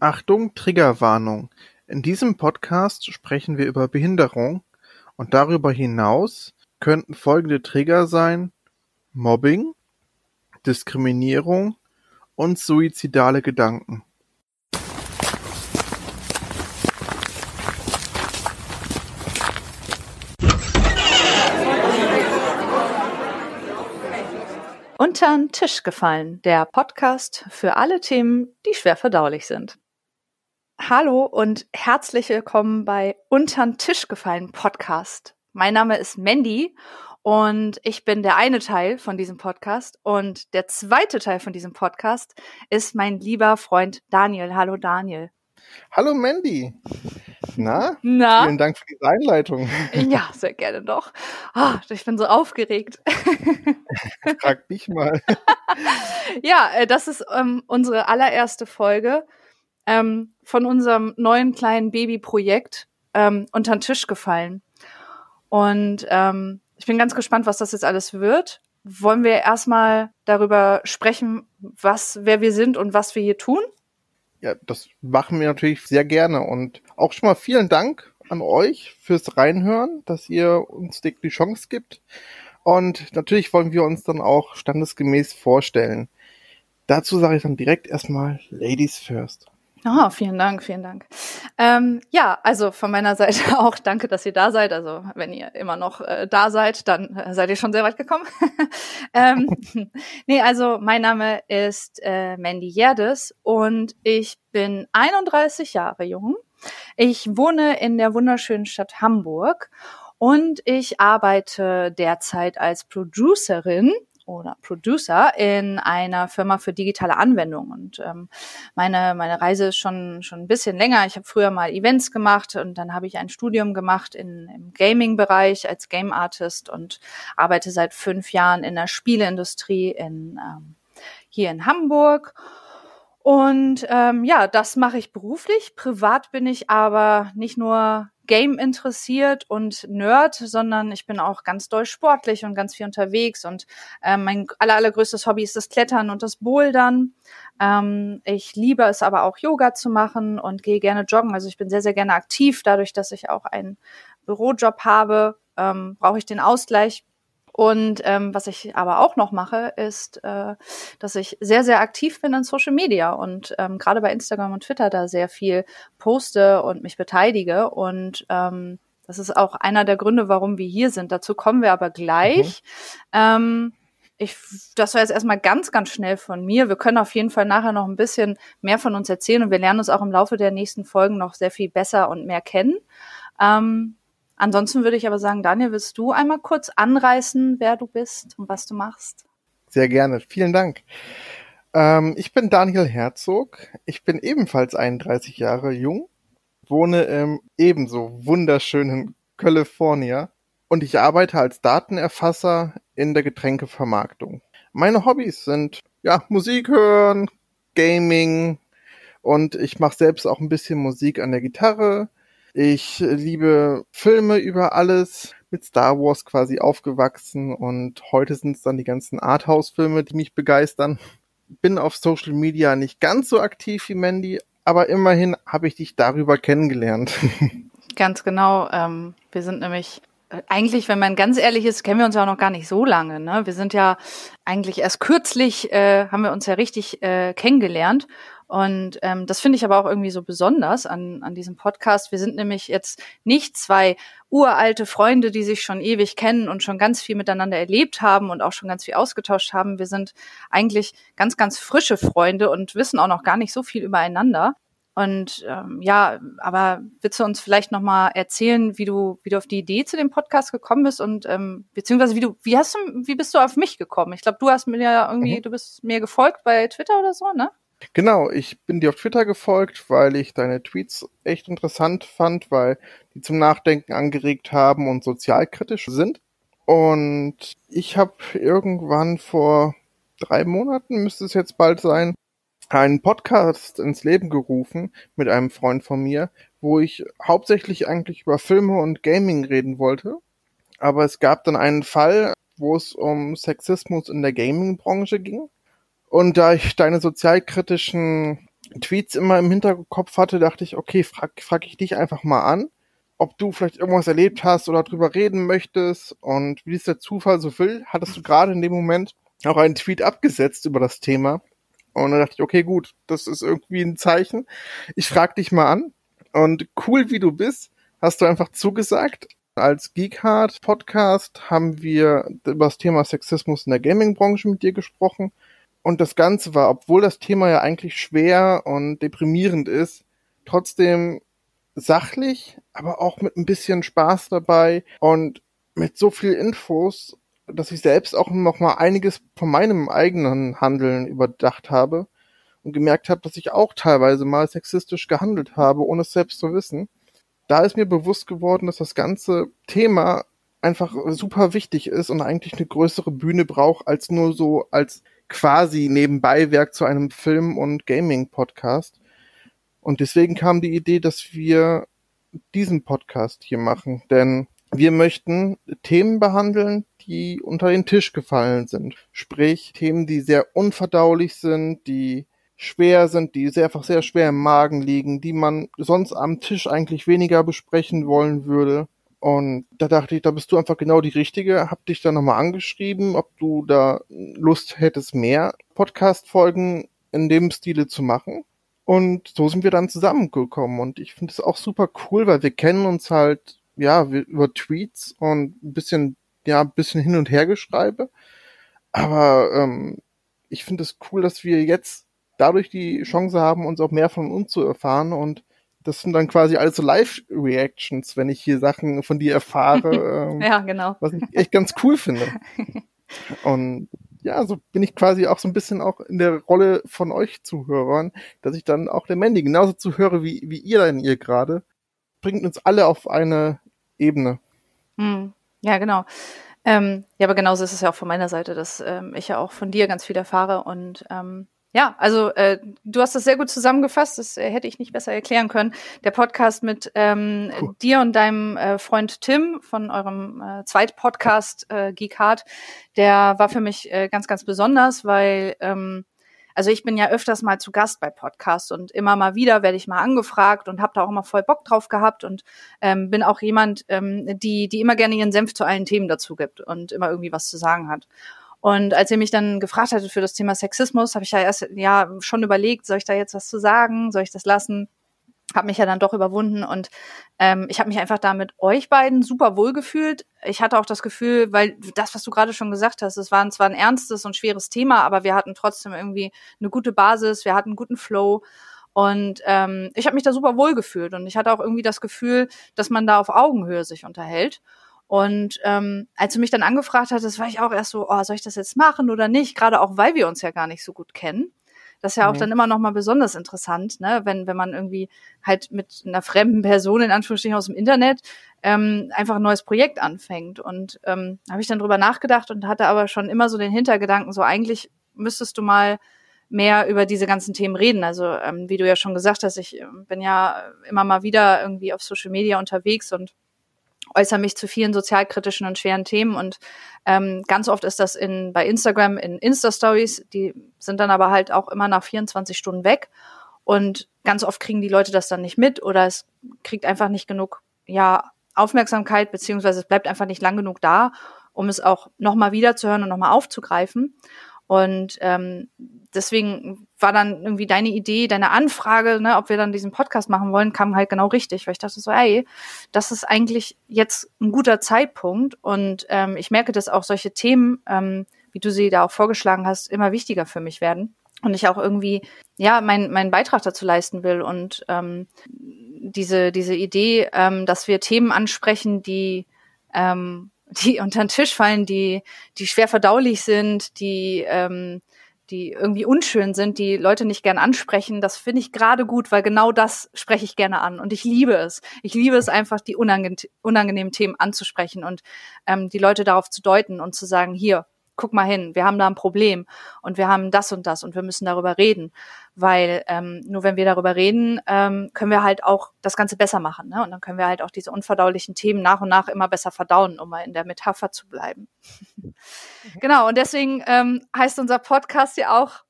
Achtung, Triggerwarnung! In diesem Podcast sprechen wir über Behinderung, und darüber hinaus könnten folgende Trigger sein: Mobbing, Diskriminierung und suizidale Gedanken. Untern Tisch gefallen, der Podcast für alle Themen, die schwer verdaulich sind. Hallo und herzlich willkommen bei Untern Tisch gefallen Podcast. Mein Name ist Mandy und ich bin der eine Teil von diesem Podcast und der zweite Teil von diesem Podcast ist mein lieber Freund Daniel. Hallo Daniel. Hallo Mandy. Na? Na? Vielen Dank für die Einleitung. Ja, sehr gerne doch. Oh, ich bin so aufgeregt. Frag dich mal. ja, äh, das ist ähm, unsere allererste Folge ähm, von unserem neuen kleinen Babyprojekt ähm, unter den Tisch gefallen. Und ähm, ich bin ganz gespannt, was das jetzt alles wird. Wollen wir erstmal darüber sprechen, was, wer wir sind und was wir hier tun? Ja, das machen wir natürlich sehr gerne. Und auch schon mal vielen Dank an euch fürs Reinhören, dass ihr uns die Chance gibt. Und natürlich wollen wir uns dann auch standesgemäß vorstellen. Dazu sage ich dann direkt erstmal Ladies first. Oh, vielen Dank, vielen Dank. Ähm, ja, also von meiner Seite auch danke, dass ihr da seid. Also wenn ihr immer noch äh, da seid, dann äh, seid ihr schon sehr weit gekommen. ähm, nee, also mein Name ist äh, Mandy Jerdes und ich bin 31 Jahre jung. Ich wohne in der wunderschönen Stadt Hamburg und ich arbeite derzeit als Producerin oder Producer in einer Firma für digitale Anwendungen. Und ähm, meine, meine Reise ist schon, schon ein bisschen länger. Ich habe früher mal Events gemacht und dann habe ich ein Studium gemacht in, im Gaming-Bereich als Game Artist und arbeite seit fünf Jahren in der Spieleindustrie in, ähm, hier in Hamburg. Und ähm, ja, das mache ich beruflich. Privat bin ich aber nicht nur Game interessiert und Nerd, sondern ich bin auch ganz doll sportlich und ganz viel unterwegs. Und ähm, mein aller, allergrößtes Hobby ist das Klettern und das Bouldern. Ähm, ich liebe es aber auch Yoga zu machen und gehe gerne joggen. Also ich bin sehr, sehr gerne aktiv. Dadurch, dass ich auch einen Bürojob habe, ähm, brauche ich den Ausgleich und ähm, was ich aber auch noch mache, ist, äh, dass ich sehr, sehr aktiv bin in Social Media und ähm, gerade bei Instagram und Twitter da sehr viel poste und mich beteilige. Und ähm, das ist auch einer der Gründe, warum wir hier sind. Dazu kommen wir aber gleich. Mhm. Ähm, ich, das war jetzt erstmal ganz, ganz schnell von mir. Wir können auf jeden Fall nachher noch ein bisschen mehr von uns erzählen und wir lernen uns auch im Laufe der nächsten Folgen noch sehr viel besser und mehr kennen. Ähm, Ansonsten würde ich aber sagen, Daniel, willst du einmal kurz anreißen, wer du bist und was du machst? Sehr gerne. Vielen Dank. Ähm, ich bin Daniel Herzog. Ich bin ebenfalls 31 Jahre jung, wohne im ebenso wunderschönen California und ich arbeite als Datenerfasser in der Getränkevermarktung. Meine Hobbys sind ja Musik hören, Gaming und ich mache selbst auch ein bisschen Musik an der Gitarre ich liebe Filme über alles, mit Star Wars quasi aufgewachsen und heute sind es dann die ganzen Arthouse-Filme, die mich begeistern. Bin auf Social Media nicht ganz so aktiv wie Mandy, aber immerhin habe ich dich darüber kennengelernt. Ganz genau. Ähm, wir sind nämlich äh, eigentlich, wenn man ganz ehrlich ist, kennen wir uns ja auch noch gar nicht so lange. Ne? Wir sind ja eigentlich erst kürzlich, äh, haben wir uns ja richtig äh, kennengelernt. Und ähm, das finde ich aber auch irgendwie so besonders an, an diesem Podcast. Wir sind nämlich jetzt nicht zwei uralte Freunde, die sich schon ewig kennen und schon ganz viel miteinander erlebt haben und auch schon ganz viel ausgetauscht haben. Wir sind eigentlich ganz, ganz frische Freunde und wissen auch noch gar nicht so viel übereinander. Und ähm, ja, aber willst du uns vielleicht noch mal erzählen, wie du, wie du auf die Idee zu dem Podcast gekommen bist und ähm, beziehungsweise wie du, wie hast du, wie bist du auf mich gekommen? Ich glaube, du hast mir ja irgendwie, mhm. du bist mir gefolgt bei Twitter oder so, ne? Genau, ich bin dir auf Twitter gefolgt, weil ich deine Tweets echt interessant fand, weil die zum Nachdenken angeregt haben und sozialkritisch sind. Und ich habe irgendwann vor drei Monaten, müsste es jetzt bald sein, einen Podcast ins Leben gerufen mit einem Freund von mir, wo ich hauptsächlich eigentlich über Filme und Gaming reden wollte. Aber es gab dann einen Fall, wo es um Sexismus in der Gaming-Branche ging. Und da ich deine sozialkritischen Tweets immer im Hinterkopf hatte, dachte ich, okay, frag, frag ich dich einfach mal an, ob du vielleicht irgendwas erlebt hast oder drüber reden möchtest. Und wie es der Zufall so will, hattest du gerade in dem Moment auch einen Tweet abgesetzt über das Thema. Und dann dachte ich, okay, gut, das ist irgendwie ein Zeichen. Ich frag dich mal an. Und cool wie du bist, hast du einfach zugesagt. Als Geekhard Podcast haben wir über das Thema Sexismus in der Gaming-Branche mit dir gesprochen. Und das Ganze war, obwohl das Thema ja eigentlich schwer und deprimierend ist, trotzdem sachlich, aber auch mit ein bisschen Spaß dabei und mit so viel Infos, dass ich selbst auch noch mal einiges von meinem eigenen Handeln überdacht habe und gemerkt habe, dass ich auch teilweise mal sexistisch gehandelt habe, ohne es selbst zu wissen. Da ist mir bewusst geworden, dass das ganze Thema einfach super wichtig ist und eigentlich eine größere Bühne braucht als nur so als quasi Nebenbeiwerk zu einem Film- und Gaming-Podcast. Und deswegen kam die Idee, dass wir diesen Podcast hier machen, denn wir möchten Themen behandeln, die unter den Tisch gefallen sind. Sprich, Themen, die sehr unverdaulich sind, die schwer sind, die sehr, einfach sehr schwer im Magen liegen, die man sonst am Tisch eigentlich weniger besprechen wollen würde. Und da dachte ich, da bist du einfach genau die Richtige. Hab dich dann nochmal angeschrieben, ob du da Lust hättest, mehr Podcast-Folgen in dem Stile zu machen. Und so sind wir dann zusammengekommen. Und ich finde es auch super cool, weil wir kennen uns halt, ja, über Tweets und ein bisschen, ja, ein bisschen hin und her geschreibe. Aber ähm, ich finde es cool, dass wir jetzt dadurch die Chance haben, uns auch mehr von uns zu erfahren und das sind dann quasi alles so Live-Reactions, wenn ich hier Sachen von dir erfahre. Ähm, ja, genau. Was ich echt ganz cool finde. Und ja, so bin ich quasi auch so ein bisschen auch in der Rolle von euch Zuhörern, dass ich dann auch der Mandy genauso zuhöre wie, wie ihr in ihr gerade. Bringt uns alle auf eine Ebene. Hm. Ja, genau. Ähm, ja, aber genauso ist es ja auch von meiner Seite, dass ähm, ich ja auch von dir ganz viel erfahre und ähm, ja, also äh, du hast das sehr gut zusammengefasst, das äh, hätte ich nicht besser erklären können. Der Podcast mit ähm, cool. dir und deinem äh, Freund Tim von eurem äh, Zweitpodcast äh, Geek Hard, der war für mich äh, ganz, ganz besonders, weil ähm, also ich bin ja öfters mal zu Gast bei Podcasts und immer mal wieder werde ich mal angefragt und habe da auch immer voll Bock drauf gehabt und ähm, bin auch jemand, ähm, die, die immer gerne ihren Senf zu allen Themen dazu gibt und immer irgendwie was zu sagen hat. Und als ihr mich dann gefragt hattet für das Thema Sexismus, habe ich ja erst ja schon überlegt, soll ich da jetzt was zu sagen, soll ich das lassen? Habe mich ja dann doch überwunden und ähm, ich habe mich einfach da mit euch beiden super wohl gefühlt. Ich hatte auch das Gefühl, weil das, was du gerade schon gesagt hast, es war zwar ein ernstes und schweres Thema, aber wir hatten trotzdem irgendwie eine gute Basis, wir hatten einen guten Flow. Und ähm, ich habe mich da super wohl gefühlt und ich hatte auch irgendwie das Gefühl, dass man da auf Augenhöhe sich unterhält. Und ähm, als du mich dann angefragt hattest, war ich auch erst so, oh, soll ich das jetzt machen oder nicht? Gerade auch, weil wir uns ja gar nicht so gut kennen. Das ist ja auch mhm. dann immer noch mal besonders interessant, ne? wenn, wenn man irgendwie halt mit einer fremden Person, in Anführungsstrichen aus dem Internet, ähm, einfach ein neues Projekt anfängt. Und ähm, habe ich dann drüber nachgedacht und hatte aber schon immer so den Hintergedanken, so eigentlich müsstest du mal mehr über diese ganzen Themen reden. Also ähm, wie du ja schon gesagt hast, ich ähm, bin ja immer mal wieder irgendwie auf Social Media unterwegs und äußere mich zu vielen sozialkritischen und schweren Themen. Und ähm, ganz oft ist das in bei Instagram in Insta-Stories, die sind dann aber halt auch immer nach 24 Stunden weg. Und ganz oft kriegen die Leute das dann nicht mit oder es kriegt einfach nicht genug ja Aufmerksamkeit beziehungsweise es bleibt einfach nicht lang genug da, um es auch nochmal wieder zu hören und nochmal aufzugreifen. Und ähm, deswegen war dann irgendwie deine Idee, deine Anfrage, ne, ob wir dann diesen Podcast machen wollen, kam halt genau richtig, weil ich dachte so, ey, das ist eigentlich jetzt ein guter Zeitpunkt. Und ähm, ich merke, dass auch solche Themen, ähm, wie du sie da auch vorgeschlagen hast, immer wichtiger für mich werden. Und ich auch irgendwie ja meinen meinen Beitrag dazu leisten will. Und ähm, diese diese Idee, ähm, dass wir Themen ansprechen, die ähm, die unter den Tisch fallen, die, die schwer verdaulich sind, die, ähm, die irgendwie unschön sind, die Leute nicht gern ansprechen, das finde ich gerade gut, weil genau das spreche ich gerne an und ich liebe es. Ich liebe es einfach, die unangenehm, unangenehmen Themen anzusprechen und ähm, die Leute darauf zu deuten und zu sagen, hier, guck mal hin, wir haben da ein Problem und wir haben das und das und wir müssen darüber reden, weil ähm, nur wenn wir darüber reden, ähm, können wir halt auch das Ganze besser machen, ne? Und dann können wir halt auch diese unverdaulichen Themen nach und nach immer besser verdauen, um mal in der Metapher zu bleiben. genau und deswegen ähm, heißt unser Podcast ja auch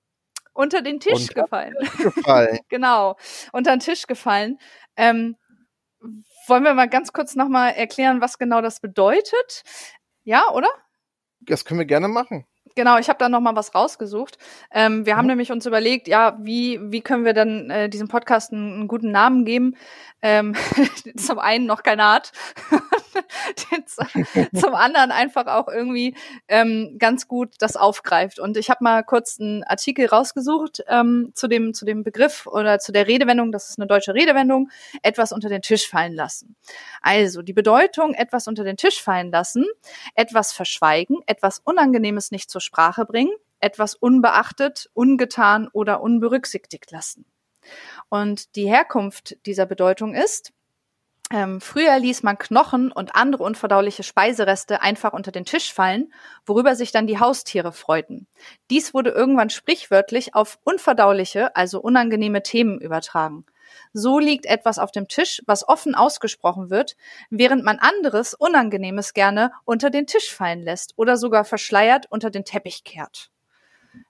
unter den Tisch unter gefallen. Gefallen. genau, unter den Tisch gefallen. Ähm, wollen wir mal ganz kurz nochmal erklären, was genau das bedeutet? Ja, oder? Das können wir gerne machen. Genau, ich habe da noch mal was rausgesucht. Ähm, wir haben nämlich uns überlegt, ja, wie wie können wir dann äh, diesem Podcast einen, einen guten Namen geben? Ähm, zum einen noch keine Art, zum anderen einfach auch irgendwie ähm, ganz gut das aufgreift. Und ich habe mal kurz einen Artikel rausgesucht ähm, zu dem zu dem Begriff oder zu der Redewendung. Das ist eine deutsche Redewendung. Etwas unter den Tisch fallen lassen. Also die Bedeutung: etwas unter den Tisch fallen lassen, etwas verschweigen, etwas Unangenehmes nicht zur Sprache bringen, etwas unbeachtet, ungetan oder unberücksichtigt lassen. Und die Herkunft dieser Bedeutung ist, ähm, früher ließ man Knochen und andere unverdauliche Speisereste einfach unter den Tisch fallen, worüber sich dann die Haustiere freuten. Dies wurde irgendwann sprichwörtlich auf unverdauliche, also unangenehme Themen übertragen. So liegt etwas auf dem Tisch, was offen ausgesprochen wird, während man anderes Unangenehmes gerne unter den Tisch fallen lässt oder sogar verschleiert unter den Teppich kehrt.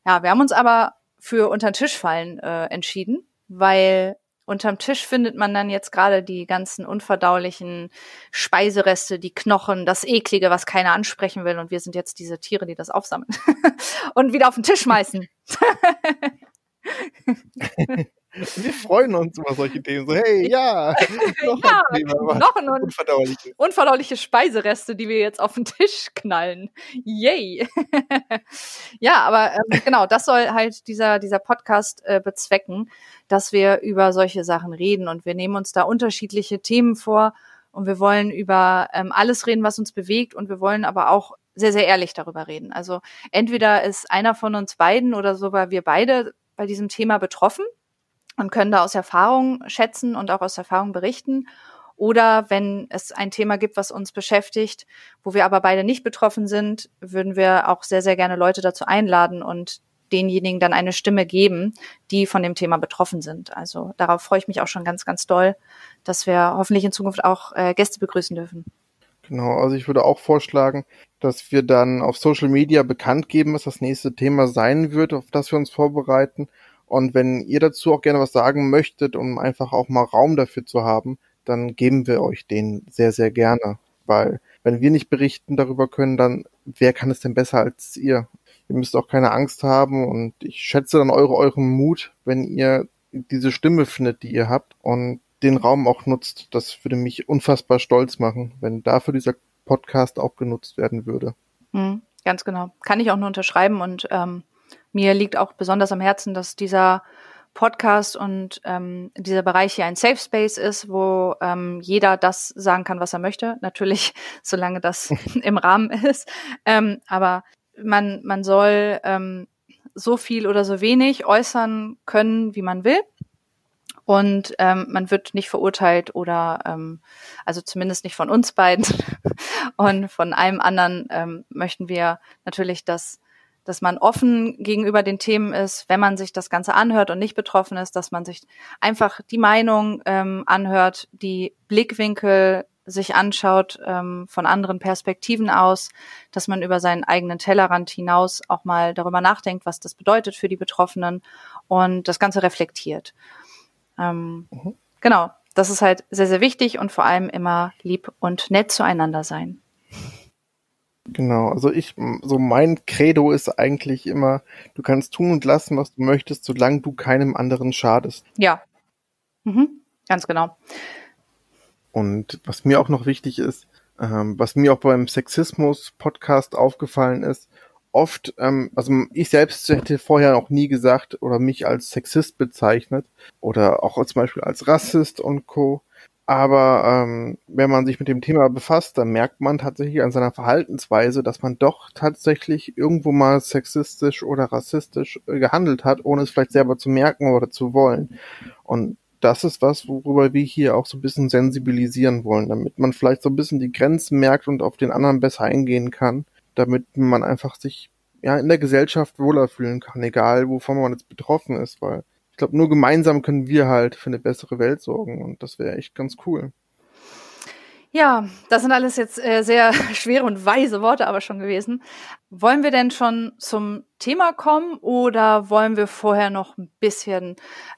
Ja, wir haben uns aber für unter den Tisch fallen äh, entschieden, weil unterm Tisch findet man dann jetzt gerade die ganzen unverdaulichen Speisereste, die Knochen, das Eklige, was keiner ansprechen will. Und wir sind jetzt diese Tiere, die das aufsammeln und wieder auf den Tisch schmeißen. Wir freuen uns über solche Themen. So, hey, ja, noch ja, ein Thema. Noch ein unverdauliche. unverdauliche Speisereste, die wir jetzt auf den Tisch knallen. Yay! ja, aber ähm, genau, das soll halt dieser, dieser Podcast äh, bezwecken, dass wir über solche Sachen reden und wir nehmen uns da unterschiedliche Themen vor und wir wollen über ähm, alles reden, was uns bewegt und wir wollen aber auch sehr, sehr ehrlich darüber reden. Also entweder ist einer von uns beiden oder sogar wir beide bei diesem Thema betroffen und können da aus Erfahrung schätzen und auch aus Erfahrung berichten. Oder wenn es ein Thema gibt, was uns beschäftigt, wo wir aber beide nicht betroffen sind, würden wir auch sehr, sehr gerne Leute dazu einladen und denjenigen dann eine Stimme geben, die von dem Thema betroffen sind. Also darauf freue ich mich auch schon ganz, ganz doll, dass wir hoffentlich in Zukunft auch äh, Gäste begrüßen dürfen. Genau, also ich würde auch vorschlagen, dass wir dann auf Social Media bekannt geben, was das nächste Thema sein wird, auf das wir uns vorbereiten und wenn ihr dazu auch gerne was sagen möchtet, um einfach auch mal Raum dafür zu haben, dann geben wir euch den sehr, sehr gerne. Weil wenn wir nicht berichten darüber können, dann wer kann es denn besser als ihr? Ihr müsst auch keine Angst haben und ich schätze dann eure, euren Mut, wenn ihr diese Stimme findet, die ihr habt und den Raum auch nutzt. Das würde mich unfassbar stolz machen, wenn dafür dieser Podcast auch genutzt werden würde. Mhm, ganz genau. Kann ich auch nur unterschreiben und ähm, mir liegt auch besonders am Herzen, dass dieser Podcast und ähm, dieser Bereich hier ein Safe Space ist, wo ähm, jeder das sagen kann, was er möchte. Natürlich, solange das im Rahmen ist. Ähm, aber man, man soll ähm, so viel oder so wenig äußern können, wie man will. Und ähm, man wird nicht verurteilt oder ähm, also zumindest nicht von uns beiden. und von einem anderen ähm, möchten wir natürlich, dass dass man offen gegenüber den Themen ist, wenn man sich das Ganze anhört und nicht betroffen ist, dass man sich einfach die Meinung ähm, anhört, die Blickwinkel sich anschaut ähm, von anderen Perspektiven aus, dass man über seinen eigenen Tellerrand hinaus auch mal darüber nachdenkt, was das bedeutet für die Betroffenen und das Ganze reflektiert. Ähm, mhm. Genau, das ist halt sehr, sehr wichtig und vor allem immer lieb und nett zueinander sein. Genau, also ich, so mein Credo ist eigentlich immer, du kannst tun und lassen, was du möchtest, solange du keinem anderen schadest. Ja. Mhm. Ganz genau. Und was mir auch noch wichtig ist, ähm, was mir auch beim Sexismus-Podcast aufgefallen ist, oft, ähm, also ich selbst hätte vorher noch nie gesagt oder mich als Sexist bezeichnet oder auch zum Beispiel als Rassist und Co. Aber ähm, wenn man sich mit dem Thema befasst, dann merkt man tatsächlich an seiner Verhaltensweise, dass man doch tatsächlich irgendwo mal sexistisch oder rassistisch äh, gehandelt hat, ohne es vielleicht selber zu merken oder zu wollen. Und das ist was, worüber wir hier auch so ein bisschen sensibilisieren wollen, damit man vielleicht so ein bisschen die Grenzen merkt und auf den anderen besser eingehen kann, damit man einfach sich ja in der Gesellschaft wohler fühlen kann, egal wovon man jetzt betroffen ist, weil ich glaube, nur gemeinsam können wir halt für eine bessere Welt sorgen und das wäre echt ganz cool. Ja, das sind alles jetzt äh, sehr schwere und weise Worte aber schon gewesen. Wollen wir denn schon zum Thema kommen oder wollen wir vorher noch ein bisschen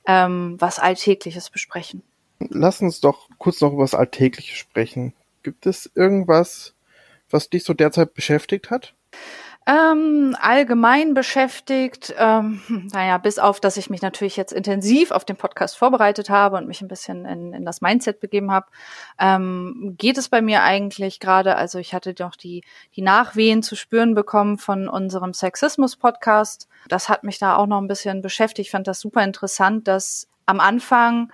ähm, was Alltägliches besprechen? Lass uns doch kurz noch über das Alltägliche sprechen. Gibt es irgendwas, was dich so derzeit beschäftigt hat? Ähm, allgemein beschäftigt, ähm, naja, bis auf, dass ich mich natürlich jetzt intensiv auf den Podcast vorbereitet habe und mich ein bisschen in, in das Mindset begeben habe, ähm, geht es bei mir eigentlich gerade, also ich hatte doch die, die Nachwehen zu spüren bekommen von unserem Sexismus-Podcast. Das hat mich da auch noch ein bisschen beschäftigt. Ich fand das super interessant, dass am Anfang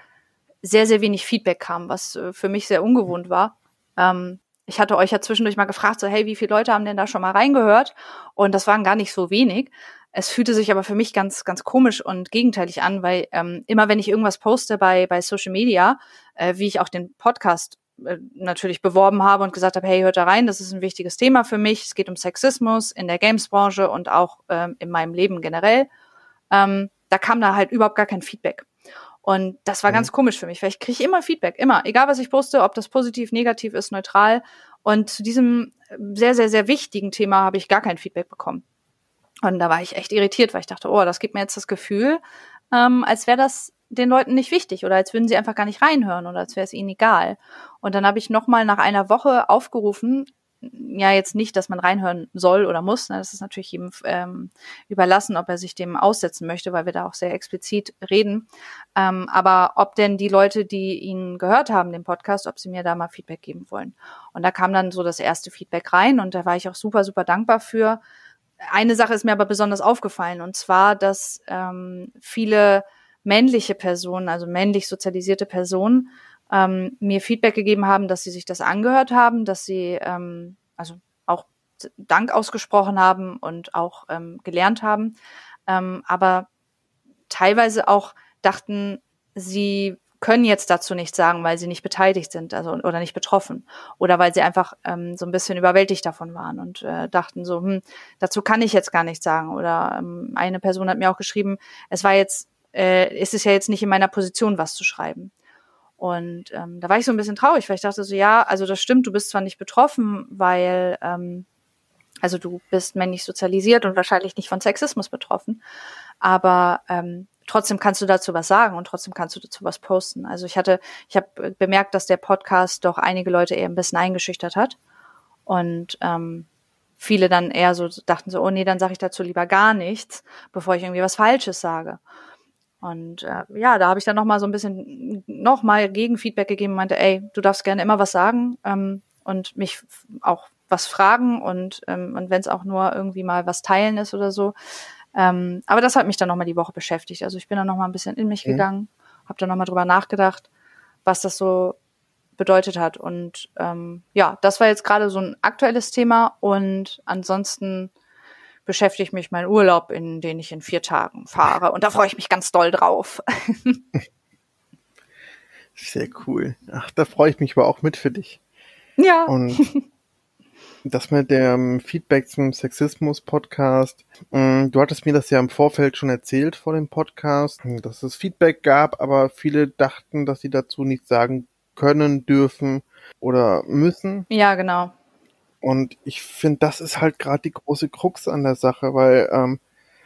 sehr, sehr wenig Feedback kam, was äh, für mich sehr ungewohnt war. Ähm, ich hatte euch ja zwischendurch mal gefragt, so, hey, wie viele Leute haben denn da schon mal reingehört? Und das waren gar nicht so wenig. Es fühlte sich aber für mich ganz, ganz komisch und gegenteilig an, weil ähm, immer wenn ich irgendwas poste bei, bei Social Media, äh, wie ich auch den Podcast äh, natürlich beworben habe und gesagt habe, hey, hört da rein, das ist ein wichtiges Thema für mich. Es geht um Sexismus in der Gamesbranche und auch ähm, in meinem Leben generell. Ähm, da kam da halt überhaupt gar kein Feedback. Und das war mhm. ganz komisch für mich, weil ich kriege immer Feedback, immer, egal was ich poste, ob das positiv, negativ ist, neutral. Und zu diesem sehr, sehr, sehr wichtigen Thema habe ich gar kein Feedback bekommen. Und da war ich echt irritiert, weil ich dachte, oh, das gibt mir jetzt das Gefühl, ähm, als wäre das den Leuten nicht wichtig oder als würden sie einfach gar nicht reinhören oder als wäre es ihnen egal. Und dann habe ich nochmal nach einer Woche aufgerufen, ja jetzt nicht, dass man reinhören soll oder muss. Ne? Das ist natürlich jedem ähm, überlassen, ob er sich dem aussetzen möchte, weil wir da auch sehr explizit reden. Ähm, aber ob denn die Leute, die ihn gehört haben, den Podcast, ob sie mir da mal Feedback geben wollen. Und da kam dann so das erste Feedback rein und da war ich auch super, super dankbar für. Eine Sache ist mir aber besonders aufgefallen und zwar, dass ähm, viele männliche Personen, also männlich sozialisierte Personen, ähm, mir Feedback gegeben haben, dass sie sich das angehört haben, dass sie ähm, also auch Dank ausgesprochen haben und auch ähm, gelernt haben, ähm, aber teilweise auch dachten, sie können jetzt dazu nichts sagen, weil sie nicht beteiligt sind, also oder nicht betroffen oder weil sie einfach ähm, so ein bisschen überwältigt davon waren und äh, dachten so, hm, dazu kann ich jetzt gar nichts sagen. Oder ähm, eine Person hat mir auch geschrieben, es war jetzt, äh, ist es ja jetzt nicht in meiner Position, was zu schreiben. Und ähm, da war ich so ein bisschen traurig, weil ich dachte so, ja, also das stimmt, du bist zwar nicht betroffen, weil ähm, also du bist männlich sozialisiert und wahrscheinlich nicht von Sexismus betroffen, aber ähm, trotzdem kannst du dazu was sagen und trotzdem kannst du dazu was posten. Also ich hatte, ich habe bemerkt, dass der Podcast doch einige Leute eher ein bisschen eingeschüchtert hat und ähm, viele dann eher so dachten so, oh nee, dann sage ich dazu lieber gar nichts, bevor ich irgendwie was Falsches sage. Und äh, ja, da habe ich dann noch mal so ein bisschen noch mal Gegenfeedback gegeben, meinte, ey, du darfst gerne immer was sagen ähm, und mich auch was fragen und ähm, und wenn es auch nur irgendwie mal was teilen ist oder so. Ähm, aber das hat mich dann noch mal die Woche beschäftigt. Also ich bin dann noch mal ein bisschen in mich mhm. gegangen, habe dann noch mal drüber nachgedacht, was das so bedeutet hat. Und ähm, ja, das war jetzt gerade so ein aktuelles Thema und ansonsten beschäftigt mich mein Urlaub, in den ich in vier Tagen fahre. Und da freue ich mich ganz doll drauf. Sehr cool. Ach, da freue ich mich aber auch mit für dich. Ja. Und das mit dem Feedback zum Sexismus-Podcast. Mm, du hattest mir das ja im Vorfeld schon erzählt vor dem Podcast, dass es Feedback gab, aber viele dachten, dass sie dazu nichts sagen können, dürfen oder müssen. Ja, genau. Und ich finde, das ist halt gerade die große Krux an der Sache, weil ähm,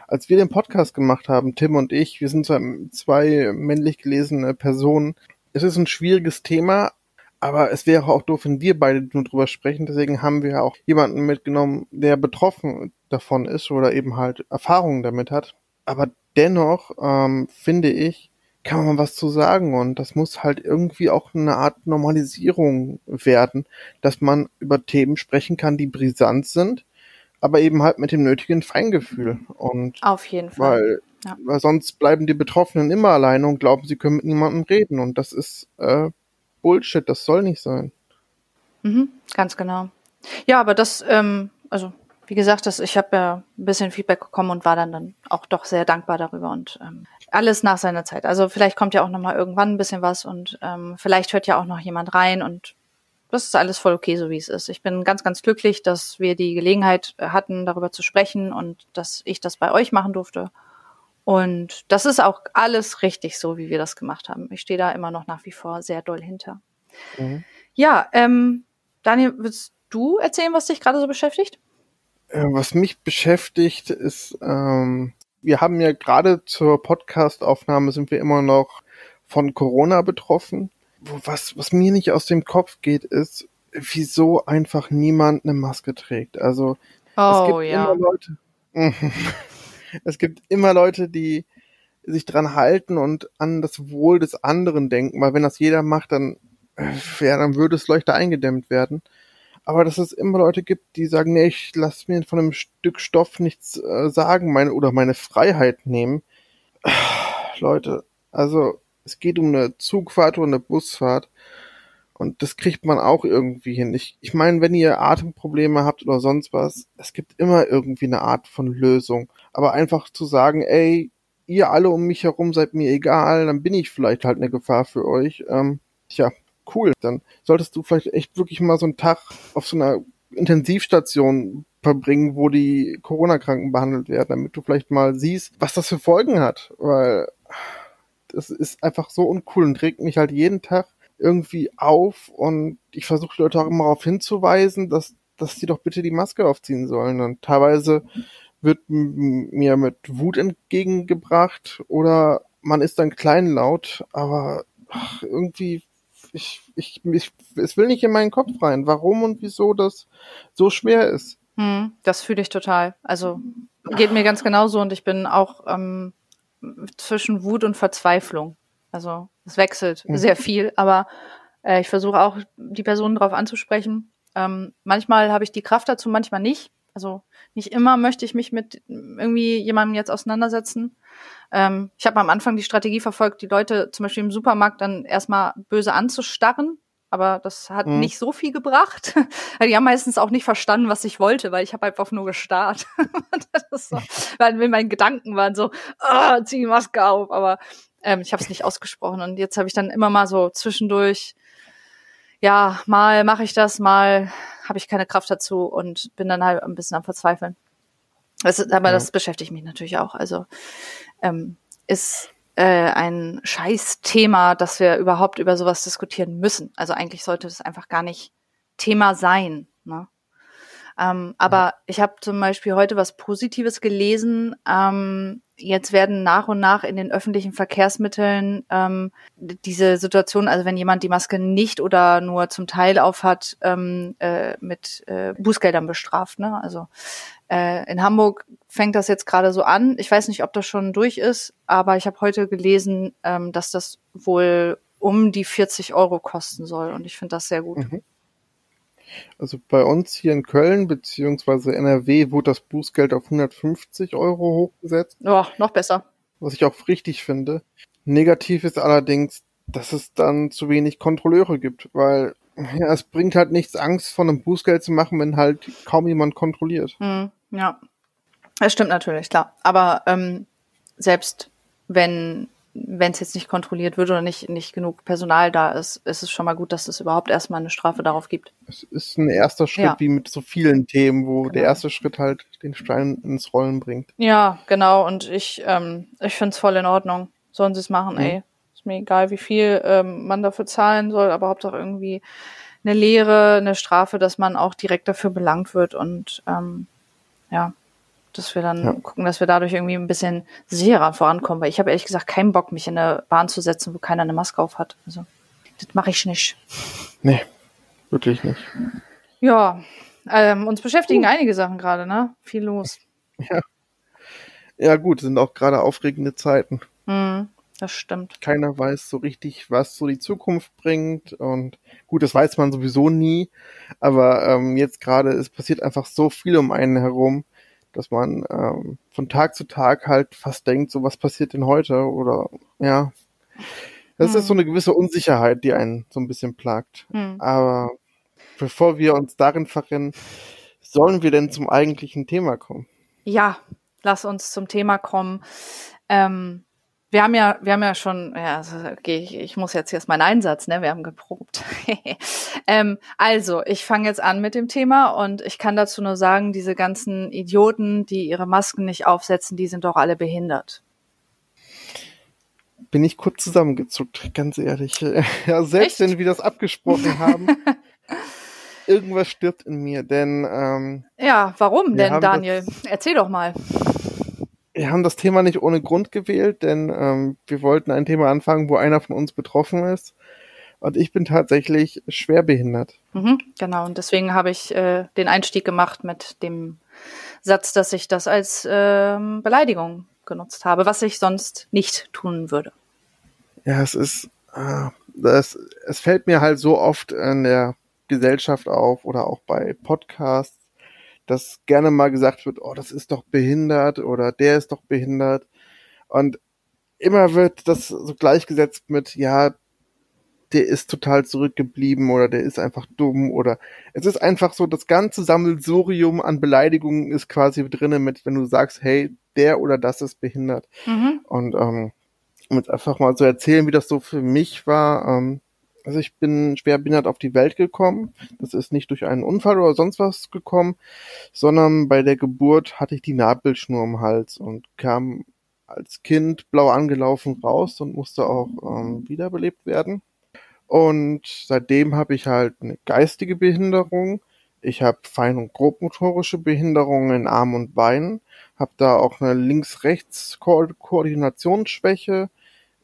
als wir den Podcast gemacht haben, Tim und ich, wir sind zwei männlich gelesene Personen. Es ist ein schwieriges Thema, aber es wäre auch doof, wenn wir beide nur drüber sprechen. Deswegen haben wir auch jemanden mitgenommen, der betroffen davon ist oder eben halt Erfahrungen damit hat. Aber dennoch ähm, finde ich, kann man was zu sagen und das muss halt irgendwie auch eine Art Normalisierung werden, dass man über Themen sprechen kann, die brisant sind, aber eben halt mit dem nötigen Feingefühl und auf jeden Fall, weil, ja. weil sonst bleiben die Betroffenen immer alleine und glauben, sie können mit niemandem reden und das ist äh, Bullshit, das soll nicht sein. Mhm, ganz genau. Ja, aber das, ähm, also wie gesagt, das, ich habe ja ein bisschen Feedback bekommen und war dann, dann auch doch sehr dankbar darüber und ähm, alles nach seiner Zeit. Also vielleicht kommt ja auch noch mal irgendwann ein bisschen was und ähm, vielleicht hört ja auch noch jemand rein und das ist alles voll okay, so wie es ist. Ich bin ganz, ganz glücklich, dass wir die Gelegenheit hatten, darüber zu sprechen und dass ich das bei euch machen durfte. Und das ist auch alles richtig so, wie wir das gemacht haben. Ich stehe da immer noch nach wie vor sehr doll hinter. Mhm. Ja, ähm, Daniel, willst du erzählen, was dich gerade so beschäftigt? Äh, was mich beschäftigt, ist, ähm, wir haben ja gerade zur Podcast-Aufnahme sind wir immer noch von Corona betroffen. Was, was mir nicht aus dem Kopf geht, ist, wieso einfach niemand eine Maske trägt. Also Oh es gibt ja. immer Leute, es gibt immer Leute, die sich dran halten und an das Wohl des anderen denken, weil wenn das jeder macht, dann, äh, ja, dann würde es leichter eingedämmt werden. Aber dass es immer Leute gibt, die sagen, nee, ich lass mir von einem Stück Stoff nichts äh, sagen, meine oder meine Freiheit nehmen. Leute, also es geht um eine Zugfahrt oder eine Busfahrt und das kriegt man auch irgendwie hin. Ich, ich meine, wenn ihr Atemprobleme habt oder sonst was, es gibt immer irgendwie eine Art von Lösung. Aber einfach zu sagen, ey, ihr alle um mich herum seid mir egal, dann bin ich vielleicht halt eine Gefahr für euch. Ähm, tja, cool. Dann solltest du vielleicht echt wirklich mal so einen Tag auf so einer Intensivstation verbringen, wo die Corona-Kranken behandelt werden, damit du vielleicht mal siehst, was das für Folgen hat. Weil das ist einfach so uncool und regt mich halt jeden Tag irgendwie auf und ich versuche Leute auch immer darauf hinzuweisen, dass, dass sie doch bitte die Maske aufziehen sollen. Und teilweise wird mir mit Wut entgegengebracht oder man ist dann kleinlaut, aber ach, irgendwie, ich, ich, ich, es will nicht in meinen Kopf rein, warum und wieso das so schwer ist. Hm, das fühle ich total. Also geht mir ganz genauso und ich bin auch ähm, zwischen Wut und Verzweiflung. Also es wechselt Mhm. sehr viel, aber äh, ich versuche auch die Personen darauf anzusprechen. Ähm, manchmal habe ich die Kraft dazu, manchmal nicht. Also nicht immer möchte ich mich mit irgendwie jemandem jetzt auseinandersetzen. Ähm, ich habe am Anfang die Strategie verfolgt, die Leute zum Beispiel im Supermarkt dann erstmal böse anzustarren. Aber das hat Mhm. nicht so viel gebracht. Die haben meistens auch nicht verstanden, was ich wollte, weil ich habe einfach nur gestarrt. so, weil meine Gedanken waren so, ah, zieh die Maske auf. Aber ähm, ich habe es nicht ausgesprochen. Und jetzt habe ich dann immer mal so zwischendurch, ja, mal mache ich das, mal habe ich keine Kraft dazu und bin dann halt ein bisschen am Verzweifeln. Das aber Ja. das beschäftigt mich natürlich auch. Also ähm, ist äh, ein Scheiß-Thema, dass wir überhaupt über sowas diskutieren müssen. Also eigentlich sollte das einfach gar nicht Thema sein. Ne? Ähm, aber ich habe zum Beispiel heute was Positives gelesen. Ähm, jetzt werden nach und nach in den öffentlichen Verkehrsmitteln ähm, diese Situation, also wenn jemand die Maske nicht oder nur zum Teil aufhat, ähm, äh, mit äh, Bußgeldern bestraft. Ne? Also äh, in Hamburg fängt das jetzt gerade so an. Ich weiß nicht, ob das schon durch ist, aber ich habe heute gelesen, ähm, dass das wohl um die 40 Euro kosten soll. Und ich finde das sehr gut. Mhm. Also bei uns hier in Köln beziehungsweise NRW wurde das Bußgeld auf 150 Euro hochgesetzt, Ja, noch besser. was ich auch richtig finde. Negativ ist allerdings, dass es dann zu wenig Kontrolleure gibt, weil ja, es bringt halt nichts, Angst vor einem Bußgeld zu machen, wenn halt kaum jemand kontrolliert. Hm, ja, das stimmt natürlich, klar. Aber ähm, selbst wenn wenn es jetzt nicht kontrolliert wird oder nicht nicht genug Personal da ist, ist es schon mal gut, dass es überhaupt erstmal eine Strafe darauf gibt. Es ist ein erster Schritt, Ja. wie mit so vielen Themen, wo der Genau. erste Schritt halt den Stein ins Rollen bringt. Ja, genau. Und ich ähm, ich finde es voll in Ordnung. Sollen sie es machen, Mhm. ey. Ist mir egal, wie viel ähm, man dafür zahlen soll, aber Hauptsache irgendwie eine Lehre, eine Strafe, dass man auch direkt dafür belangt wird und ähm, ja, dass wir dann Ja. gucken, dass wir dadurch irgendwie ein bisschen sicherer vorankommen. Weil ich habe ehrlich gesagt keinen Bock, mich in eine Bahn zu setzen, wo keiner eine Maske auf hat. Also das mache ich nicht. Nee, wirklich nicht. Ja, ähm, uns beschäftigen einige Sachen gerade, ne? Viel los. Ja gut, sind auch gerade aufregende Zeiten. Hm, das stimmt. keiner weiß so richtig, was so die Zukunft bringt. Und gut, das weiß man sowieso nie. Aber ähm, jetzt gerade, es passiert einfach so viel um einen herum, dass man ähm, von Tag zu Tag halt fast denkt, so was passiert denn heute? Oder ja. Das Hm. ist so eine gewisse Unsicherheit, die einen so ein bisschen plagt. Hm. Aber bevor wir uns darin verrennen, sollen wir denn zum eigentlichen Thema kommen? Ja, lass uns zum Thema kommen. Ähm, wir haben ja, wir haben ja schon, ja, also, okay, ich, ich muss jetzt erst meinen Einsatz, ne? Wir haben geprobt. ähm, also, ich fange jetzt an mit dem Thema und ich kann dazu nur sagen, diese ganzen Idioten, die ihre Masken nicht aufsetzen, die sind doch alle behindert. bin ich kurz zusammengezuckt, ganz ehrlich. Ja, selbst Echt? wenn wir das abgesprochen haben, irgendwas stirbt in mir, denn ähm, Ja, warum denn, Daniel? Erzähl doch mal. Wir haben das Thema nicht ohne Grund gewählt, denn ähm, wir wollten ein Thema anfangen, wo einer von uns betroffen ist. Und ich bin tatsächlich schwerbehindert. Mhm, genau, und deswegen habe ich äh, den Einstieg gemacht mit dem Satz, dass ich das als äh, Beleidigung genutzt habe, was ich sonst nicht tun würde. Ja, es ist, äh, das, es fällt mir halt so oft in der Gesellschaft auf oder auch bei Podcasts, dass gerne mal gesagt wird, oh, das ist doch behindert oder der ist doch behindert. Und immer wird das so gleichgesetzt mit, ja, der ist total zurückgeblieben oder der ist einfach dumm oder es ist einfach so, das ganze Sammelsurium an Beleidigungen ist quasi drinnen mit, wenn du sagst, hey, der oder das ist behindert. Mhm. Und ähm, um jetzt einfach mal so erzählen, wie das so für mich war. Ähm, also ich bin schwer behindert auf die Welt gekommen. Das ist nicht durch einen Unfall oder sonst was gekommen, sondern bei der Geburt hatte ich die Nabelschnur im Hals und kam als Kind blau angelaufen raus und musste auch ähm, wiederbelebt werden. Und seitdem habe ich halt eine geistige Behinderung. Ich habe fein- und grobmotorische Behinderungen in Arm und Beinen, habe da auch eine Links-Rechts-Koordinationsschwäche.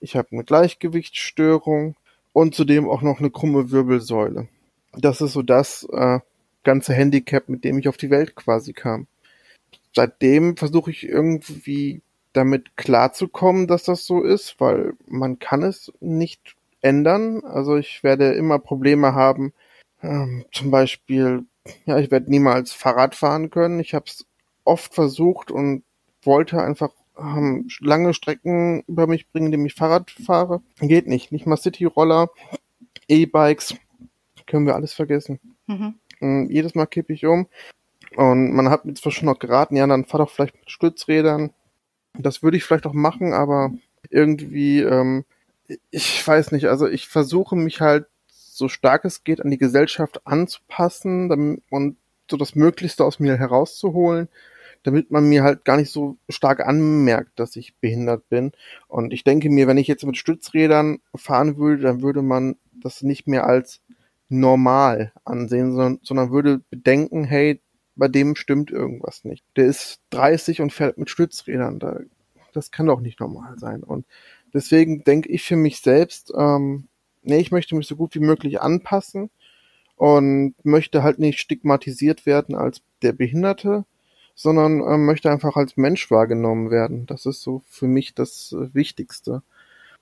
Ich habe eine Gleichgewichtsstörung und zudem auch noch eine krumme Wirbelsäule. Das ist so das äh, ganze Handicap, mit dem ich auf die Welt quasi kam. Seitdem versuche ich irgendwie damit klarzukommen, dass das so ist, weil man kann es nicht ändern. Also ich werde immer Probleme haben. Ähm, zum Beispiel, ja, ich werde niemals Fahrrad fahren können. Ich habe es oft versucht und wollte einfach ähm, lange Strecken über mich bringen, indem ich Fahrrad fahre. Geht nicht. Nicht mal City-Roller, E-Bikes, können wir alles vergessen. Mhm. Jedes Mal kippe ich um. Und man hat mir zwar schon noch geraten, ja, dann fahr doch vielleicht mit Stützrädern. Das würde ich vielleicht auch machen, aber irgendwie ähm, ich weiß nicht, also ich versuche mich halt so stark es geht an die Gesellschaft anzupassen und so das Möglichste aus mir herauszuholen, damit man mir halt gar nicht so stark anmerkt, dass ich behindert bin. Und ich denke mir, wenn ich jetzt mit Stützrädern fahren würde, dann würde man das nicht mehr als normal ansehen, sondern, sondern würde bedenken, hey, bei dem stimmt irgendwas nicht. Der ist 30 und fährt mit Stützrädern. Da, das kann doch nicht normal sein. Und Deswegen denke ich für mich selbst, ähm, nee, ich möchte mich so gut wie möglich anpassen und möchte halt nicht stigmatisiert werden als der Behinderte, sondern äh, möchte einfach als Mensch wahrgenommen werden. Das ist so für mich das äh, Wichtigste.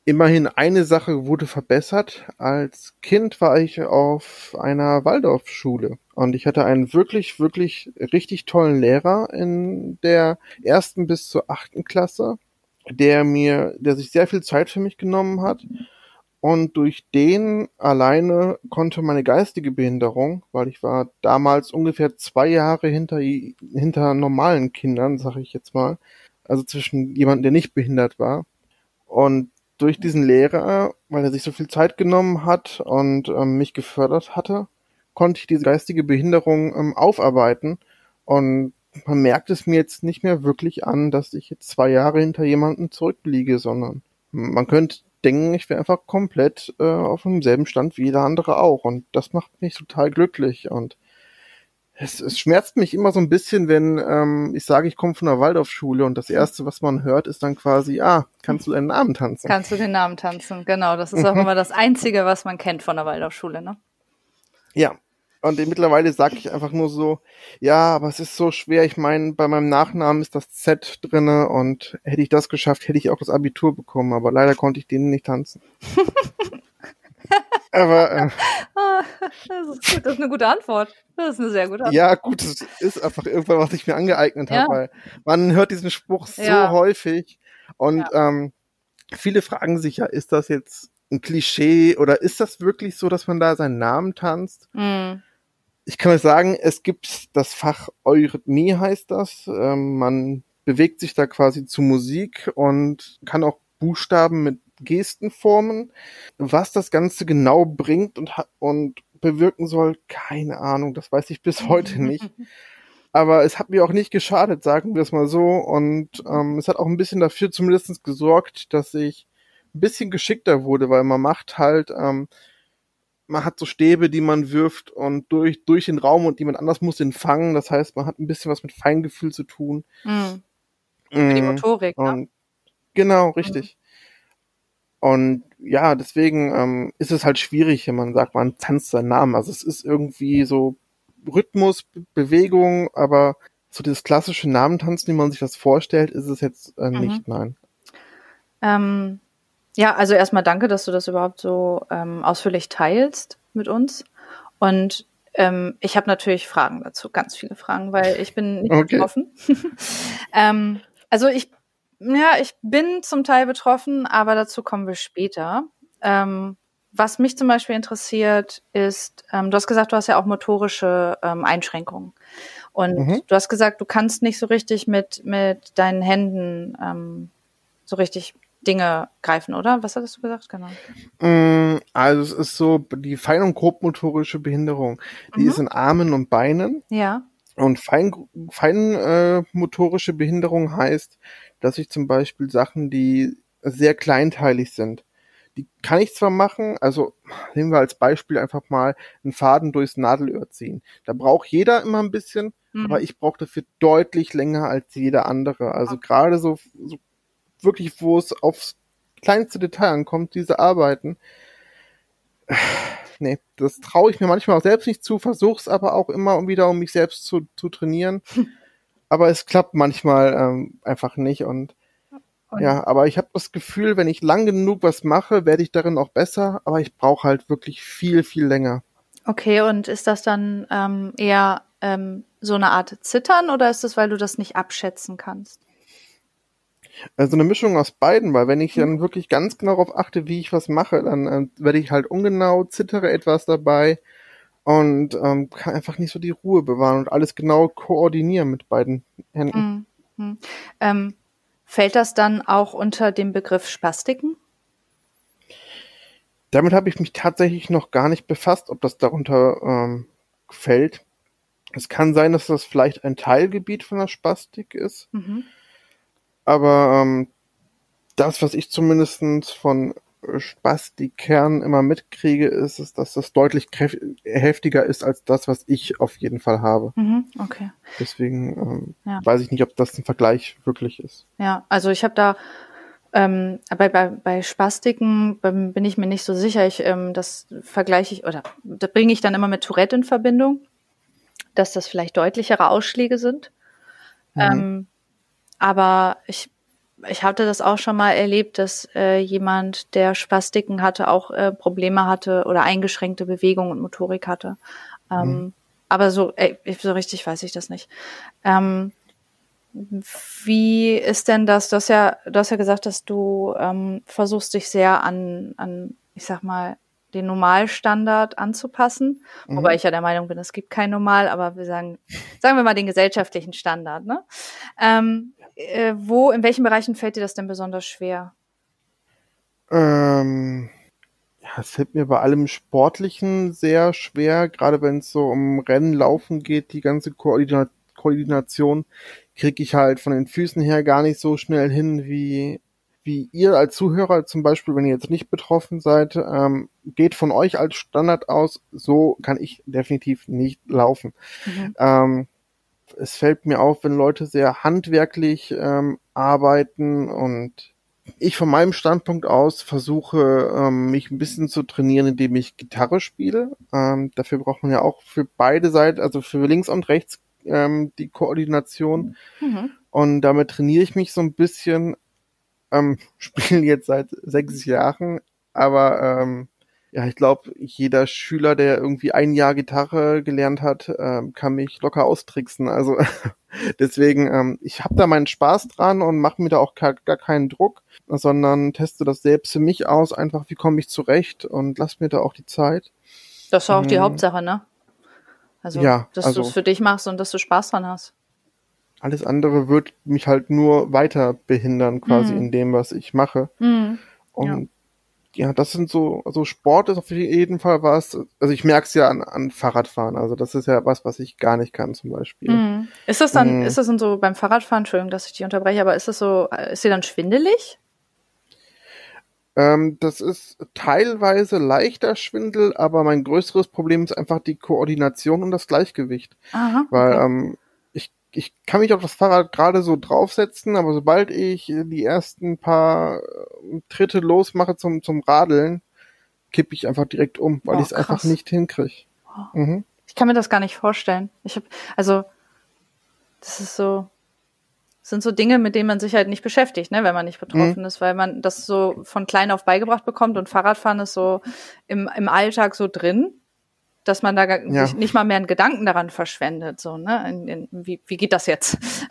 Immerhin eine Sache wurde verbessert. Als Kind war ich auf einer Waldorfschule und ich hatte einen wirklich, wirklich richtig tollen Lehrer in der ersten bis zur achten Klasse der mir, der sich sehr viel Zeit für mich genommen hat. Und durch den alleine konnte meine geistige Behinderung, weil ich war damals ungefähr zwei Jahre hinter, hinter normalen Kindern, sage ich jetzt mal, also zwischen jemandem, der nicht behindert war. Und durch diesen Lehrer, weil er sich so viel Zeit genommen hat und ähm, mich gefördert hatte, konnte ich diese geistige Behinderung ähm, aufarbeiten und man merkt es mir jetzt nicht mehr wirklich an, dass ich jetzt zwei Jahre hinter jemandem zurückliege, sondern man könnte denken, ich wäre einfach komplett äh, auf demselben Stand wie jeder andere auch. Und das macht mich total glücklich. Und es, es schmerzt mich immer so ein bisschen, wenn ähm, ich sage, ich komme von der Waldorfschule und das Erste, was man hört, ist dann quasi, ah, kannst du deinen Namen tanzen? Kannst du den Namen tanzen, genau. Das ist auch immer das Einzige, was man kennt von der Waldorfschule, ne? Ja, und mittlerweile sage ich einfach nur so, ja, aber es ist so schwer. Ich meine, bei meinem Nachnamen ist das Z drinne und hätte ich das geschafft, hätte ich auch das Abitur bekommen. Aber leider konnte ich denen nicht tanzen. aber äh, das, ist gut, das ist eine gute Antwort. Das ist eine sehr gute Antwort. Ja, gut, es ist einfach irgendwas, was ich mir angeeignet ja. habe. Weil man hört diesen Spruch so ja. häufig und ja. ähm, viele fragen sich ja, ist das jetzt ein Klischee oder ist das wirklich so, dass man da seinen Namen tanzt? Mhm ich kann euch sagen, es gibt das Fach Eurythmie heißt das. Ähm, man bewegt sich da quasi zu Musik und kann auch Buchstaben mit Gesten formen. Was das Ganze genau bringt und, und bewirken soll, keine Ahnung. Das weiß ich bis heute nicht. Aber es hat mir auch nicht geschadet, sagen wir es mal so. Und ähm, es hat auch ein bisschen dafür zumindest gesorgt, dass ich ein bisschen geschickter wurde, weil man macht halt, ähm, man hat so Stäbe, die man wirft und durch, durch den Raum und jemand anders muss den fangen. Das heißt, man hat ein bisschen was mit Feingefühl zu tun. Mhm. Für die Mm, Motorik, ne? Und genau, richtig. Und ja, deswegen ähm, ist es halt schwierig, wenn man sagt, man tanzt seinen Namen. Also es ist irgendwie so Rhythmus, Be Bewegung, aber so dieses klassische Namentanzen, wie man sich das vorstellt, ist es jetzt äh, Mhm. nicht, nein. Ähm, ja, also erstmal danke, dass du das überhaupt so ähm, ausführlich teilst mit uns. Und ähm, ich habe natürlich Fragen dazu, ganz viele Fragen, weil ich bin nicht Okay. betroffen. ähm, also ich, ja, ich bin zum Teil betroffen, aber dazu kommen wir später. Ähm, was mich zum Beispiel interessiert, ist, ähm, du hast gesagt, du hast ja auch motorische ähm, Einschränkungen. Und Mhm. du hast gesagt, du kannst nicht so richtig mit, mit deinen Händen ähm, so richtig Dinge greifen, oder? Was hattest du gesagt? Genau. Mm, Also es ist so, die fein- und grobmotorische Behinderung, die Mhm. ist in Armen und Beinen. Ja. Und fein, fein äh, motorische Behinderung heißt, dass ich zum Beispiel Sachen, die sehr kleinteilig sind, die kann ich zwar machen, also nehmen wir als Beispiel einfach mal einen Faden durchs Nadelöhr ziehen. Da braucht jeder immer ein bisschen, Mhm. aber ich brauche dafür deutlich länger als jeder andere. Also gerade so, so wirklich, wo es aufs kleinste Detail ankommt, diese Arbeiten. Nee, das traue ich mir manchmal auch selbst nicht zu, versuch's aber auch immer wieder, um mich selbst zu, zu trainieren. aber es klappt manchmal ähm, einfach nicht und ja, aber ich habe das Gefühl, wenn ich lang genug was mache, werde ich darin auch besser, aber ich brauche halt wirklich viel, viel länger. Okay, und ist das dann ähm, eher ähm, so eine Art Zittern oder ist es, weil du das nicht abschätzen kannst? Also eine Mischung aus beiden, weil wenn ich dann wirklich ganz genau darauf achte, wie ich was mache, dann äh, werde ich halt ungenau, zittere etwas dabei und ähm, kann einfach nicht so die Ruhe bewahren und alles genau koordinieren mit beiden Händen. Mhm. Mhm. Ähm, fällt das dann auch unter den Begriff Spastiken? Damit habe ich mich tatsächlich noch gar nicht befasst, ob das darunter ähm, fällt. Es kann sein, dass das vielleicht ein Teilgebiet von der Spastik ist, Mhm. Aber ähm, das, was ich zumindestens von äh, Spastikern immer mitkriege, ist, ist, dass das deutlich heftiger ist als das, was ich auf jeden Fall habe. Mhm. Okay. Deswegen ähm, Ja. weiß ich nicht, ob das ein Vergleich wirklich ist. Ja, also ich habe da ähm, bei, bei, bei Spastiken ähm, bin ich mir nicht so sicher. Ich, ähm, das vergleiche ich oder da bringe ich dann immer mit Tourette in Verbindung, dass das vielleicht deutlichere Ausschläge sind. Mhm. Ähm, aber ich, ich hatte das auch schon mal erlebt, dass äh, jemand, der Spastiken hatte, auch äh, Probleme hatte oder eingeschränkte Bewegung und Motorik hatte. Ähm, Aber so, ey, so richtig weiß ich das nicht. Ähm, wie ist denn das? Du hast ja, du hast ja gesagt, dass du ähm, versuchst, dich sehr an, an, ich sag mal, den Normalstandard anzupassen. Mhm. Wobei ich ja der Meinung bin, es gibt kein Normal, aber wir sagen, sagen wir mal den gesellschaftlichen Standard. Ne? Ähm, äh, wo, in welchen Bereichen fällt dir das denn besonders schwer? Ähm, ja, es fällt mir bei allem Sportlichen sehr schwer, gerade wenn es so um Rennen, Laufen geht, die ganze Koordina Koordination kriege ich halt von den Füßen her gar nicht so schnell hin, wie, wie ihr als Zuhörer zum Beispiel, wenn ihr jetzt nicht betroffen seid, ähm, geht von euch als Standard aus, so kann ich definitiv nicht laufen. Mhm. Ähm, es fällt mir auf, wenn Leute sehr handwerklich ähm, arbeiten und ich von meinem Standpunkt aus versuche, ähm, mich ein bisschen zu trainieren, indem ich Gitarre spiele. Ähm, dafür braucht man ja auch für beide Seiten, also für links und rechts, ähm, die Koordination. Mhm. Und damit trainiere ich mich so ein bisschen. Ähm, spiele jetzt seit sechs Jahren, aber ähm, ja, ich glaube, jeder Schüler, der irgendwie ein Jahr Gitarre gelernt hat, ähm, kann mich locker austricksen. Also deswegen, ähm, ich habe da meinen Spaß dran und mache mir da auch gar, gar keinen Druck, sondern teste das selbst für mich aus, einfach wie komme ich zurecht und lass mir da auch die Zeit. Das ist auch die Mhm. Hauptsache, ne? Also, Ja, dass also- du es für dich machst und dass du Spaß dran hast. Alles andere wird mich halt nur weiter behindern, quasi Mhm. in dem, was ich mache. Mhm. Und ja. das sind so, also Sport ist auf jeden Fall was, also ich merke es ja an, an Fahrradfahren, also das ist ja was, was ich gar nicht kann zum Beispiel. Mhm. Ist das dann, Mhm. ist das dann so beim Fahrradfahren, Entschuldigung, dass ich dich unterbreche, aber ist das so, ist dir dann schwindelig? Ähm, das ist teilweise leichter Schwindel, aber mein größeres Problem ist einfach die Koordination und das Gleichgewicht. Aha, Weil okay. ähm, ich, kann mich auf das Fahrrad gerade so draufsetzen, aber sobald ich die ersten paar äh, Tritte losmache zum, zum Radeln, kippe ich einfach direkt um, weil Oh, ich es einfach nicht hinkriege. Mhm. Ich kann mir das gar nicht vorstellen. Ich habe, also, das ist so, sind so Dinge, mit denen man sich halt nicht beschäftigt, ne, wenn man nicht betroffen Mhm. ist, weil man das so von klein auf beigebracht bekommt und Fahrradfahren ist so im, im Alltag so drin, dass man da Ja. nicht mal mehr einen Gedanken daran verschwendet, so, ne, in, in, wie, wie geht das jetzt?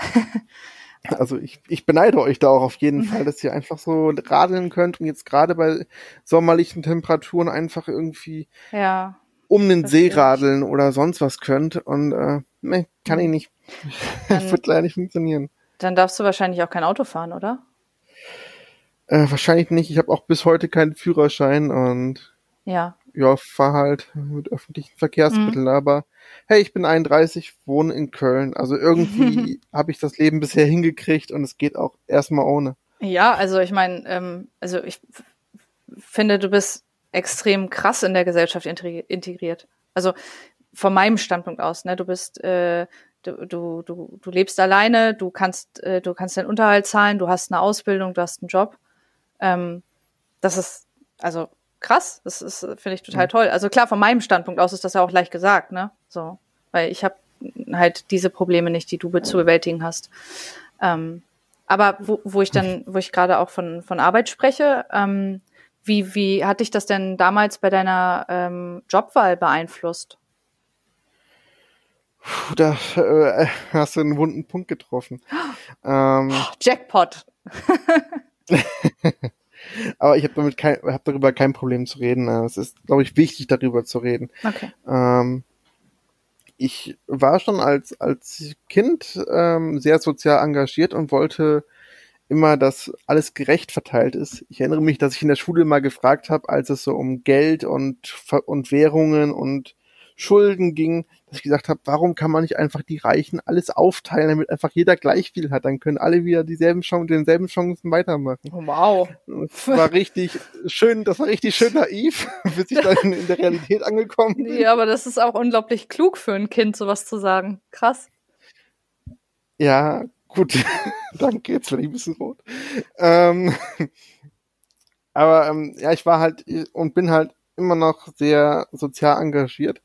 Also ich, ich beneide euch da auch auf jeden Fall, dass ihr einfach so radeln könnt und jetzt gerade bei sommerlichen Temperaturen einfach irgendwie ja, um den See radeln oder sonst was könnt und äh, ne, kann ich nicht. Dann- Das wird leider nicht funktionieren. dann darfst du wahrscheinlich auch kein Auto fahren, oder? Äh, wahrscheinlich nicht. Ich habe auch bis heute keinen Führerschein und Ja, ja, fahr halt mit öffentlichen Verkehrsmitteln. Mhm. Aber hey, ich bin 31, wohne in Köln. Also irgendwie habe ich das Leben bisher hingekriegt und es geht auch erstmal ohne. Ja, also ich meine, ähm, also ich finde, du bist extrem krass in der Gesellschaft integ- integriert. Also von meinem Standpunkt aus, ne, du bist, äh, du, du, du, du lebst alleine, du kannst, äh, du kannst deinen Unterhalt zahlen, du hast eine Ausbildung, du hast einen Job. Ähm, das ist also krass, das ist äh, finde ich total toll. Also klar, von meinem Standpunkt aus ist das ja auch leicht gesagt, ne, so, weil ich habe halt diese Probleme nicht, die du be- zu bewältigen hast. Ähm, aber wo, wo ich dann, wo ich gerade auch von, von Arbeit spreche, ähm, wie, wie hat dich das denn damals bei deiner ähm, Jobwahl beeinflusst? Puh, da äh, hast du einen wunden Punkt getroffen. Ähm, Jackpot. aber ich habe damit kein, hab darüber kein Problem zu reden. Äh, Es ist, glaube ich, wichtig, darüber zu reden. Okay. Ähm, ich war schon als, als Kind ähm, sehr sozial engagiert und wollte immer, dass alles gerecht verteilt ist. Ich erinnere mich, dass ich in der Schule mal gefragt habe, als es so um Geld und, und Währungen und Schulden ging, dass ich gesagt habe, warum kann man nicht einfach die Reichen alles aufteilen, damit einfach jeder gleich viel hat? Dann können alle wieder dieselben Chancen, denselben Chancen weitermachen. Wow. Das war richtig schön, das war richtig schön naiv, bis ich dann in der Realität angekommen bin. Ja, aber das ist auch unglaublich klug für ein Kind, sowas zu sagen. Krass. Ja, gut. Danke, jetzt werde ich ein bisschen rot. Ähm, aber ähm, ja, ich war halt und bin halt immer noch sehr sozial engagiert.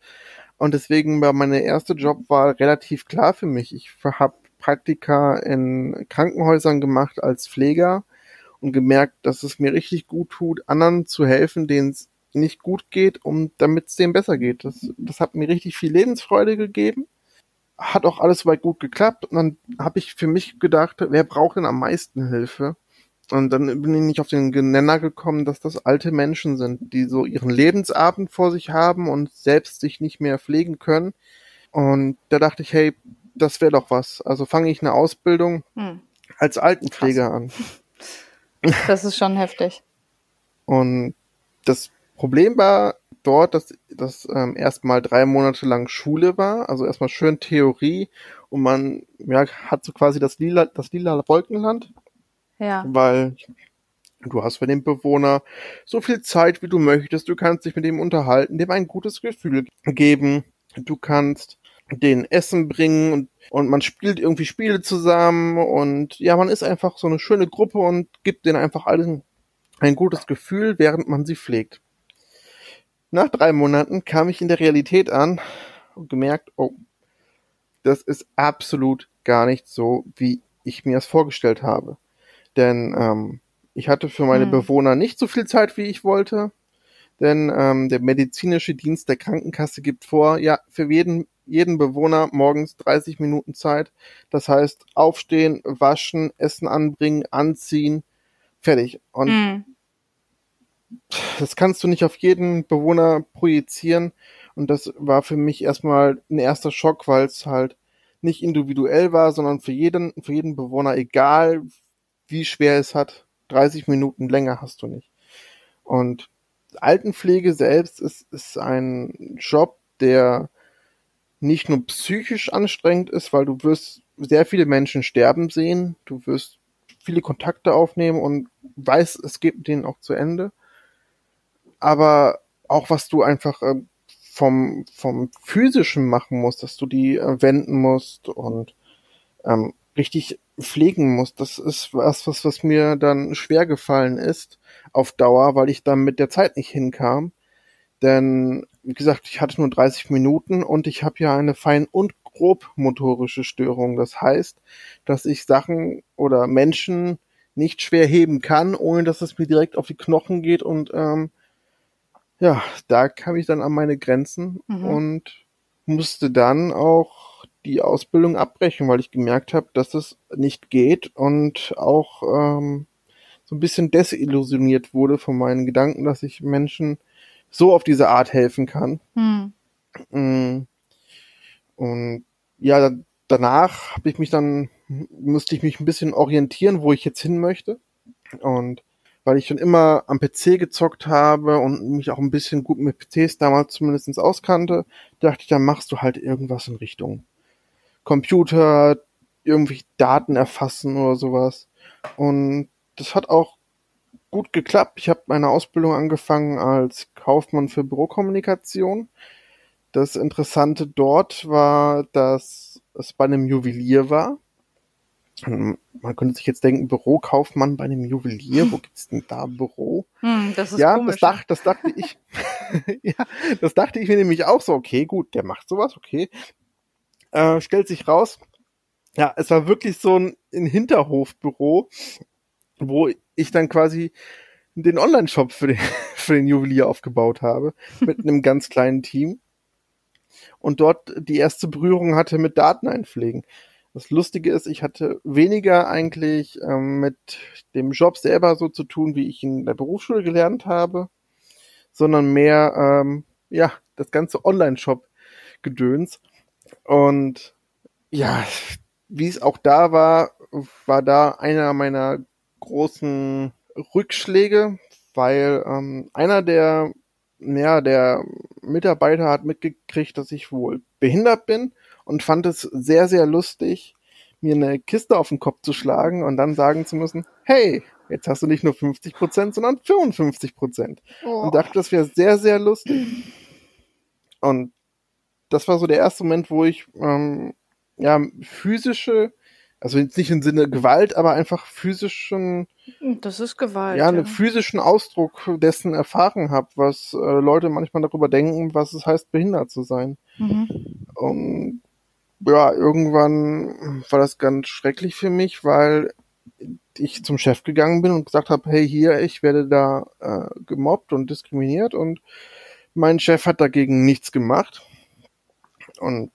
Und deswegen war meine erste Jobwahl relativ klar für mich. Ich habe Praktika in Krankenhäusern gemacht als Pfleger und gemerkt, dass es mir richtig gut tut, anderen zu helfen, denen es nicht gut geht, um damit es denen besser geht. Das, das hat mir richtig viel Lebensfreude gegeben hat auch alles soweit gut geklappt. Und dann habe ich für mich gedacht, wer braucht denn am meisten Hilfe? Und dann bin ich nicht auf den Nenner gekommen, dass das alte Menschen sind, die so ihren Lebensabend vor sich haben und selbst sich nicht mehr pflegen können. Und da dachte ich, hey, das wäre doch was. Also fange ich eine Ausbildung Hm. als Altenpfleger an. Das ist schon heftig. Und das Problem war dort, dass das ähm, erstmal drei Monate lang Schule war, also erstmal schön Theorie und man ja, hat so quasi das lila, das lila Wolkenland, Ja. weil du hast für den Bewohner so viel Zeit, wie du möchtest, du kannst dich mit ihm unterhalten, dem ein gutes Gefühl geben, du kannst den Essen bringen und, und man spielt irgendwie Spiele zusammen und ja, man ist einfach so eine schöne Gruppe und gibt denen einfach allen ein gutes Gefühl, während man sie pflegt. Nach drei Monaten kam ich in der Realität an und gemerkt, oh, das ist absolut gar nicht so, wie ich mir das vorgestellt habe. Denn ähm, ich hatte für meine Hm. Bewohner nicht so viel Zeit, wie ich wollte. Denn ähm, der medizinische Dienst der Krankenkasse gibt vor, ja, für jeden, jeden Bewohner morgens 30 Minuten Zeit. Das heißt, aufstehen, waschen, Essen anbringen, anziehen, fertig. Und Hm. das kannst du nicht auf jeden Bewohner projizieren. Und das war für mich erstmal ein erster Schock, weil es halt nicht individuell war, sondern für jeden, für jeden Bewohner, egal wie schwer es hat, 30 Minuten länger hast du nicht. Und Altenpflege selbst ist, ist ein Job, der nicht nur psychisch anstrengend ist, weil du wirst sehr viele Menschen sterben sehen, du wirst viele Kontakte aufnehmen und weiß, es geht mit denen auch zu Ende. Aber auch was du einfach äh, vom, vom physischen machen musst, dass du die äh, wenden musst und ähm, richtig pflegen musst, das ist was, was, was mir dann schwer gefallen ist auf Dauer, weil ich dann mit der Zeit nicht hinkam. Denn, wie gesagt, ich hatte nur 30 Minuten und ich habe ja eine fein- und grobmotorische Störung. Das heißt, dass ich Sachen oder Menschen nicht schwer heben kann, ohne dass es mir direkt auf die Knochen geht und ähm, ja, da kam ich dann an meine Grenzen mhm. und musste dann auch die Ausbildung abbrechen, weil ich gemerkt habe, dass es nicht geht und auch ähm, so ein bisschen desillusioniert wurde von meinen Gedanken, dass ich Menschen so auf diese Art helfen kann. Mhm. Und ja, danach habe ich mich dann, musste ich mich ein bisschen orientieren, wo ich jetzt hin möchte. Und weil ich schon immer am PC gezockt habe und mich auch ein bisschen gut mit PCs damals zumindest auskannte, dachte ich, dann machst du halt irgendwas in Richtung Computer, irgendwie Daten erfassen oder sowas. Und das hat auch gut geklappt. Ich habe meine Ausbildung angefangen als Kaufmann für Bürokommunikation. Das Interessante dort war, dass es bei einem Juwelier war. Man könnte sich jetzt denken, Bürokaufmann bei einem Juwelier, wo gibt's denn da Büro? Hm, das ist ja, komisch. das, dacht, das dachte ich. ja, das dachte ich mir nämlich auch so, okay, gut, der macht sowas, okay. Äh, stellt sich raus, ja, es war wirklich so ein, ein Hinterhofbüro, wo ich dann quasi den Online-Shop für den, für den Juwelier aufgebaut habe, mit einem ganz kleinen Team. Und dort die erste Berührung hatte mit Dateneinpflegen. Das Lustige ist, ich hatte weniger eigentlich ähm, mit dem Job selber so zu tun, wie ich in der Berufsschule gelernt habe, sondern mehr, ähm, ja, das ganze Online-Shop-Gedöns. Und ja, wie es auch da war, war da einer meiner großen Rückschläge, weil ähm, einer der, ja, der Mitarbeiter hat mitgekriegt, dass ich wohl behindert bin und fand es sehr, sehr lustig, mir eine Kiste auf den Kopf zu schlagen und dann sagen zu müssen, hey, jetzt hast du nicht nur 50 Prozent, sondern 55 Prozent. Oh. Und dachte, das wäre sehr, sehr lustig. Und das war so der erste Moment, wo ich ähm, ja physische also jetzt nicht im Sinne Gewalt, aber einfach physischen. Das ist Gewalt. Ja, einen physischen Ausdruck dessen erfahren habe, was äh, Leute manchmal darüber denken, was es heißt, behindert zu sein. Mhm. Und ja, irgendwann war das ganz schrecklich für mich, weil ich zum Chef gegangen bin und gesagt habe, hey, hier, ich werde da äh, gemobbt und diskriminiert und mein Chef hat dagegen nichts gemacht. Und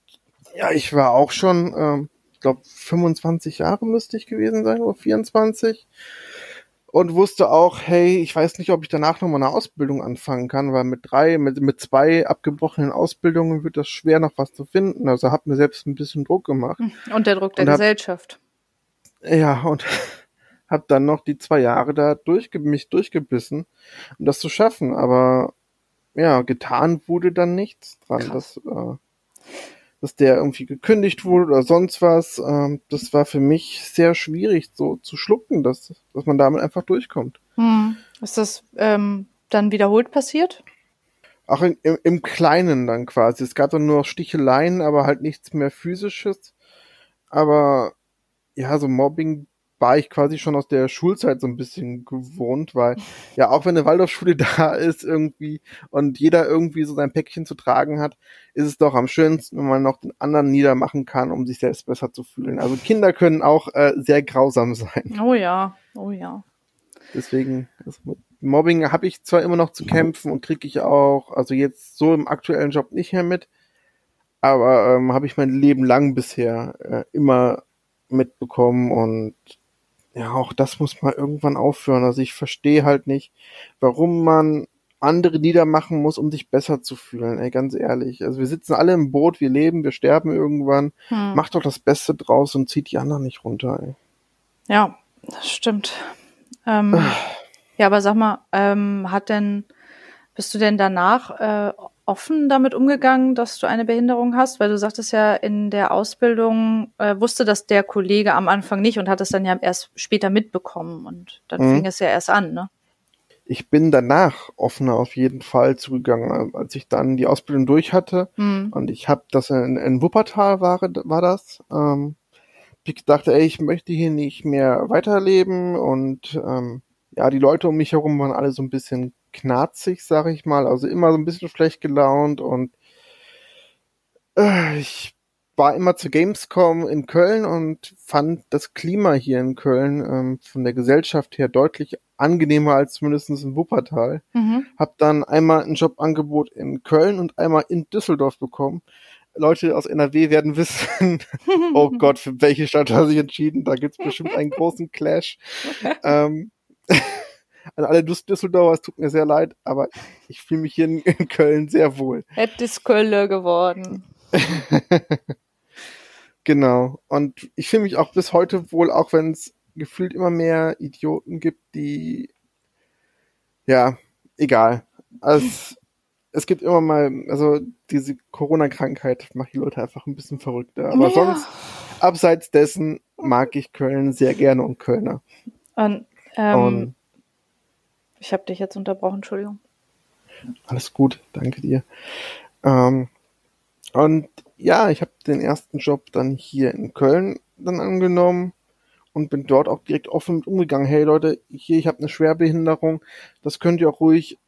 ja, ich war auch schon ähm, glaube 25 Jahre müsste ich gewesen sein oder 24 und wusste auch, hey, ich weiß nicht, ob ich danach nochmal eine Ausbildung anfangen kann, weil mit drei, mit, mit zwei abgebrochenen Ausbildungen wird das schwer noch was zu finden. Also habe mir selbst ein bisschen Druck gemacht. Und der Druck der hab, Gesellschaft. Ja, und habe dann noch die zwei Jahre da durchge mich durchgebissen, um das zu schaffen. Aber ja, getan wurde dann nichts dran. Krass. Das äh, dass der irgendwie gekündigt wurde oder sonst was. Ähm, das war für mich sehr schwierig so zu schlucken, dass, dass man damit einfach durchkommt. Hm. Ist das ähm, dann wiederholt passiert? Auch in, im, im Kleinen dann quasi. Es gab dann nur Sticheleien, aber halt nichts mehr physisches. Aber ja, so Mobbing war ich quasi schon aus der Schulzeit so ein bisschen gewohnt, weil ja auch wenn eine Waldorfschule da ist irgendwie und jeder irgendwie so sein Päckchen zu tragen hat, ist es doch am schönsten, wenn man noch den anderen niedermachen kann, um sich selbst besser zu fühlen. Also Kinder können auch äh, sehr grausam sein. Oh ja, oh ja. Deswegen, Mobbing habe ich zwar immer noch zu kämpfen und kriege ich auch, also jetzt so im aktuellen Job nicht mehr mit, aber ähm, habe ich mein Leben lang bisher äh, immer mitbekommen und ja, auch das muss mal irgendwann aufhören. Also ich verstehe halt nicht, warum man andere niedermachen muss, um sich besser zu fühlen. Ey, ganz ehrlich. Also wir sitzen alle im Boot, wir leben, wir sterben irgendwann. Hm. Macht doch das Beste draus und zieht die anderen nicht runter. Ey. Ja, das stimmt. Ähm, ja, aber sag mal, ähm, hat denn, bist du denn danach äh, offen damit umgegangen, dass du eine Behinderung hast? Weil du sagtest ja, in der Ausbildung äh, wusste das der Kollege am Anfang nicht und hat es dann ja erst später mitbekommen und dann mhm. fing es ja erst an, ne? Ich bin danach offener auf jeden Fall zugegangen, als ich dann die Ausbildung durch hatte mhm. und ich habe das in, in Wuppertal war, war das. Ähm, ich dachte, ey, ich möchte hier nicht mehr weiterleben und ähm, ja, die Leute um mich herum waren alle so ein bisschen knarzig, sag ich mal, also immer so ein bisschen schlecht gelaunt und äh, ich war immer zu Gamescom in Köln und fand das Klima hier in Köln ähm, von der Gesellschaft her deutlich angenehmer als zumindest in Wuppertal. Mhm. Hab dann einmal ein Jobangebot in Köln und einmal in Düsseldorf bekommen. Leute aus NRW werden wissen, oh Gott, für welche Stadt hat sich entschieden? Da gibt's bestimmt einen großen Clash. ähm, an alle Düsseldorfer, es tut mir sehr leid, aber ich fühle mich hier in, in, Köln sehr wohl. Hätte es Köln geworden. genau. Und ich fühle mich auch bis heute wohl, auch wenn es gefühlt immer mehr Idioten gibt, die ja, egal. Also, es gibt immer mal, also diese Corona-Krankheit macht die Leute einfach ein bisschen verrückter. Aber ja. sonst, abseits dessen, mag ich Köln sehr gerne und Kölner. Und, ähm, und ich habe dich jetzt unterbrochen, Entschuldigung. Alles gut, danke dir. Ähm, und ja, ich habe den ersten Job dann hier in Köln dann angenommen und bin dort auch direkt offen mit umgegangen. Hey Leute, hier, ich habe eine Schwerbehinderung. Das könnt ihr auch ruhig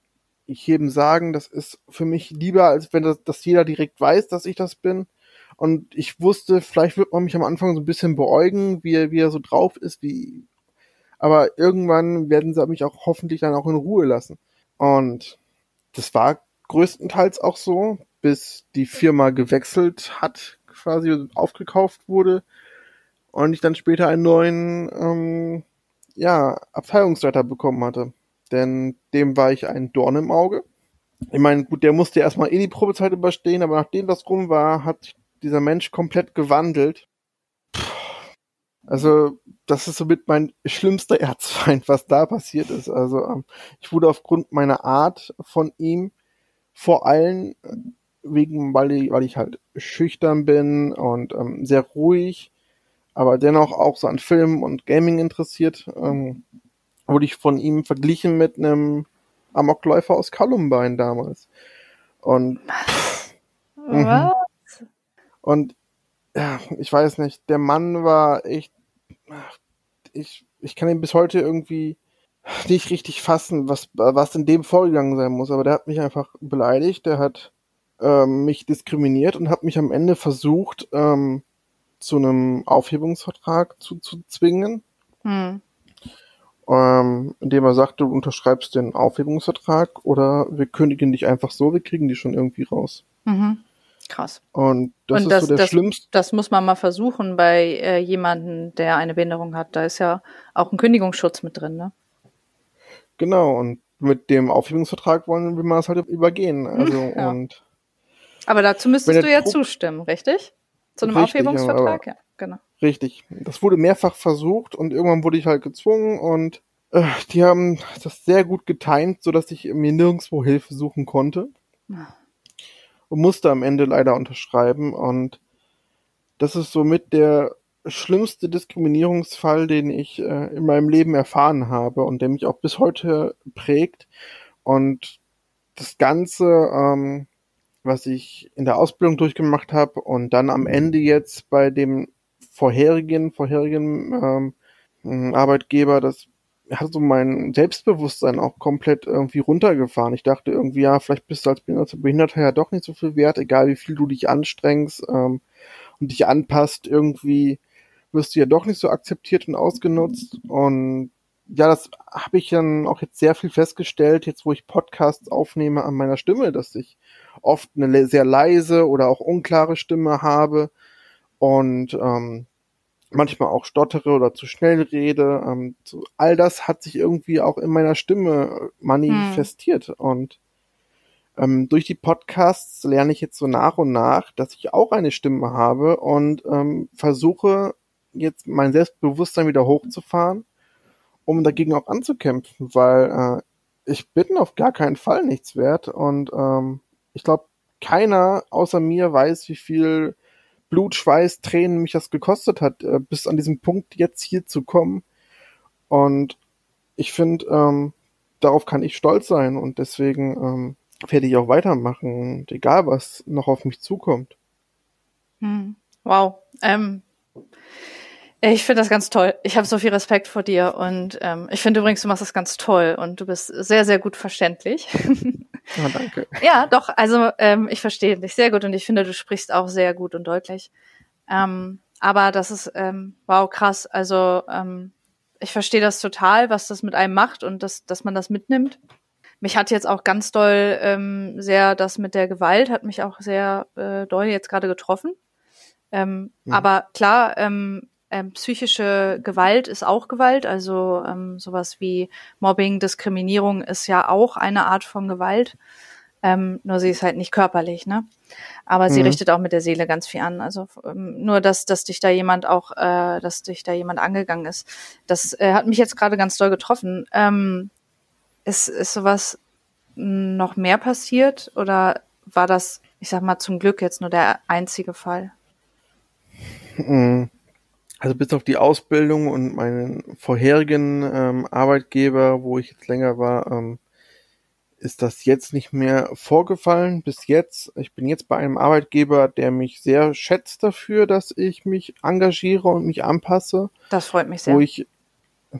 jedem sagen. Das ist für mich lieber, als wenn das, dass jeder direkt weiß, dass ich das bin. Und ich wusste, vielleicht wird man mich am Anfang so ein bisschen beäugen, wie er, wie er so drauf ist, wie, aber irgendwann werden sie mich auch hoffentlich dann auch in Ruhe lassen. Und das war größtenteils auch so, bis die Firma gewechselt hat, quasi aufgekauft wurde und ich dann später einen neuen ähm, ja, Abteilungsleiter bekommen hatte. Denn dem war ich ein Dorn im Auge. Ich meine, gut, der musste erstmal eh die Probezeit überstehen, aber nachdem das rum war, hat dieser Mensch komplett gewandelt also, das ist somit mein schlimmster Erzfeind, was da passiert ist. Also, ähm, ich wurde aufgrund meiner Art von ihm vor allem wegen, weil ich, weil ich halt schüchtern bin und ähm, sehr ruhig, aber dennoch auch so an Film und Gaming interessiert, ähm, wurde ich von ihm verglichen mit einem Amokläufer aus Columbine damals. Und was? Und ja, ich weiß nicht, der Mann war echt ich, ich kann ihn bis heute irgendwie nicht richtig fassen, was, was in dem vorgegangen sein muss, aber der hat mich einfach beleidigt, der hat ähm, mich diskriminiert und hat mich am Ende versucht, ähm, zu einem Aufhebungsvertrag zu, zu zwingen. Hm. Ähm, indem er sagte, du unterschreibst den Aufhebungsvertrag oder wir kündigen dich einfach so, wir kriegen die schon irgendwie raus. Mhm. Krass. Und das Und ist so der das, schlimmste. Das muss man mal versuchen bei äh, jemandem, der eine Behinderung hat. Da ist ja auch ein Kündigungsschutz mit drin, ne? Genau. Und mit dem Aufhebungsvertrag wollen wir mal das halt übergehen. Also ja. und. Aber dazu müsstest du ja Druck zustimmen, richtig? Zu einem richtig, Aufhebungsvertrag, ja, genau. Richtig. Das wurde mehrfach versucht und irgendwann wurde ich halt gezwungen und äh, die haben das sehr gut getimt, sodass ich mir nirgendwo Hilfe suchen konnte. Ja und musste am Ende leider unterschreiben. Und das ist somit der schlimmste Diskriminierungsfall, den ich äh, in meinem Leben erfahren habe und der mich auch bis heute prägt. Und das Ganze, ähm, was ich in der Ausbildung durchgemacht habe und dann am Ende jetzt bei dem vorherigen, vorherigen ähm, Arbeitgeber, das hat so mein Selbstbewusstsein auch komplett irgendwie runtergefahren. Ich dachte irgendwie, ja, vielleicht bist du als Behinderter ja doch nicht so viel wert, egal wie viel du dich anstrengst ähm, und dich anpasst, irgendwie wirst du ja doch nicht so akzeptiert und ausgenutzt. Und ja, das habe ich dann auch jetzt sehr viel festgestellt, jetzt wo ich Podcasts aufnehme an meiner Stimme, dass ich oft eine sehr leise oder auch unklare Stimme habe. Und ähm, manchmal auch stottere oder zu schnell rede. Ähm, so, all das hat sich irgendwie auch in meiner Stimme manifestiert. Hm. Und ähm, durch die Podcasts lerne ich jetzt so nach und nach, dass ich auch eine Stimme habe und ähm, versuche jetzt mein Selbstbewusstsein wieder hochzufahren, um dagegen auch anzukämpfen, weil äh, ich bin auf gar keinen Fall nichts wert und ähm, ich glaube, keiner außer mir weiß, wie viel Blut, Schweiß, Tränen mich das gekostet hat, äh, bis an diesem Punkt jetzt hier zu kommen. Und ich finde, ähm, darauf kann ich stolz sein und deswegen ähm, werde ich auch weitermachen, und egal was noch auf mich zukommt. Hm. Wow. Ähm, ich finde das ganz toll. Ich habe so viel Respekt vor dir und ähm, ich finde übrigens, du machst das ganz toll und du bist sehr, sehr gut verständlich. Ja, danke. ja, doch, also ähm, ich verstehe dich sehr gut und ich finde, du sprichst auch sehr gut und deutlich. Ähm, aber das ist, ähm, wow, krass. Also ähm, ich verstehe das total, was das mit einem macht und das, dass man das mitnimmt. Mich hat jetzt auch ganz doll ähm, sehr das mit der Gewalt, hat mich auch sehr äh, doll jetzt gerade getroffen. Ähm, mhm. Aber klar, ähm, ähm, psychische Gewalt ist auch Gewalt, also ähm, sowas wie Mobbing, Diskriminierung ist ja auch eine Art von Gewalt. Ähm, nur sie ist halt nicht körperlich, ne? Aber sie mhm. richtet auch mit der Seele ganz viel an. Also ähm, nur, dass, dass dich da jemand auch, äh, dass dich da jemand angegangen ist. Das äh, hat mich jetzt gerade ganz doll getroffen. Ähm, ist, ist sowas noch mehr passiert oder war das, ich sag mal, zum Glück jetzt nur der einzige Fall? Mhm. Also bis auf die Ausbildung und meinen vorherigen ähm, Arbeitgeber, wo ich jetzt länger war, ähm, ist das jetzt nicht mehr vorgefallen. Bis jetzt. Ich bin jetzt bei einem Arbeitgeber, der mich sehr schätzt dafür, dass ich mich engagiere und mich anpasse. Das freut mich sehr. Wo ich,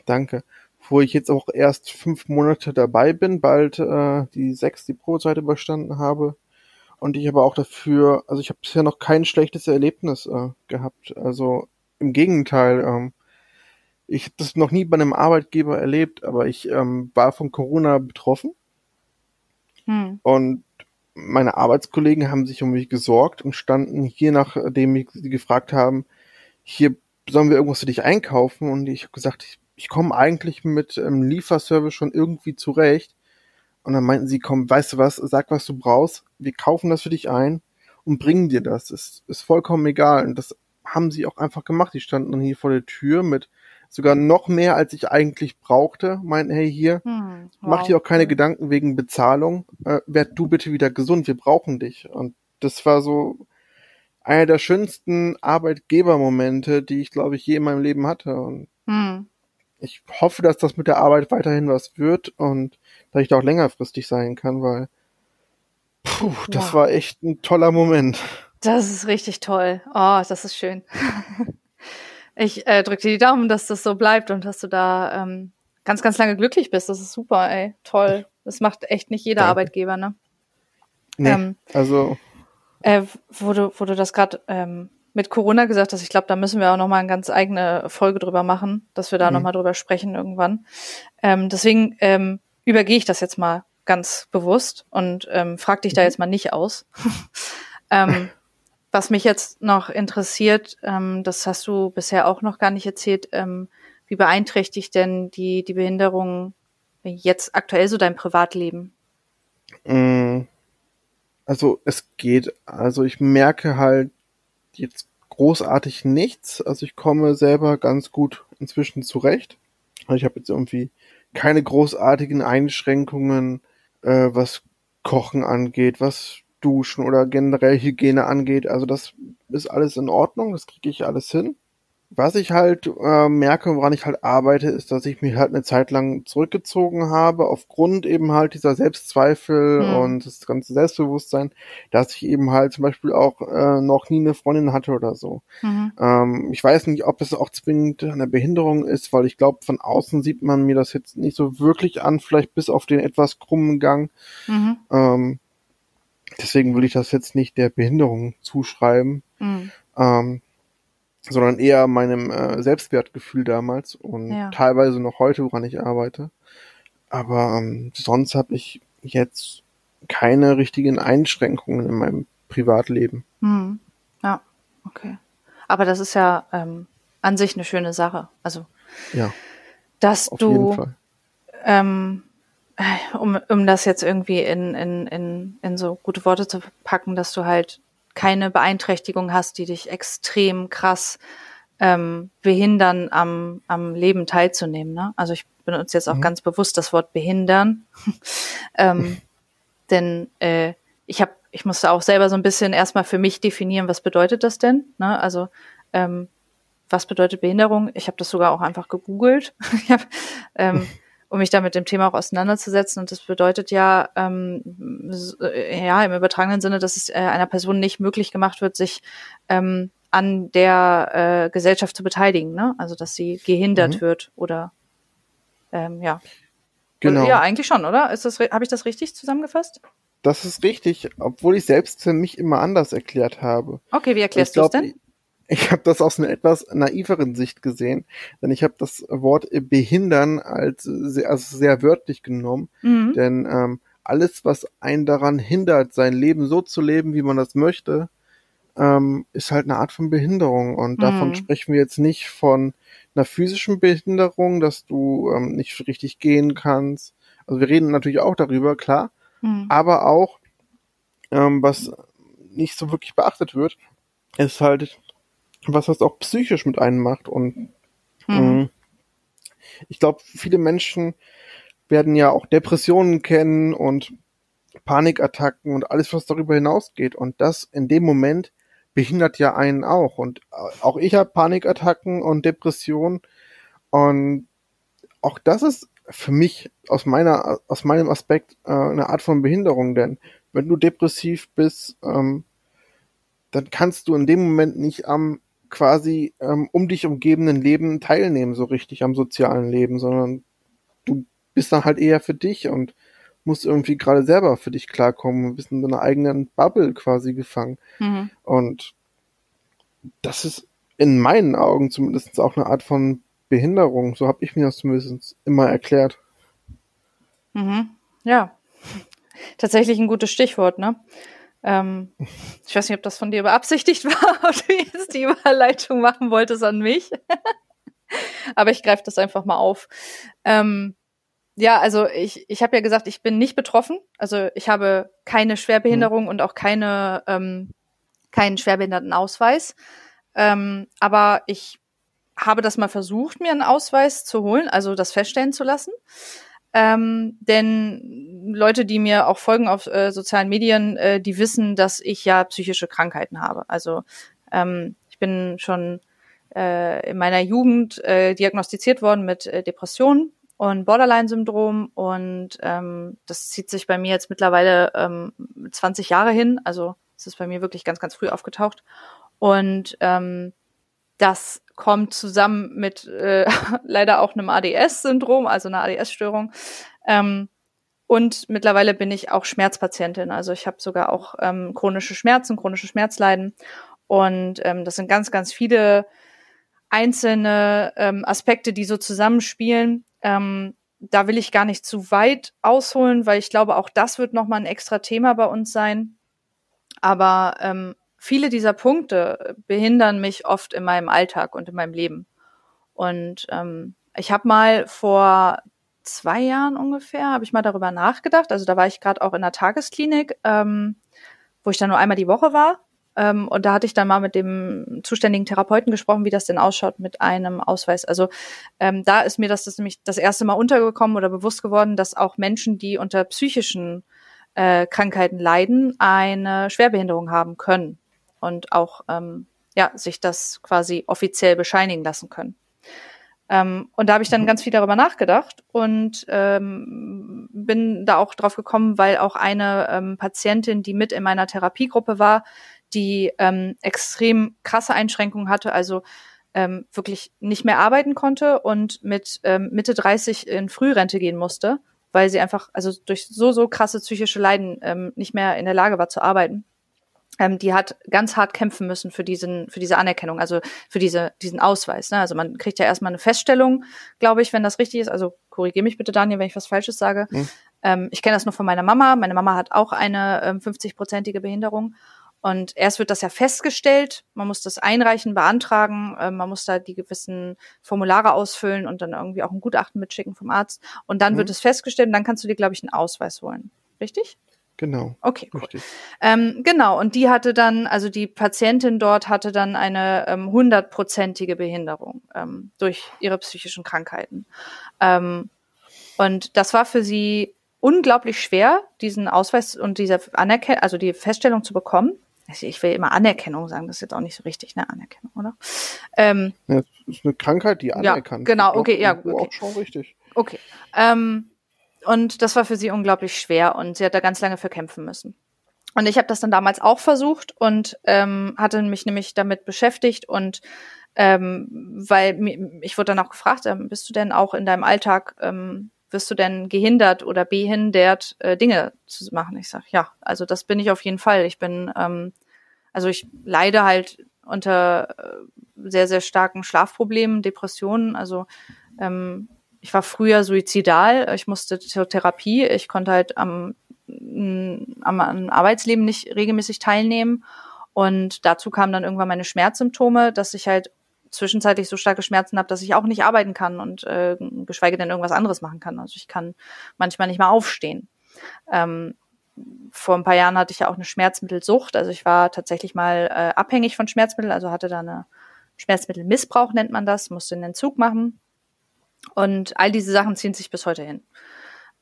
danke. Wo ich jetzt auch erst fünf Monate dabei bin, bald äh, die sechs die Probezeit überstanden habe. Und ich aber auch dafür, also ich habe bisher noch kein schlechtes Erlebnis äh, gehabt. Also im Gegenteil, ähm, ich habe das noch nie bei einem Arbeitgeber erlebt, aber ich ähm, war von Corona betroffen. Hm. Und meine Arbeitskollegen haben sich um mich gesorgt und standen hier, nachdem sie gefragt haben, hier sollen wir irgendwas für dich einkaufen? Und ich habe gesagt, ich, ich komme eigentlich mit ähm, Lieferservice schon irgendwie zurecht. Und dann meinten sie, komm, weißt du was, sag, was du brauchst, wir kaufen das für dich ein und bringen dir das. Ist, ist vollkommen egal. Und das haben sie auch einfach gemacht. Die standen dann hier vor der Tür mit sogar noch mehr, als ich eigentlich brauchte. Meinten, hey, hier, hm, wow. mach dir auch keine Gedanken wegen Bezahlung. Äh, werd du bitte wieder gesund, wir brauchen dich. Und das war so einer der schönsten Arbeitgebermomente, die ich, glaube ich, je in meinem Leben hatte. Und hm. ich hoffe, dass das mit der Arbeit weiterhin was wird und dass ich da auch längerfristig sein kann, weil puh, das wow. war echt ein toller Moment. Das ist richtig toll. Oh, das ist schön. ich äh, drücke dir die Daumen, dass das so bleibt und dass du da ähm, ganz, ganz lange glücklich bist. Das ist super, ey. Toll. Das macht echt nicht jeder Danke. Arbeitgeber, ne? Nee, ähm, also. Äh, wo, du, wo du das gerade ähm, mit Corona gesagt hast, ich glaube, da müssen wir auch noch mal eine ganz eigene Folge drüber machen, dass wir da mhm. noch mal drüber sprechen irgendwann. Ähm, deswegen ähm, übergehe ich das jetzt mal ganz bewusst und ähm, frag dich da mhm. jetzt mal nicht aus. ähm, was mich jetzt noch interessiert, ähm, das hast du bisher auch noch gar nicht erzählt, ähm, wie beeinträchtigt denn die, die Behinderung jetzt aktuell so dein Privatleben? Mm, also es geht, also ich merke halt jetzt großartig nichts. Also ich komme selber ganz gut inzwischen zurecht. Ich habe jetzt irgendwie keine großartigen Einschränkungen, äh, was Kochen angeht, was Duschen oder generell Hygiene angeht. Also das ist alles in Ordnung, das kriege ich alles hin. Was ich halt äh, merke, woran ich halt arbeite, ist, dass ich mich halt eine Zeit lang zurückgezogen habe, aufgrund eben halt dieser Selbstzweifel mhm. und das ganze Selbstbewusstsein, dass ich eben halt zum Beispiel auch äh, noch nie eine Freundin hatte oder so. Mhm. Ähm, ich weiß nicht, ob es auch zwingend eine Behinderung ist, weil ich glaube, von außen sieht man mir das jetzt nicht so wirklich an, vielleicht bis auf den etwas krummen Gang. Mhm. Ähm, Deswegen will ich das jetzt nicht der Behinderung zuschreiben, mhm. ähm, sondern eher meinem äh, Selbstwertgefühl damals und ja. teilweise noch heute, woran ich arbeite. Aber ähm, sonst habe ich jetzt keine richtigen Einschränkungen in meinem Privatleben. Mhm. Ja, okay. Aber das ist ja ähm, an sich eine schöne Sache. Also, ja, dass du ähm, um, um das jetzt irgendwie in, in, in, in so gute Worte zu packen, dass du halt keine Beeinträchtigung hast, die dich extrem krass ähm, behindern, am, am Leben teilzunehmen. Ne? Also ich benutze jetzt auch mhm. ganz bewusst das Wort behindern. ähm, denn äh, ich habe ich musste auch selber so ein bisschen erstmal für mich definieren, was bedeutet das denn? Ne? Also ähm, was bedeutet Behinderung? Ich habe das sogar auch einfach gegoogelt, hab, ähm, um mich da mit dem Thema auch auseinanderzusetzen. Und das bedeutet ja, ähm, ja im übertragenen Sinne, dass es äh, einer Person nicht möglich gemacht wird, sich ähm, an der äh, Gesellschaft zu beteiligen. Ne? Also dass sie gehindert mhm. wird oder ähm, ja. Genau. Ja, eigentlich schon, oder? Ist das, habe ich das richtig zusammengefasst? Das ist richtig, obwohl ich selbst für mich immer anders erklärt habe. Okay, wie erklärst du es denn? Ich habe das aus einer etwas naiveren Sicht gesehen, denn ich habe das Wort behindern als sehr, also sehr wörtlich genommen, mhm. denn ähm, alles, was einen daran hindert, sein Leben so zu leben, wie man das möchte, ähm, ist halt eine Art von Behinderung. Und mhm. davon sprechen wir jetzt nicht von einer physischen Behinderung, dass du ähm, nicht richtig gehen kannst. Also wir reden natürlich auch darüber, klar, mhm. aber auch, ähm, was nicht so wirklich beachtet wird, ist halt was das auch psychisch mit einem macht. Und mhm. äh, ich glaube, viele Menschen werden ja auch Depressionen kennen und Panikattacken und alles, was darüber hinausgeht. Und das in dem Moment behindert ja einen auch. Und auch ich habe Panikattacken und Depressionen. Und auch das ist für mich aus meiner, aus meinem Aspekt äh, eine Art von Behinderung, denn wenn du depressiv bist, ähm, dann kannst du in dem Moment nicht am quasi ähm, um dich umgebenden Leben teilnehmen, so richtig am sozialen Leben, sondern du bist dann halt eher für dich und musst irgendwie gerade selber für dich klarkommen und bist in deiner eigenen Bubble quasi gefangen. Mhm. Und das ist in meinen Augen zumindest auch eine Art von Behinderung. So habe ich mir das zumindest immer erklärt. Mhm. Ja, tatsächlich ein gutes Stichwort, ne? Ähm, ich weiß nicht, ob das von dir beabsichtigt war, ob du jetzt die Überleitung machen wolltest an mich. Aber ich greife das einfach mal auf. Ähm, ja, also ich, ich habe ja gesagt, ich bin nicht betroffen. Also ich habe keine Schwerbehinderung mhm. und auch keine, ähm, keinen Schwerbehindertenausweis. Ähm, aber ich habe das mal versucht, mir einen Ausweis zu holen, also das feststellen zu lassen. Ähm, denn Leute, die mir auch folgen auf äh, sozialen Medien, äh, die wissen, dass ich ja psychische Krankheiten habe. Also ähm, ich bin schon äh, in meiner Jugend äh, diagnostiziert worden mit äh, Depressionen und Borderline-Syndrom und ähm, das zieht sich bei mir jetzt mittlerweile ähm, 20 Jahre hin. Also es ist bei mir wirklich ganz, ganz früh aufgetaucht. Und ähm, das kommt zusammen mit äh, leider auch einem ADS-Syndrom, also einer ADS-Störung. Ähm, und mittlerweile bin ich auch Schmerzpatientin. Also ich habe sogar auch ähm, chronische Schmerzen, chronische Schmerzleiden. Und ähm, das sind ganz, ganz viele einzelne ähm, Aspekte, die so zusammenspielen. Ähm, da will ich gar nicht zu weit ausholen, weil ich glaube, auch das wird nochmal ein extra Thema bei uns sein. Aber ähm, viele dieser Punkte behindern mich oft in meinem Alltag und in meinem Leben. Und ähm, ich habe mal vor zwei Jahren ungefähr, habe ich mal darüber nachgedacht. Also da war ich gerade auch in der Tagesklinik, ähm, wo ich dann nur einmal die Woche war. Ähm, und da hatte ich dann mal mit dem zuständigen Therapeuten gesprochen, wie das denn ausschaut mit einem Ausweis. Also ähm, da ist mir das, das nämlich das erste Mal untergekommen oder bewusst geworden, dass auch Menschen, die unter psychischen äh, Krankheiten leiden, eine Schwerbehinderung haben können und auch ähm, ja, sich das quasi offiziell bescheinigen lassen können. Ähm, und da habe ich dann mhm. ganz viel darüber nachgedacht und ähm, bin da auch drauf gekommen, weil auch eine ähm, Patientin, die mit in meiner Therapiegruppe war, die ähm, extrem krasse Einschränkungen hatte, also ähm, wirklich nicht mehr arbeiten konnte und mit ähm, Mitte 30 in Frührente gehen musste, weil sie einfach also durch so so krasse psychische Leiden ähm, nicht mehr in der Lage war zu arbeiten ähm, die hat ganz hart kämpfen müssen für diesen, für diese Anerkennung, also für diese, diesen Ausweis. Ne? Also man kriegt ja erstmal eine Feststellung, glaube ich, wenn das richtig ist. Also korrigiere mich bitte, Daniel, wenn ich was Falsches sage. Mhm. Ähm, ich kenne das nur von meiner Mama. Meine Mama hat auch eine ähm, 50-prozentige Behinderung. Und erst wird das ja festgestellt, man muss das einreichen, beantragen, äh, man muss da die gewissen Formulare ausfüllen und dann irgendwie auch ein Gutachten mitschicken vom Arzt. Und dann mhm. wird es festgestellt und dann kannst du dir, glaube ich, einen Ausweis holen. Richtig? Genau. Okay, cool. Ähm, genau, und die hatte dann, also die Patientin dort hatte dann eine ähm, hundertprozentige ähm, Behinderung ähm, durch ihre psychischen Krankheiten. Ähm, und das war für sie unglaublich schwer, diesen Ausweis und diese Anerkennung, also die Feststellung zu bekommen. Ich will immer Anerkennung sagen, das ist jetzt auch nicht so richtig, ne? Anerkennung, oder? Ähm, ja, das ist eine Krankheit, die anerkannt ja, genau, okay, ja, okay. auch schon richtig. Okay. Ähm, und das war für sie unglaublich schwer und sie hat da ganz lange für kämpfen müssen. Und ich habe das dann damals auch versucht und ähm, hatte mich nämlich damit beschäftigt und ähm, weil ich wurde dann auch gefragt, ähm, bist du denn auch in deinem Alltag, ähm, wirst du denn gehindert oder behindert, äh, Dinge zu machen? Ich sage, ja, also das bin ich auf jeden Fall. Ich bin, ähm, also ich leide halt unter äh, sehr, sehr starken Schlafproblemen, Depressionen. Also ähm, ich war früher suizidal, ich musste zur Therapie, ich konnte halt am, am, am Arbeitsleben nicht regelmäßig teilnehmen. Und dazu kamen dann irgendwann meine Schmerzsymptome, dass ich halt zwischenzeitlich so starke Schmerzen habe, dass ich auch nicht arbeiten kann und äh, geschweige denn irgendwas anderes machen kann. Also ich kann manchmal nicht mal aufstehen. Ähm, vor ein paar Jahren hatte ich ja auch eine Schmerzmittelsucht. Also ich war tatsächlich mal äh, abhängig von Schmerzmitteln, also hatte da eine Schmerzmittelmissbrauch nennt man das, musste einen Entzug machen. Und all diese Sachen ziehen sich bis heute hin.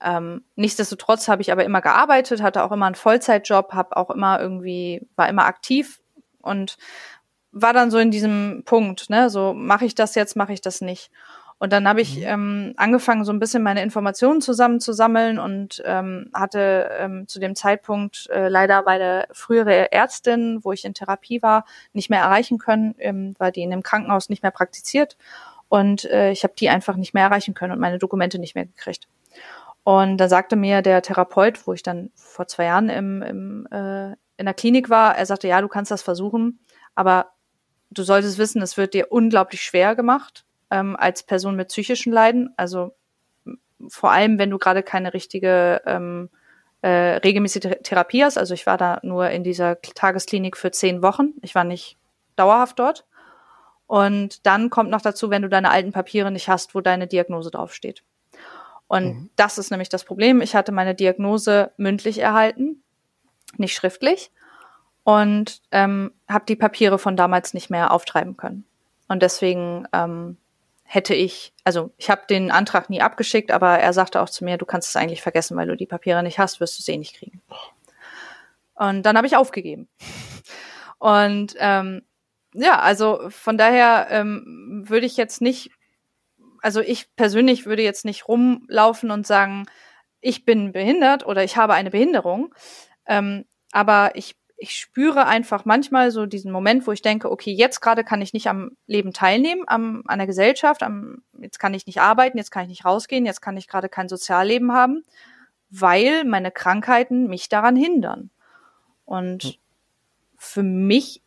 Ähm, nichtsdestotrotz habe ich aber immer gearbeitet, hatte auch immer einen Vollzeitjob, habe auch immer irgendwie, war immer aktiv und war dann so in diesem Punkt, ne, so mache ich das jetzt, mache ich das nicht. Und dann habe ich mhm. ähm, angefangen, so ein bisschen meine Informationen zusammenzusammeln und ähm, hatte ähm, zu dem Zeitpunkt äh, leider bei der frühere Ärztin, wo ich in Therapie war, nicht mehr erreichen können, ähm, weil die in dem Krankenhaus nicht mehr praktiziert. Und äh, ich habe die einfach nicht mehr erreichen können und meine Dokumente nicht mehr gekriegt. Und da sagte mir der Therapeut, wo ich dann vor zwei Jahren im, im, äh, in der Klinik war, er sagte, ja, du kannst das versuchen, aber du solltest wissen, es wird dir unglaublich schwer gemacht ähm, als Person mit psychischen Leiden. Also vor allem, wenn du gerade keine richtige ähm, äh, regelmäßige Therapie hast. Also ich war da nur in dieser Tagesklinik für zehn Wochen. Ich war nicht dauerhaft dort. Und dann kommt noch dazu, wenn du deine alten Papiere nicht hast, wo deine Diagnose draufsteht. Und mhm. das ist nämlich das Problem. Ich hatte meine Diagnose mündlich erhalten, nicht schriftlich und ähm, habe die Papiere von damals nicht mehr auftreiben können. Und deswegen ähm, hätte ich, also ich habe den Antrag nie abgeschickt, aber er sagte auch zu mir, du kannst es eigentlich vergessen, weil du die Papiere nicht hast, wirst du es eh nicht kriegen. Und dann habe ich aufgegeben. Und ähm, ja, also von daher ähm, würde ich jetzt nicht, also ich persönlich würde jetzt nicht rumlaufen und sagen, ich bin behindert oder ich habe eine Behinderung. Ähm, aber ich ich spüre einfach manchmal so diesen Moment, wo ich denke, okay, jetzt gerade kann ich nicht am Leben teilnehmen, am, an der Gesellschaft, am, jetzt kann ich nicht arbeiten, jetzt kann ich nicht rausgehen, jetzt kann ich gerade kein Sozialleben haben, weil meine Krankheiten mich daran hindern. Und hm. für mich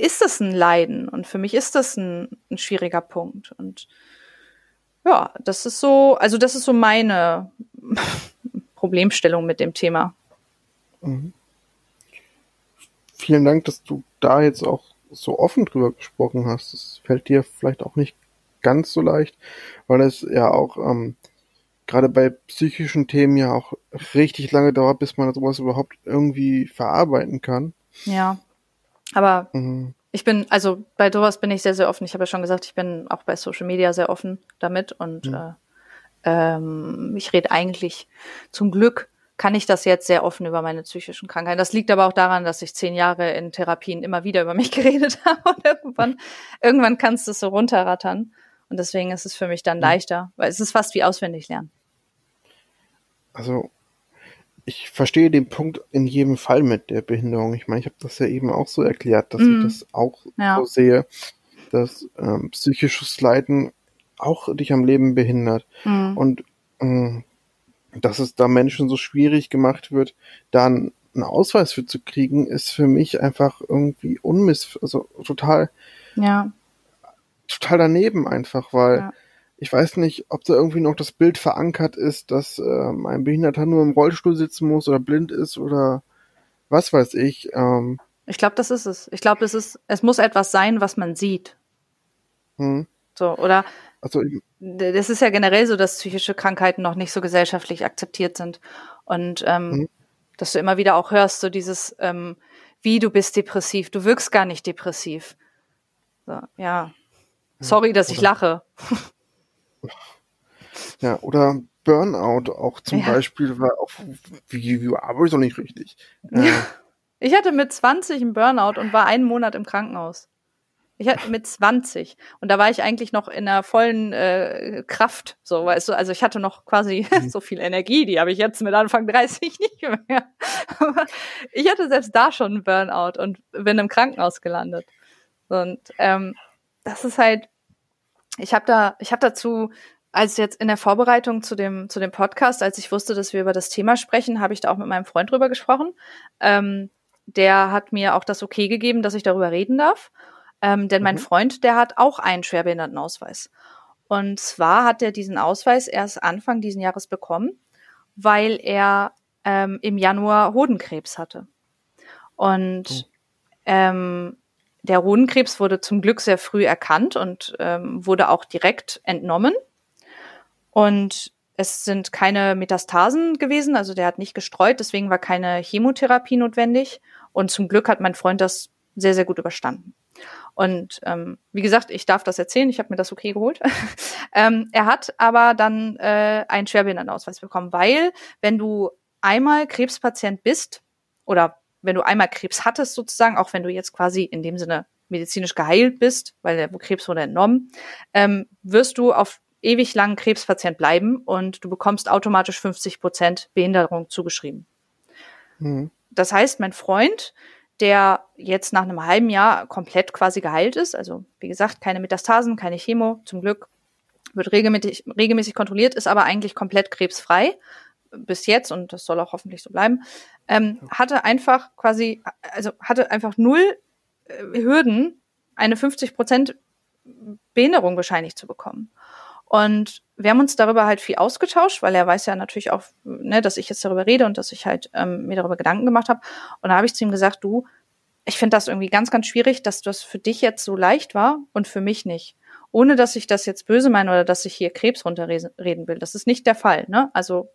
ist das ein Leiden und für mich ist das ein, ein schwieriger Punkt. Und ja, das ist so, also das ist so meine Problemstellung mit dem Thema. Mhm vielen Dank, dass du da jetzt auch so offen drüber gesprochen hast. Das fällt dir vielleicht auch nicht ganz so leicht, weil es ja auch ähm, gerade bei psychischen Themen ja auch richtig lange dauert, bis man sowas überhaupt irgendwie verarbeiten kann. Ja, aber mhm. ich bin, also bei sowas bin ich sehr, sehr offen. Ich habe ja schon gesagt, ich bin auch bei Social Media sehr offen damit und mhm. äh, ähm, ich rede eigentlich zum Glück kann ich das jetzt sehr offen über meine psychischen Krankheiten. Das liegt aber auch daran, dass ich zehn Jahre in Therapien immer wieder über mich geredet habe und irgendwann, irgendwann kannst du es so runterrattern. Und deswegen ist es für mich dann mhm. leichter, weil es ist fast wie auswendig lernen. Also, ich verstehe den Punkt in jedem Fall mit der Behinderung. Ich meine, ich habe das ja eben auch so erklärt, dass mm. ich das auch ja. so sehe, dass ähm, psychisches Leiden auch dich am Leben behindert. Mm. Und ähm, dass es da Menschen so schwierig gemacht wird, da einen Ausweis für zu kriegen, ist für mich einfach irgendwie unmiss, also total, ja, total daneben einfach, weil ja. Ich weiß nicht, ob da irgendwie noch das Bild verankert ist, dass ähm, ein Behinderter nur im Rollstuhl sitzen muss oder blind ist oder was weiß ich. Ähm, ich glaube, das ist es. Ich glaube, es ist, es muss etwas sein, was man sieht. Hm. So, oder also das ist ja generell so, dass psychische Krankheiten noch nicht so gesellschaftlich akzeptiert sind. Und ähm, mhm. dass du immer wieder auch hörst, so dieses, ähm, wie du bist depressiv, du wirkst gar nicht depressiv. So, ja. Sorry, dass oder, ich lache. Ja, oder Burnout auch zum ja. Beispiel, war auch, wie, wie arbeite ich nicht richtig. Äh, ich hatte mit 20 einen Burnout und war einen Monat im Krankenhaus. Ich hatte mit 20 und da war ich eigentlich noch in der vollen äh, Kraft, so weißt du, also ich hatte noch quasi mhm. so viel Energie, die habe ich jetzt mit Anfang 30 nicht mehr. Aber ich hatte selbst da schon einen Burnout und bin im Krankenhaus gelandet. Und ähm, das ist halt, ich habe da, ich habe dazu, als jetzt in der Vorbereitung zu dem zu dem Podcast, als ich wusste, dass wir über das Thema sprechen, habe ich da auch mit meinem Freund drüber gesprochen. Ähm, der hat mir auch das Okay gegeben, dass ich darüber reden darf. Ähm, denn mhm. mein Freund, der hat auch einen Schwerbehindertenausweis. Und zwar hat er diesen Ausweis erst Anfang diesen Jahres bekommen, weil er ähm, im Januar Hodenkrebs hatte. Und oh. ähm, der Hodenkrebs wurde zum Glück sehr früh erkannt und ähm, wurde auch direkt entnommen. Und es sind keine Metastasen gewesen, also der hat nicht gestreut, deswegen war keine Chemotherapie notwendig. Und zum Glück hat mein Freund das sehr, sehr gut überstanden. Und ähm, wie gesagt, ich darf das erzählen, ich habe mir das okay geholt. ähm, er hat aber dann äh, einen Schwerbehindertenausweis bekommen, weil wenn du einmal Krebspatient bist oder wenn du einmal Krebs hattest sozusagen, auch wenn du jetzt quasi in dem Sinne medizinisch geheilt bist, weil der Krebs wurde entnommen, ähm, wirst du auf ewig lang Krebspatient bleiben und du bekommst automatisch 50 Prozent Behinderung zugeschrieben. Mhm. Das heißt, mein Freund, der jetzt nach einem halben Jahr komplett quasi geheilt ist, also wie gesagt, keine Metastasen, keine Chemo, zum Glück, wird regelmäßig, regelmäßig kontrolliert, ist aber eigentlich komplett krebsfrei bis jetzt und das soll auch hoffentlich so bleiben, ähm, hatte einfach quasi, also hatte einfach null äh, Hürden, eine 50 Prozent Behinderung wahrscheinlich zu bekommen. Und wir haben uns darüber halt viel ausgetauscht, weil er weiß ja natürlich auch, ne, dass ich jetzt darüber rede und dass ich halt ähm, mir darüber Gedanken gemacht habe. Und da habe ich zu ihm gesagt, du, ich finde das irgendwie ganz, ganz schwierig, dass das für dich jetzt so leicht war und für mich nicht. Ohne dass ich das jetzt böse meine oder dass ich hier Krebs runterreden will. Das ist nicht der Fall. Ne? Also,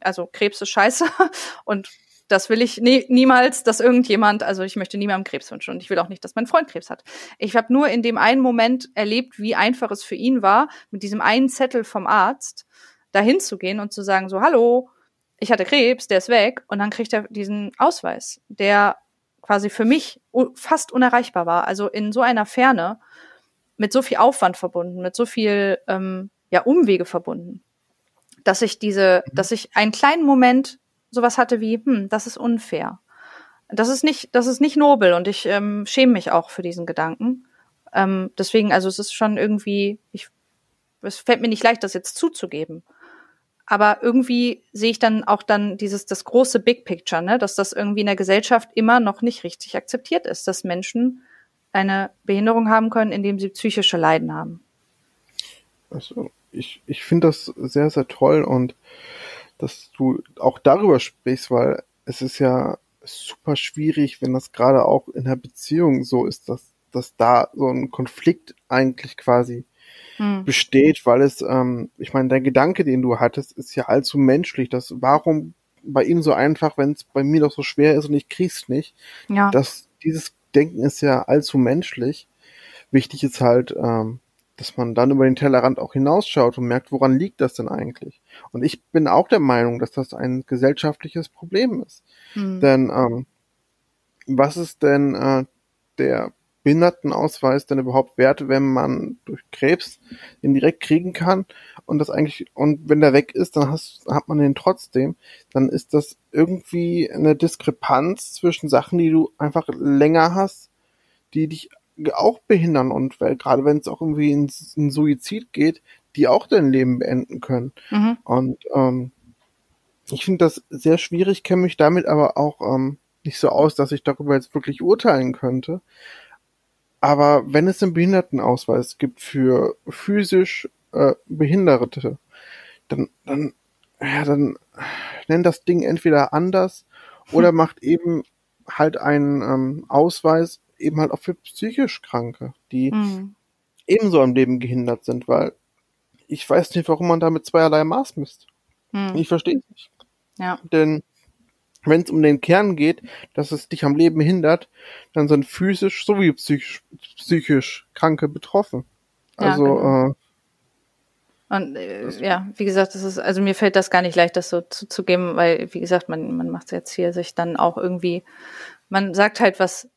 also Krebs ist scheiße und das will ich nie, niemals, dass irgendjemand, also ich möchte niemandem Krebs wünschen und ich will auch nicht, dass mein Freund Krebs hat. Ich habe nur in dem einen Moment erlebt, wie einfach es für ihn war, mit diesem einen Zettel vom Arzt dahin zu gehen und zu sagen, so, hallo, ich hatte Krebs, der ist weg und dann kriegt er diesen Ausweis, der quasi für mich fast unerreichbar war. Also in so einer Ferne, mit so viel Aufwand verbunden, mit so viel ähm, ja, Umwege verbunden, dass ich diese, mhm. dass ich einen kleinen Moment sowas hatte wie, hm, das ist unfair. Das ist nicht, das ist nicht nobel und ich ähm, schäme mich auch für diesen Gedanken. Ähm, deswegen, also es ist schon irgendwie, ich, es fällt mir nicht leicht, das jetzt zuzugeben. Aber irgendwie sehe ich dann auch dann dieses, das große Big Picture, ne, dass das irgendwie in der Gesellschaft immer noch nicht richtig akzeptiert ist, dass Menschen eine Behinderung haben können, indem sie psychische Leiden haben. Also ich, ich finde das sehr, sehr toll und dass du auch darüber sprichst, weil es ist ja super schwierig, wenn das gerade auch in der Beziehung so ist, dass, dass da so ein Konflikt eigentlich quasi hm. besteht, weil es, ähm, ich meine, der Gedanke, den du hattest, ist ja allzu menschlich. Das, warum bei ihm so einfach, wenn es bei mir doch so schwer ist und ich krieg's nicht? Ja. Das, dieses Denken ist ja allzu menschlich. Wichtig ist halt, ähm, dass man dann über den Tellerrand auch hinausschaut und merkt, woran liegt das denn eigentlich? Und ich bin auch der Meinung, dass das ein gesellschaftliches Problem ist. Hm. Denn ähm, was ist denn äh, der Behindertenausweis denn überhaupt wert, wenn man durch Krebs den direkt kriegen kann und das eigentlich und wenn der weg ist, dann hast, hat man den trotzdem, dann ist das irgendwie eine Diskrepanz zwischen Sachen, die du einfach länger hast, die dich auch behindern und weil, gerade wenn es auch irgendwie in, in, Suizid geht, die auch dein Leben beenden können. Mhm. Und ähm, ich finde das sehr schwierig, kenne mich damit aber auch ähm, nicht so aus, dass ich darüber jetzt wirklich urteilen könnte. Aber wenn es einen Behindertenausweis gibt für physisch äh, Behinderte, dann, dann, ja, dann nennt das Ding entweder anders oder macht eben halt einen ähm, Ausweis eben halt auch für psychisch Kranke, die mhm. ebenso am Leben gehindert sind, weil ich weiß nicht, warum man da mit zweierlei Maß misst. Mhm. Ich verstehe es nicht. Ja. Denn wenn es um den Kern geht, dass es dich am Leben hindert, dann sind physisch sowie psychisch, psychisch Kranke betroffen. Also, ja, genau. äh, Und äh, ja, wie gesagt, das ist, also mir fällt das gar nicht leicht, das so zuzugeben, weil, wie gesagt, man, man macht jetzt hier sich dann auch irgendwie, man sagt halt was,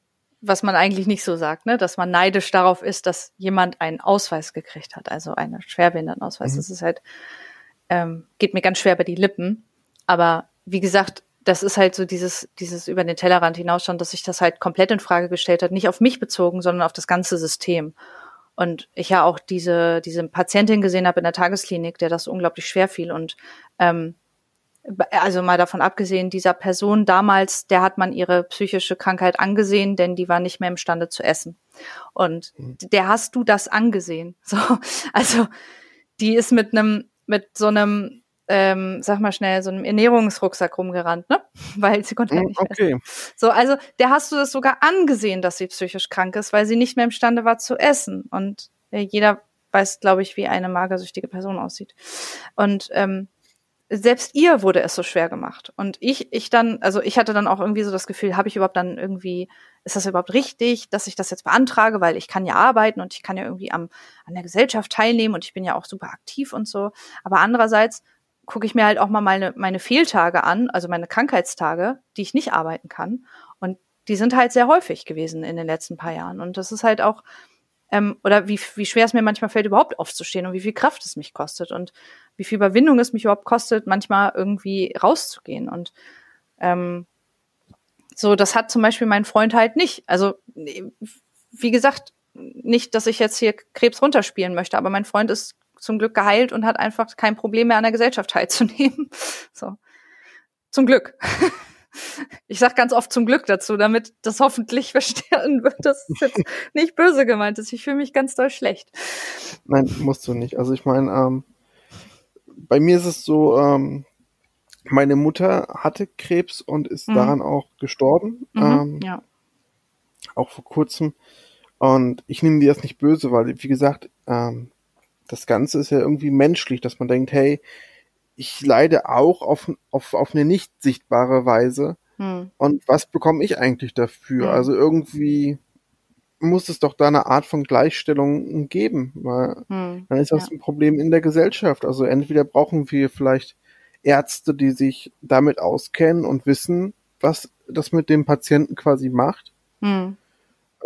was man eigentlich nicht so sagt, ne? Dass man neidisch darauf ist, dass jemand einen Ausweis gekriegt hat, also einen Schwerbehindertenausweis. Mhm. Das ist halt, ähm, geht mir ganz schwer bei die Lippen. Aber wie gesagt, das ist halt so dieses, dieses über den Tellerrand hinausschauen, dass sich das halt komplett in Frage gestellt hat, nicht auf mich bezogen, sondern auf das ganze System. Und ich ja auch diese, diese Patientin gesehen habe in der Tagesklinik, der das unglaublich schwer fiel. Und ähm, also mal davon abgesehen, dieser Person damals, der hat man ihre psychische Krankheit angesehen, denn die war nicht mehr imstande zu essen. Und mhm. der hast du das angesehen. So, also die ist mit einem, mit so einem ähm, sag mal schnell, so einem Ernährungsrucksack rumgerannt, ne? Weil sie konnte halt nicht okay. essen. So, also der hast du das sogar angesehen, dass sie psychisch krank ist, weil sie nicht mehr imstande war zu essen. Und äh, jeder weiß, glaube ich, wie eine magersüchtige Person aussieht. Und ähm, selbst ihr wurde es so schwer gemacht. Und ich, ich dann, also ich hatte dann auch irgendwie so das Gefühl, habe ich überhaupt dann irgendwie, ist das überhaupt richtig, dass ich das jetzt beantrage, weil ich kann ja arbeiten und ich kann ja irgendwie am, an der Gesellschaft teilnehmen und ich bin ja auch super aktiv und so. Aber andererseits gucke ich mir halt auch mal meine, meine Fehltage an, also meine Krankheitstage, die ich nicht arbeiten kann. Und die sind halt sehr häufig gewesen in den letzten paar Jahren. Und das ist halt auch, ähm, oder wie, wie schwer es mir manchmal fällt, überhaupt aufzustehen und wie viel Kraft es mich kostet und wie viel Überwindung es mich überhaupt kostet, manchmal irgendwie rauszugehen. Und ähm, so, das hat zum Beispiel mein Freund halt nicht. Also, wie gesagt, nicht, dass ich jetzt hier Krebs runterspielen möchte, aber mein Freund ist zum Glück geheilt und hat einfach kein Problem mehr an der Gesellschaft teilzunehmen. So. Zum Glück. Ich sag ganz oft zum Glück dazu, damit das hoffentlich verstehen wird, dass es jetzt nicht böse gemeint ist. Ich fühle mich ganz doll schlecht. Nein, musst du nicht. Also ich meine, ähm, bei mir ist es so, ähm, meine Mutter hatte Krebs und ist mhm. daran auch gestorben. Mhm, ähm, ja. Auch vor kurzem. Und ich nehme dir das nicht böse, weil, wie gesagt, ähm, das Ganze ist ja irgendwie menschlich, dass man denkt, hey, ich leide auch auf, auf, auf eine nicht sichtbare Weise. Hm. Und was bekomme ich eigentlich dafür? Hm. Also irgendwie muss es doch da eine Art von Gleichstellung geben, weil hm. dann ist das ja. ein Problem in der Gesellschaft. Also entweder brauchen wir vielleicht Ärzte, die sich damit auskennen und wissen, was das mit dem Patienten quasi macht, hm.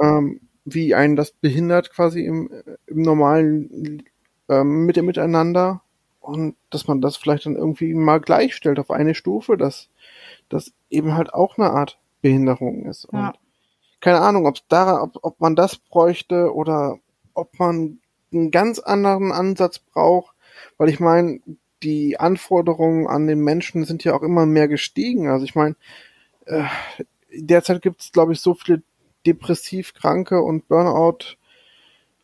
ähm, wie einen das behindert quasi im, im normalen ähm, mit dem Miteinander und dass man das vielleicht dann irgendwie mal gleichstellt auf eine Stufe, dass das eben halt auch eine Art Behinderung ist. Und keine Ahnung, ob da, ob, ob man das bräuchte oder ob man einen ganz anderen Ansatz braucht, weil ich meine, die Anforderungen an den Menschen sind ja auch immer mehr gestiegen. Also ich meine, äh, derzeit gibt es, glaube ich, so viele depressiv Kranke und Burnout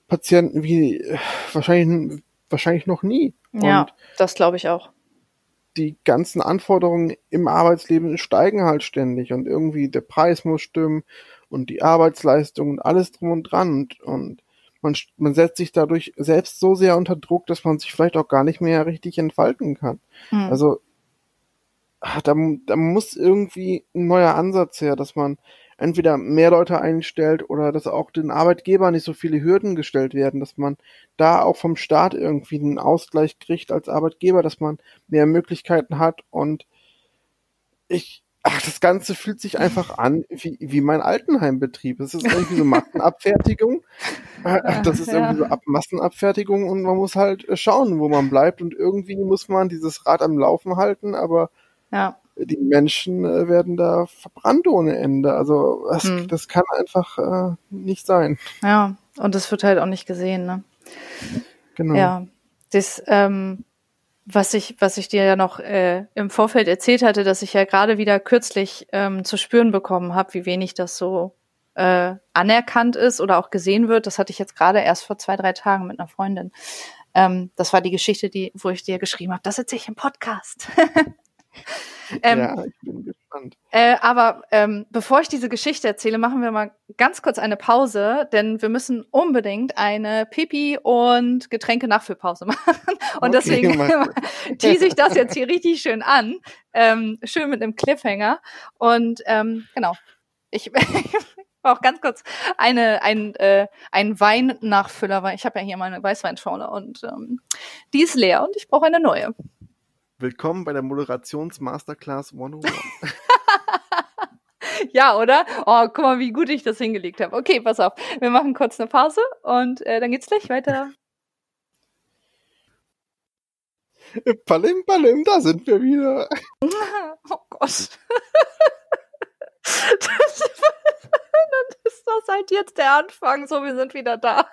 Patienten wie äh, wahrscheinlich, wahrscheinlich noch nie. Ja, und das glaube ich auch. Die ganzen Anforderungen im Arbeitsleben steigen halt ständig und irgendwie der Preis muss stimmen und die Arbeitsleistung und alles drum und dran und, und man, man setzt sich dadurch selbst so sehr unter Druck, dass man sich vielleicht auch gar nicht mehr richtig entfalten kann. Mhm. Also da, da muss irgendwie ein neuer Ansatz her, dass man entweder mehr Leute einstellt oder dass auch den Arbeitgebern nicht so viele Hürden gestellt werden, dass man da auch vom Staat irgendwie einen Ausgleich kriegt als Arbeitgeber, dass man mehr Möglichkeiten hat und ich, ach, das Ganze fühlt sich einfach an wie, wie mein Altenheimbetrieb. Es ist irgendwie so Massenabfertigung. Das ist irgendwie so Ab Massenabfertigung und man muss halt schauen, wo man bleibt und irgendwie muss man dieses Rad am Laufen halten, aber ja die Menschen äh, werden da verbrannt ohne Ende. Also das, hm. das kann einfach äh, nicht sein. Ja, und das wird halt auch nicht gesehen, ne? Genau. Ja, das, ähm, was ich, was ich dir ja noch äh, im Vorfeld erzählt hatte, dass ich ja gerade wieder kürzlich ähm, zu spüren bekommen habe, wie wenig das so äh, anerkannt ist oder auch gesehen wird. Das hatte ich jetzt gerade erst vor zwei, drei Tagen mit einer Freundin. Ähm, das war die Geschichte, die, wo ich dir geschrieben habe. Das erzähle ich im Podcast. Ähm, ja, ich bin gespannt. Äh, aber ähm, bevor ich diese Geschichte erzähle, machen wir mal ganz kurz eine Pause, denn wir müssen unbedingt eine Pipi- und Getränke-Nachfüllpause machen. Und okay, deswegen tease ich das jetzt hier richtig schön an. Ähm, schön mit einem Cliffhanger. Und ähm, genau. Ich, auch ganz kurz eine, ein, äh, ein Weinnachfüller, weil ich habe ja hier meine Weißweinschorle und ähm, die ist leer und ich brauche eine neue. Willkommen bei der Moderations-Masterclass 101. ja, oder? Oh, guck mal, wie gut ich das hingelegt habe. Okay, pass auf. Wir machen kurz eine Pause und äh, dann geht's gleich weiter. Palim, palim, da sind wir wieder. oh Gott. das, dann ist das halt jetzt der Anfang. So, wir sind wieder da.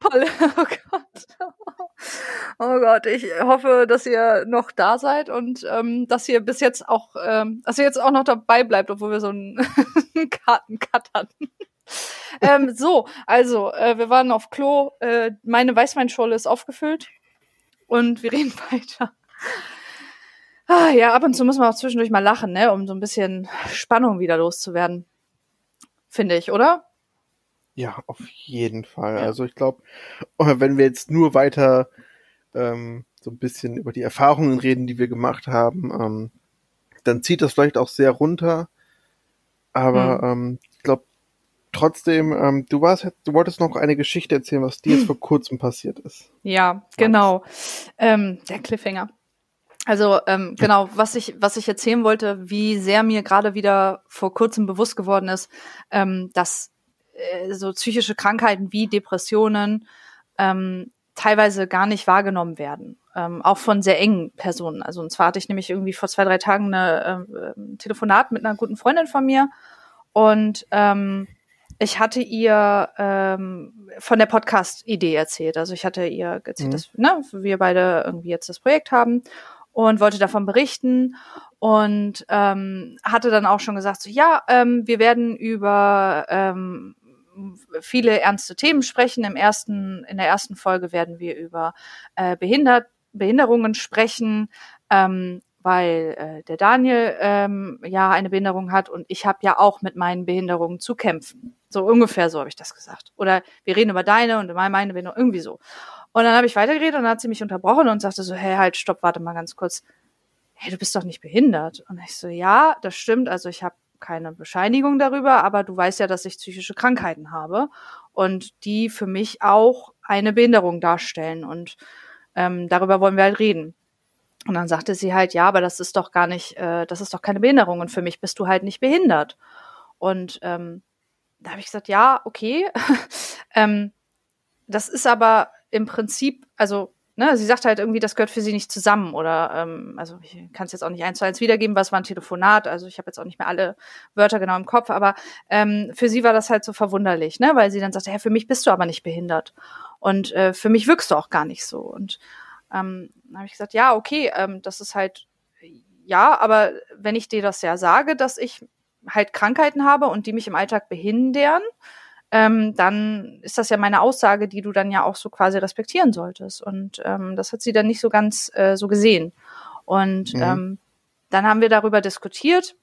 Oh Gott. Oh Gott, ich hoffe, dass ihr noch da seid und ähm, dass ihr bis jetzt auch, ähm, dass ihr jetzt auch noch dabei bleibt, obwohl wir so einen Kartencut hatten. ähm, so, also, äh, wir waren auf Klo, äh, meine Weißweinschorle ist aufgefüllt und wir reden weiter. Ah, ja, ab und zu muss man auch zwischendurch mal lachen, ne, um so ein bisschen Spannung wieder loszuwerden. Finde ich, oder? Ja, auf jeden Fall. Ja. Also ich glaube, wenn wir jetzt nur weiter ähm, so ein bisschen über die Erfahrungen reden, die wir gemacht haben, ähm, dann zieht das vielleicht auch sehr runter. Aber mhm. ähm, ich glaube trotzdem, ähm, du warst, du wolltest noch eine Geschichte erzählen, was dir jetzt vor kurzem passiert ist. Ja, genau. Ähm, der Cliffhanger. Also ähm, genau, was ich was ich erzählen wollte, wie sehr mir gerade wieder vor kurzem bewusst geworden ist, ähm, dass äh, so psychische Krankheiten wie Depressionen ähm, teilweise gar nicht wahrgenommen werden, ähm, auch von sehr engen Personen. Also und zwar hatte ich nämlich irgendwie vor zwei drei Tagen eine äh, Telefonat mit einer guten Freundin von mir und ähm, ich hatte ihr ähm, von der Podcast-Idee erzählt. Also ich hatte ihr erzählt, mhm. dass ne, wir beide irgendwie jetzt das Projekt haben und wollte davon berichten und ähm, hatte dann auch schon gesagt, so ja, ähm, wir werden über ähm, viele ernste Themen sprechen. Im ersten, in der ersten Folge werden wir über äh, Behindert, Behinderungen sprechen, ähm, weil äh, der Daniel ähm, ja eine Behinderung hat und ich habe ja auch mit meinen Behinderungen zu kämpfen. So ungefähr so habe ich das gesagt. Oder wir reden über deine und meine Behinderung, irgendwie so. Und dann habe ich weitergeredet und dann hat sie mich unterbrochen und sagte so, hey, halt, stopp, warte mal ganz kurz. Hey, du bist doch nicht behindert. Und ich so, ja, das stimmt. Also ich habe keine Bescheinigung darüber, aber du weißt ja, dass ich psychische Krankheiten habe und die für mich auch eine Behinderung darstellen. Und ähm, darüber wollen wir halt reden. Und dann sagte sie halt, ja, aber das ist doch gar nicht, äh, das ist doch keine Behinderung und für mich bist du halt nicht behindert. Und ähm, da habe ich gesagt, ja, okay. ähm, das ist aber im Prinzip, also ne, sie sagt halt irgendwie, das gehört für sie nicht zusammen oder ähm, also ich kann es jetzt auch nicht eins zu eins wiedergeben, was war ein Telefonat, also ich habe jetzt auch nicht mehr alle Wörter genau im Kopf, aber ähm, für sie war das halt so verwunderlich, ne, weil sie dann sagte, ja, für mich bist du aber nicht behindert und äh, für mich wirkst du auch gar nicht so und ähm, dann habe ich gesagt, ja, okay, ähm, das ist halt ja, aber wenn ich dir das ja sage, dass ich halt Krankheiten habe und die mich im Alltag behindern, ähm, dann ist das ja meine Aussage, die du dann ja auch so quasi respektieren solltest. Und ähm, das hat sie dann nicht so ganz äh, so gesehen. Und mhm. ähm, dann haben wir darüber diskutiert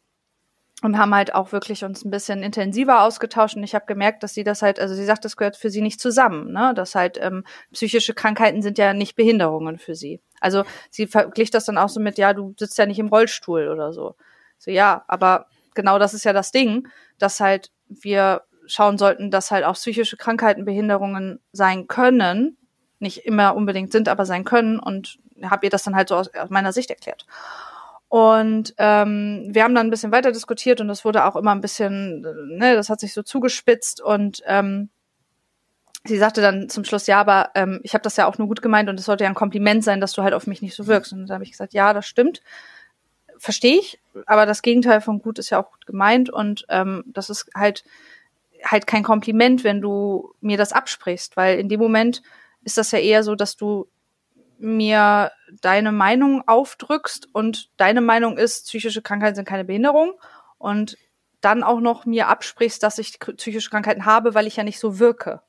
und haben halt auch wirklich uns ein bisschen intensiver ausgetauscht. Und ich habe gemerkt, dass sie das halt, also sie sagt, das gehört für sie nicht zusammen. Ne? Das halt ähm, psychische Krankheiten sind ja nicht Behinderungen für sie. Also sie verglich das dann auch so mit, ja, du sitzt ja nicht im Rollstuhl oder so. So ja, aber genau das ist ja das Ding, dass halt wir schauen sollten, dass halt auch psychische Krankheiten Behinderungen sein können, nicht immer unbedingt sind, aber sein können und habe ihr das dann halt so aus, aus meiner Sicht erklärt. Und ähm, wir haben dann ein bisschen weiter diskutiert und das wurde auch immer ein bisschen, ne, das hat sich so zugespitzt und ähm, sie sagte dann zum Schluss, ja, aber ähm, ich habe das ja auch nur gut gemeint und es sollte ja ein Kompliment sein, dass du halt auf mich nicht so wirkst. Und dann habe ich gesagt, ja, das stimmt, verstehe ich, aber das Gegenteil von gut ist ja auch gut gemeint und ähm, das ist halt halt kein Kompliment, wenn du mir das absprichst, weil in dem Moment ist das ja eher so, dass du mir deine Meinung aufdrückst und deine Meinung ist, psychische Krankheiten sind keine Behinderung und dann auch noch mir absprichst, dass ich psychische Krankheiten habe, weil ich ja nicht so wirke.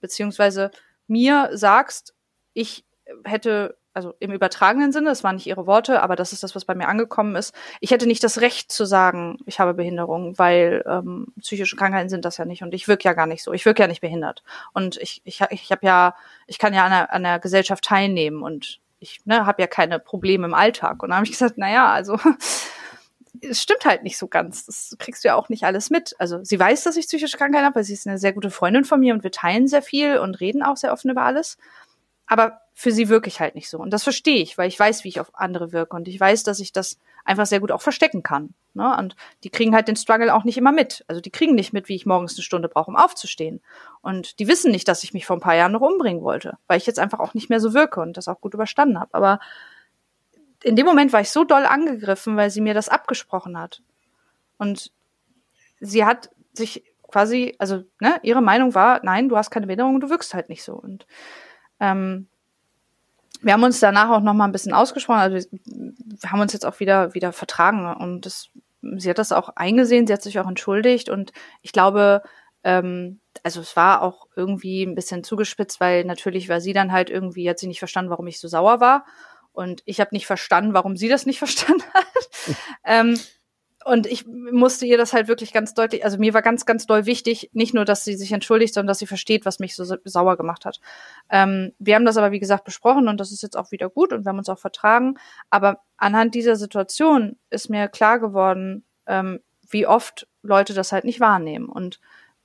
Beziehungsweise mir sagst, ich hätte also im übertragenen Sinne, das waren nicht ihre Worte, aber das ist das, was bei mir angekommen ist. Ich hätte nicht das Recht zu sagen, ich habe Behinderung, weil ähm, psychische Krankheiten sind das ja nicht und ich wirke ja gar nicht so. Ich wirke ja nicht behindert und ich ich ich habe ja ich kann ja an der, an der Gesellschaft teilnehmen und ich ne, habe ja keine Probleme im Alltag. Und dann habe ich gesagt, na ja, also es stimmt halt nicht so ganz. Das kriegst du ja auch nicht alles mit. Also sie weiß, dass ich psychische Krankheiten habe, weil sie ist eine sehr gute Freundin von mir und wir teilen sehr viel und reden auch sehr offen über alles. Aber für sie wirke ich halt nicht so. Und das verstehe ich, weil ich weiß, wie ich auf andere wirke. Und ich weiß, dass ich das einfach sehr gut auch verstecken kann. Ne? Und die kriegen halt den Struggle auch nicht immer mit. Also die kriegen nicht mit, wie ich morgens eine Stunde brauche, um aufzustehen. Und die wissen nicht, dass ich mich vor ein paar Jahren noch umbringen wollte, weil ich jetzt einfach auch nicht mehr so wirke und das auch gut überstanden habe. Aber in dem Moment war ich so doll angegriffen, weil sie mir das abgesprochen hat. Und sie hat sich quasi, also ne, ihre Meinung war, nein, du hast keine Behinderung, du wirkst halt nicht so. Und ähm, wir haben uns danach auch noch mal ein bisschen ausgesprochen, also wir haben uns jetzt auch wieder wieder vertragen. Und das, sie hat das auch eingesehen, sie hat sich auch entschuldigt. Und ich glaube, ähm, also es war auch irgendwie ein bisschen zugespitzt, weil natürlich war sie dann halt irgendwie, hat sie nicht verstanden, warum ich so sauer war. Und ich habe nicht verstanden, warum sie das nicht verstanden hat. ähm, und ich musste ihr das halt wirklich ganz deutlich, also mir war ganz, ganz doll wichtig, nicht nur, dass sie sich entschuldigt, sondern dass sie versteht, was mich so sauer gemacht hat. Ähm, wir haben das aber, wie gesagt, besprochen und das ist jetzt auch wieder gut und wir haben uns auch vertragen. Aber anhand dieser Situation ist mir klar geworden, ähm, wie oft Leute das halt nicht wahrnehmen. Und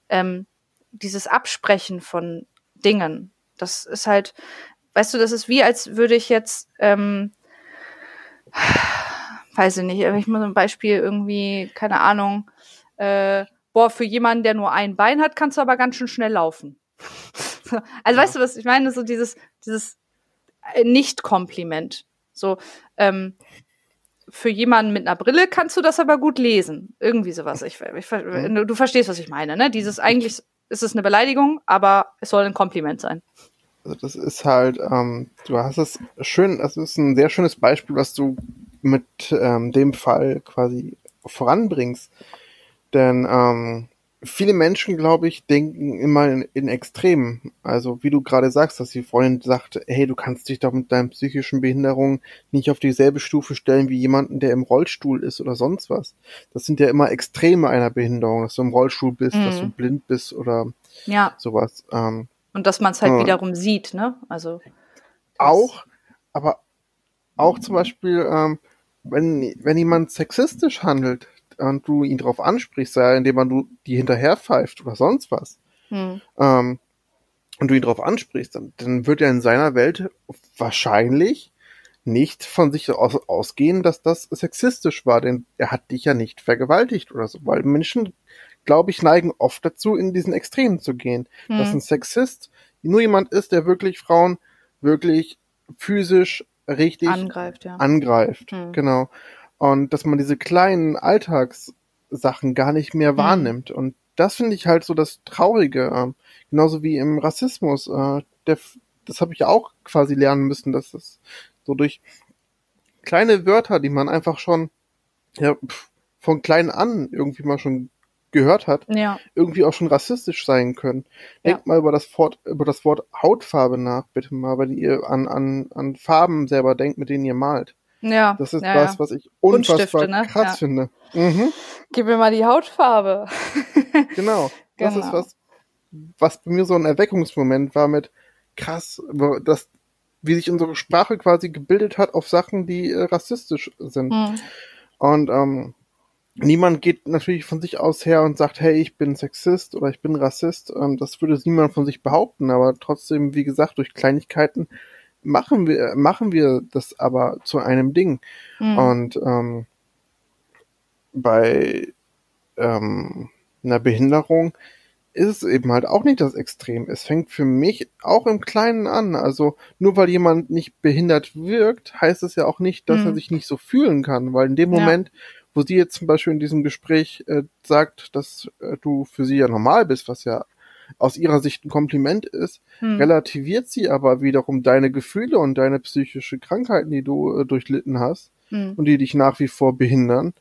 ähm, dieses Absprechen von Dingen, das ist halt, weißt du, das ist wie, als würde ich jetzt, ähm, weiß ich nicht, ich muss ein Beispiel irgendwie, keine Ahnung, äh, boah, für jemanden, der nur ein Bein hat, kannst du aber ganz schön schnell laufen. also ja. weißt du, was ich meine? So dieses, dieses äh, Nicht-Kompliment. So, ähm, für jemanden mit einer Brille kannst du das aber gut lesen. Irgendwie sowas. Ich, ich, mhm. du verstehst, was ich meine, ne? Dieses eigentlich ist es eine Beleidigung, aber es soll ein Kompliment sein. Also das ist halt, ähm, du hast es schön, das ist ein sehr schönes Beispiel, was du mit ähm, dem Fall quasi voranbringst. Denn ähm, viele Menschen, glaube ich, denken immer in, in Extremen. Also wie du gerade sagst, dass die Freundin sagt, hey, du kannst dich doch mit deinen psychischen Behinderungen nicht auf dieselbe Stufe stellen wie jemanden, der im Rollstuhl ist oder sonst was. Das sind ja immer Extreme einer Behinderung, dass du im Rollstuhl bist, mhm. dass du blind bist oder ja. sowas. Ähm, und dass man es halt äh, wiederum sieht, ne? Also auch, aber auch zum Beispiel, ähm, wenn, wenn jemand sexistisch handelt und du ihn darauf ansprichst, sei indem man du die hinterher pfeift oder sonst was, hm. ähm, und du ihn darauf ansprichst, dann, dann wird er in seiner Welt wahrscheinlich nicht von sich aus, ausgehen, dass das sexistisch war, denn er hat dich ja nicht vergewaltigt oder so, weil Menschen glaube ich, neigen oft dazu, in diesen Extremen zu gehen. Hm. Dass ein Sexist nur jemand ist, der wirklich Frauen wirklich physisch richtig angreift. Ja. angreift. Hm. Genau. Und dass man diese kleinen Alltagssachen gar nicht mehr hm. wahrnimmt. Und das finde ich halt so das Traurige. Äh, genauso wie im Rassismus. Äh, der, das habe ich auch quasi lernen müssen, dass das so durch kleine Wörter, die man einfach schon ja, von klein an irgendwie mal schon gehört hat, ja. irgendwie auch schon rassistisch sein können. Denkt ja. mal über das, Wort, über das Wort Hautfarbe nach, bitte mal, wenn ihr an, an, an Farben selber denkt, mit denen ihr malt. Ja. Das ist ja, was, was ich unfassbar ne? krass finde. Mhm. Gib mir mal die Hautfarbe. genau. Das genau. ist was, was bei mir so ein Erweckungsmoment war mit krass, das, wie sich unsere Sprache quasi gebildet hat auf Sachen, die äh, rassistisch sind. Hm. Und ähm, niemand geht natürlich von sich aus her und sagt, hey, ich bin Sexist oder ich bin Rassist. Ähm, das würde niemand von sich behaupten, aber trotzdem, wie gesagt, durch Kleinigkeiten machen wir, machen wir das aber zu einem Ding. Mhm. Und ähm, bei ähm, einer Behinderung ist es eben halt auch nicht das Extrem. Es fängt für mich auch im Kleinen an. Also nur weil jemand nicht behindert wirkt, heißt es ja auch nicht, dass mhm. er sich nicht so fühlen kann, weil in dem ja. Moment, wo sie jetzt zum Beispiel in diesem Gespräch äh, sagt, dass äh, du für sie ja normal bist, was ja aus ihrer Sicht ein Kompliment ist, hm. relativiert sie aber wiederum deine Gefühle und deine psychische Krankheiten, die du äh, durchlitten hast hm. und die dich nach wie vor behindern,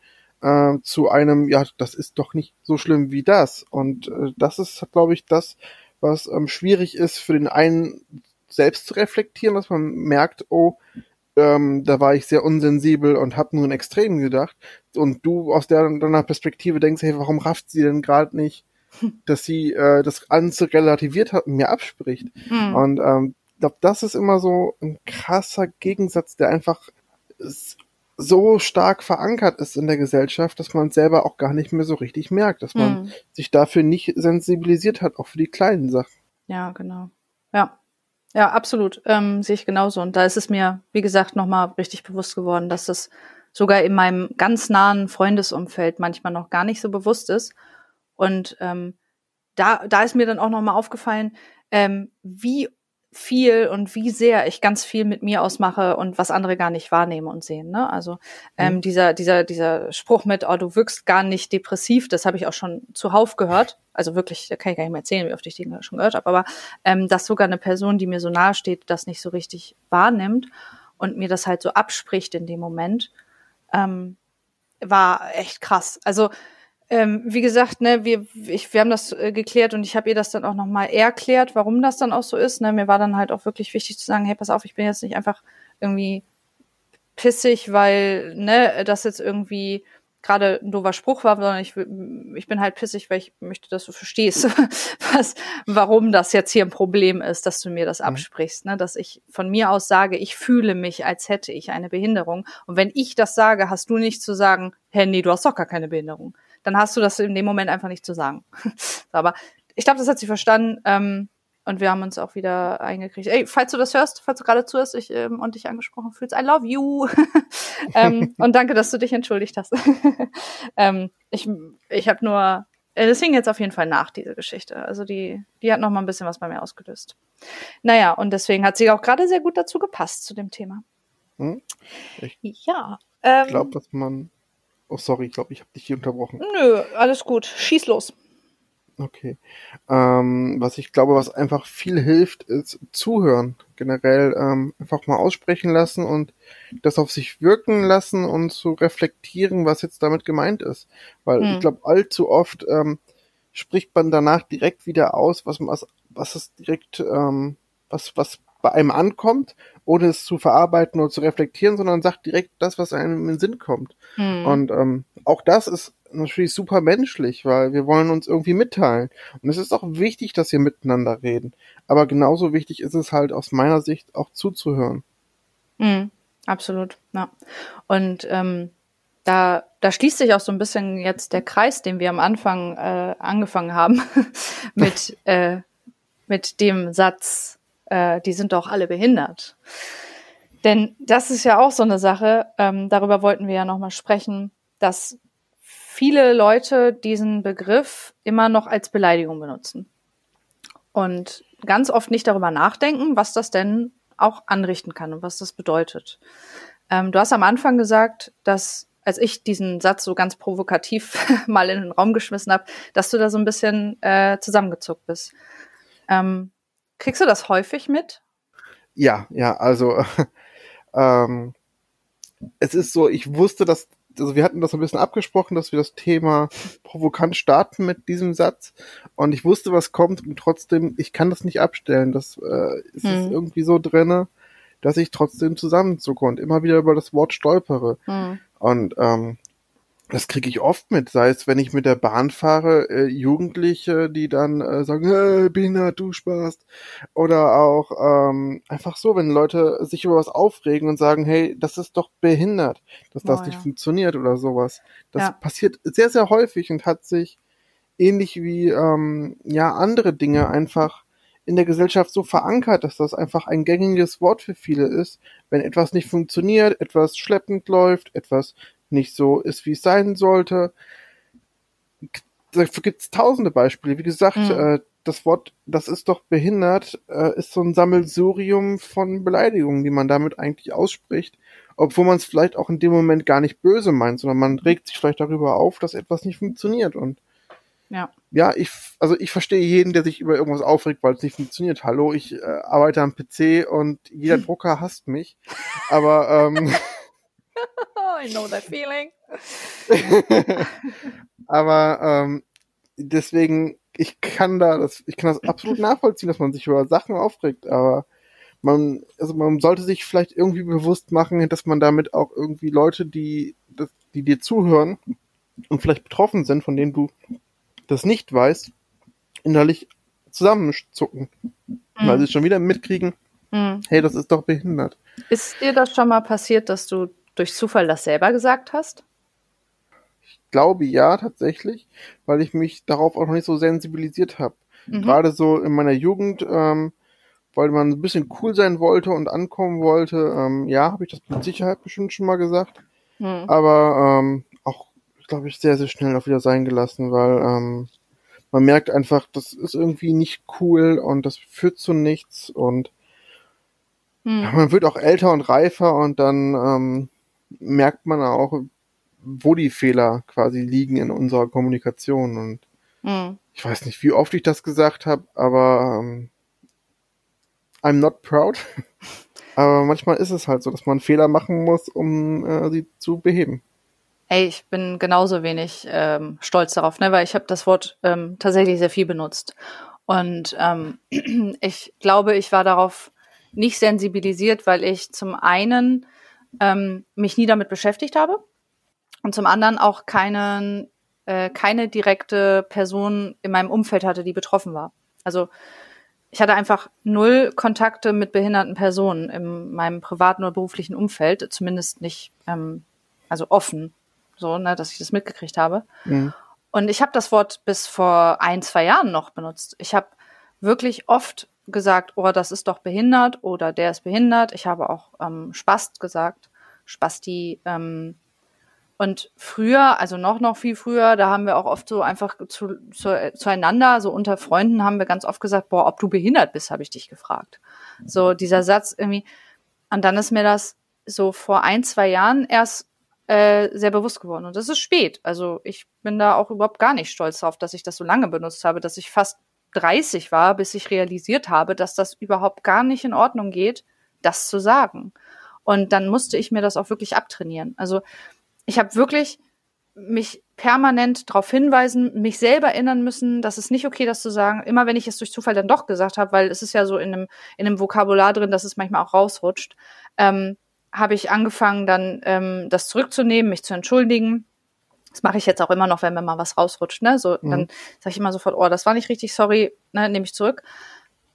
äh, zu einem, ja, das ist doch nicht so schlimm wie das. Und äh, das ist, glaube ich, das, was ähm, schwierig ist für den einen selbst zu reflektieren, dass man merkt, oh, ähm, da war ich sehr unsensibel und habe nur in Extremen gedacht. Und du aus der, deiner Perspektive denkst, hey, warum rafft sie denn gerade nicht, dass sie äh, das Ganze relativiert hat und mir abspricht? Mhm. Und ähm, glaube, das ist immer so ein krasser Gegensatz, der einfach so stark verankert ist in der Gesellschaft, dass man selber auch gar nicht mehr so richtig merkt, dass man mhm. sich dafür nicht sensibilisiert hat, auch für die kleinen Sachen. Ja, genau. Ja. Ja, absolut. Ähm, sehe ich genauso. Und da ist es mir, wie gesagt, nochmal richtig bewusst geworden, dass das sogar in meinem ganz nahen Freundesumfeld manchmal noch gar nicht so bewusst ist. Und ähm, da, da ist mir dann auch nochmal aufgefallen, ähm, wie viel und wie sehr ich ganz viel mit mir ausmache und was andere gar nicht wahrnehmen und sehen. Ne? Also ähm, mhm. dieser, dieser, dieser Spruch mit, oh, du wirkst gar nicht depressiv, das habe ich auch schon zuhauf gehört. Also wirklich, da kann ich gar nicht mehr erzählen, wie oft ich den schon gehört habe, aber ähm, dass sogar eine Person, die mir so nahe steht, das nicht so richtig wahrnimmt und mir das halt so abspricht in dem Moment, ähm, war echt krass. Also ähm, wie gesagt, ne, wir, ich, wir haben das äh, geklärt und ich habe ihr das dann auch nochmal erklärt, warum das dann auch so ist. Ne? Mir war dann halt auch wirklich wichtig zu sagen, hey, pass auf, ich bin jetzt nicht einfach irgendwie pissig, weil ne, das jetzt irgendwie gerade ein doofer Spruch war, sondern ich, ich bin halt pissig, weil ich möchte, dass du verstehst, was, warum das jetzt hier ein Problem ist, dass du mir das mhm. absprichst, ne? dass ich von mir aus sage, ich fühle mich, als hätte ich eine Behinderung. Und wenn ich das sage, hast du nicht zu sagen, hey, nee, du hast doch gar keine Behinderung dann hast du das in dem Moment einfach nicht zu sagen. aber ich glaube, das hat sie verstanden. Ähm, und wir haben uns auch wieder eingekriegt. Ey, falls du das hörst, falls du gerade zuhörst ich, ähm, und dich angesprochen fühlst, I love you. ähm, und danke, dass du dich entschuldigt hast. ähm, ich ich habe nur, äh, das hing jetzt auf jeden Fall nach, diese Geschichte. Also die, die hat noch mal ein bisschen was bei mir ausgelöst. Naja, und deswegen hat sie auch gerade sehr gut dazu gepasst, zu dem Thema. Hm? Ich ja. Ähm, glaube, dass man Oh, sorry, ich glaube, ich habe dich hier unterbrochen. Nö, alles gut. Schieß los. Okay. Ähm, was ich glaube, was einfach viel hilft, ist zuhören. Generell ähm, einfach mal aussprechen lassen und das auf sich wirken lassen und zu reflektieren, was jetzt damit gemeint ist. Weil hm. ich glaube, allzu oft ähm, spricht man danach direkt wieder aus, was was, was es direkt, ähm, was, was bei einem ankommt, ohne es zu verarbeiten oder zu reflektieren, sondern sagt direkt das, was einem in den Sinn kommt. Mhm. Und ähm, auch das ist natürlich super menschlich, weil wir wollen uns irgendwie mitteilen. Und es ist auch wichtig, dass wir miteinander reden. Aber genauso wichtig ist es halt aus meiner Sicht auch zuzuhören. Mhm, absolut, ja. Und ähm, da, da schließt sich auch so ein bisschen jetzt der Kreis, den wir am Anfang äh, angefangen haben, mit, äh, mit dem Satz, äh, die sind doch alle behindert. Denn das ist ja auch so eine Sache, ähm, darüber wollten wir ja nochmal sprechen, dass viele Leute diesen Begriff immer noch als Beleidigung benutzen. Und ganz oft nicht darüber nachdenken, was das denn auch anrichten kann und was das bedeutet. Ähm, du hast am Anfang gesagt, dass als ich diesen Satz so ganz provokativ mal in den Raum geschmissen habe, dass du da so ein bisschen äh, zusammengezuckt bist. Ähm, Kriegst du das häufig mit? Ja, ja, also ähm, es ist so, ich wusste, dass, also wir hatten das ein bisschen abgesprochen, dass wir das Thema provokant starten mit diesem Satz und ich wusste, was kommt und trotzdem, ich kann das nicht abstellen. Das äh, ist hm. irgendwie so drinne, dass ich trotzdem zusammenzucke und immer wieder über das Wort stolpere. Hm. Und ähm, das kriege ich oft mit, sei es, wenn ich mit der Bahn fahre, äh, Jugendliche, die dann äh, sagen, hey, behindert, du Spaß. Oder auch ähm, einfach so, wenn Leute sich über was aufregen und sagen, hey, das ist doch behindert, dass das oh, nicht ja. funktioniert oder sowas. Das ja. passiert sehr, sehr häufig und hat sich ähnlich wie ähm, ja andere Dinge einfach in der Gesellschaft so verankert, dass das einfach ein gängiges Wort für viele ist. Wenn etwas nicht funktioniert, etwas schleppend läuft, etwas nicht so ist, wie es sein sollte. Dafür gibt es tausende Beispiele. Wie gesagt, mhm. äh, das Wort, das ist doch behindert, äh, ist so ein Sammelsurium von Beleidigungen, die man damit eigentlich ausspricht, obwohl man es vielleicht auch in dem Moment gar nicht böse meint, sondern man regt sich vielleicht darüber auf, dass etwas nicht funktioniert und ja. Ja, ich, also ich verstehe jeden, der sich über irgendwas aufregt, weil es nicht funktioniert. Hallo, ich äh, arbeite am PC und jeder Drucker hasst mich. Aber ähm, I know that feeling. Aber ähm, deswegen, ich kann da, das, ich kann das absolut nachvollziehen, dass man sich über Sachen aufregt, aber man, also man sollte sich vielleicht irgendwie bewusst machen, dass man damit auch irgendwie Leute, die, die dir zuhören und vielleicht betroffen sind, von denen du das nicht weißt, innerlich zusammenzucken. Mhm. Weil sie schon wieder mitkriegen, mhm. hey, das ist doch behindert. Ist dir das schon mal passiert, dass du durch Zufall das selber gesagt hast? Ich glaube ja, tatsächlich, weil ich mich darauf auch noch nicht so sensibilisiert habe. Mhm. Gerade so in meiner Jugend, ähm, weil man ein bisschen cool sein wollte und ankommen wollte, ähm, ja, habe ich das mit Sicherheit bestimmt schon mal gesagt. Mhm. Aber ähm, auch, glaube ich, sehr, sehr schnell auch wieder sein gelassen, weil ähm, man merkt einfach, das ist irgendwie nicht cool und das führt zu nichts und ja, man wird auch älter und reifer und dann ähm, merkt man auch, wo die Fehler quasi liegen in unserer Kommunikation und mhm. ich weiß nicht, wie oft ich das gesagt habe, aber ähm, I'm not proud. Aber manchmal ist es halt so, dass man Fehler machen muss, um äh, sie zu beheben. Ey, ich bin genauso wenig ähm, stolz darauf, ne, weil ich habe das Wort ähm, tatsächlich sehr viel benutzt. Und ähm, ich glaube, ich war darauf nicht sensibilisiert, weil ich zum einen ähm, mich nie damit beschäftigt habe und zum anderen auch keinen, äh, keine direkte Person in meinem Umfeld hatte, die betroffen war. Also ich hatte einfach null Kontakte mit behinderten Personen in meinem privaten oder beruflichen Umfeld, zumindest nicht ähm, also offen, so, ne, dass ich das mitgekriegt habe. Mhm. Und ich habe das Wort bis vor ein, zwei Jahren noch benutzt. Ich habe wirklich oft gesagt, oh, das ist doch behindert oder der ist behindert. Ich habe auch ähm, Spast gesagt, Spasti, ähm, und früher, also noch, noch viel früher, da haben wir auch oft so einfach zu, zu, zueinander, so unter Freunden haben wir ganz oft gesagt, boah, ob du behindert bist, habe ich dich gefragt. So dieser Satz irgendwie. Und dann ist mir das so vor ein, zwei Jahren erst äh, sehr bewusst geworden. Und das ist spät. Also ich bin da auch überhaupt gar nicht stolz drauf, dass ich das so lange benutzt habe, dass ich fast 30 war, bis ich realisiert habe, dass das überhaupt gar nicht in Ordnung geht, das zu sagen. Und dann musste ich mir das auch wirklich abtrainieren. Also ich habe wirklich mich permanent darauf hinweisen, mich selber erinnern müssen, dass es nicht okay, das zu sagen. Immer wenn ich es durch Zufall dann doch gesagt habe, weil es ist ja so in einem, in einem Vokabular drin, dass es manchmal auch rausrutscht, ähm, habe ich angefangen, dann ähm, das zurückzunehmen, mich zu entschuldigen. Das mache ich jetzt auch immer noch, wenn mir mal was rausrutscht. Ne? So, mhm. dann sage ich immer sofort, oh, das war nicht richtig, sorry, ne, nehme ich zurück.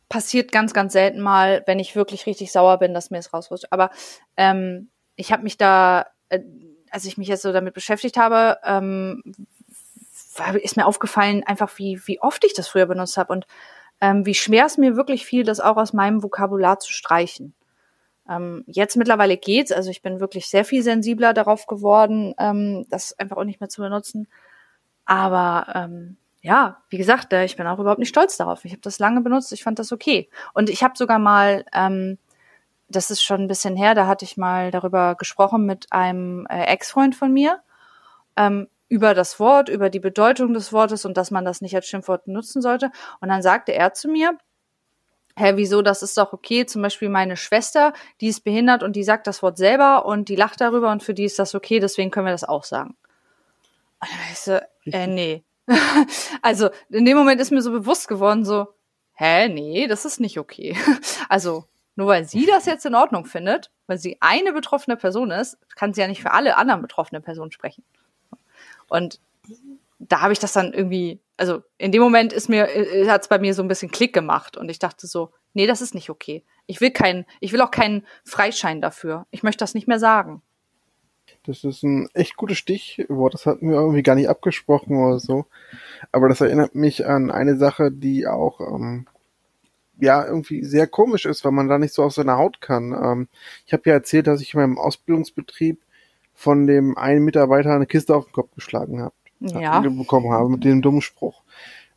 Passiert ganz, ganz selten mal, wenn ich wirklich richtig sauer bin, dass mir es rausrutscht. Aber ähm, ich habe mich da äh, als ich mich jetzt so damit beschäftigt habe, ähm, ist mir aufgefallen, einfach wie, wie oft ich das früher benutzt habe und ähm, wie schwer es mir wirklich fiel, das auch aus meinem Vokabular zu streichen. Ähm, jetzt mittlerweile geht's, also ich bin wirklich sehr viel sensibler darauf geworden, ähm, das einfach auch nicht mehr zu benutzen. Aber ähm, ja, wie gesagt, äh, ich bin auch überhaupt nicht stolz darauf. Ich habe das lange benutzt, ich fand das okay. Und ich habe sogar mal ähm, das ist schon ein bisschen her, da hatte ich mal darüber gesprochen mit einem äh, Ex-Freund von mir, ähm, über das Wort, über die Bedeutung des Wortes und dass man das nicht als Schimpfwort nutzen sollte. Und dann sagte er zu mir, hä, wieso, das ist doch okay. Zum Beispiel meine Schwester, die ist behindert und die sagt das Wort selber und die lacht darüber und für die ist das okay, deswegen können wir das auch sagen. Und dann ich so, äh, nee. also in dem Moment ist mir so bewusst geworden, so, hä, nee, das ist nicht okay. also nur weil sie das jetzt in Ordnung findet, weil sie eine betroffene Person ist, kann sie ja nicht für alle anderen betroffenen Personen sprechen. Und da habe ich das dann irgendwie, also in dem Moment ist mir, äh, hat es bei mir so ein bisschen Klick gemacht und ich dachte so, nee, das ist nicht okay. Ich will keinen, ich will auch keinen Freischein dafür. Ich möchte das nicht mehr sagen. Das ist ein echt gutes Stichwort. Das hatten wir irgendwie gar nicht abgesprochen oder so. Aber das erinnert mich an eine Sache, die auch ähm, ja irgendwie sehr komisch ist, weil man da nicht so auf seine Haut kann. Ähm, ich habe ja erzählt, dass ich in meinem Ausbildungsbetrieb von dem einen Mitarbeiter eine Kiste auf den Kopf geschlagen habe. Ja. bekommen habe mit dem dummen Spruch.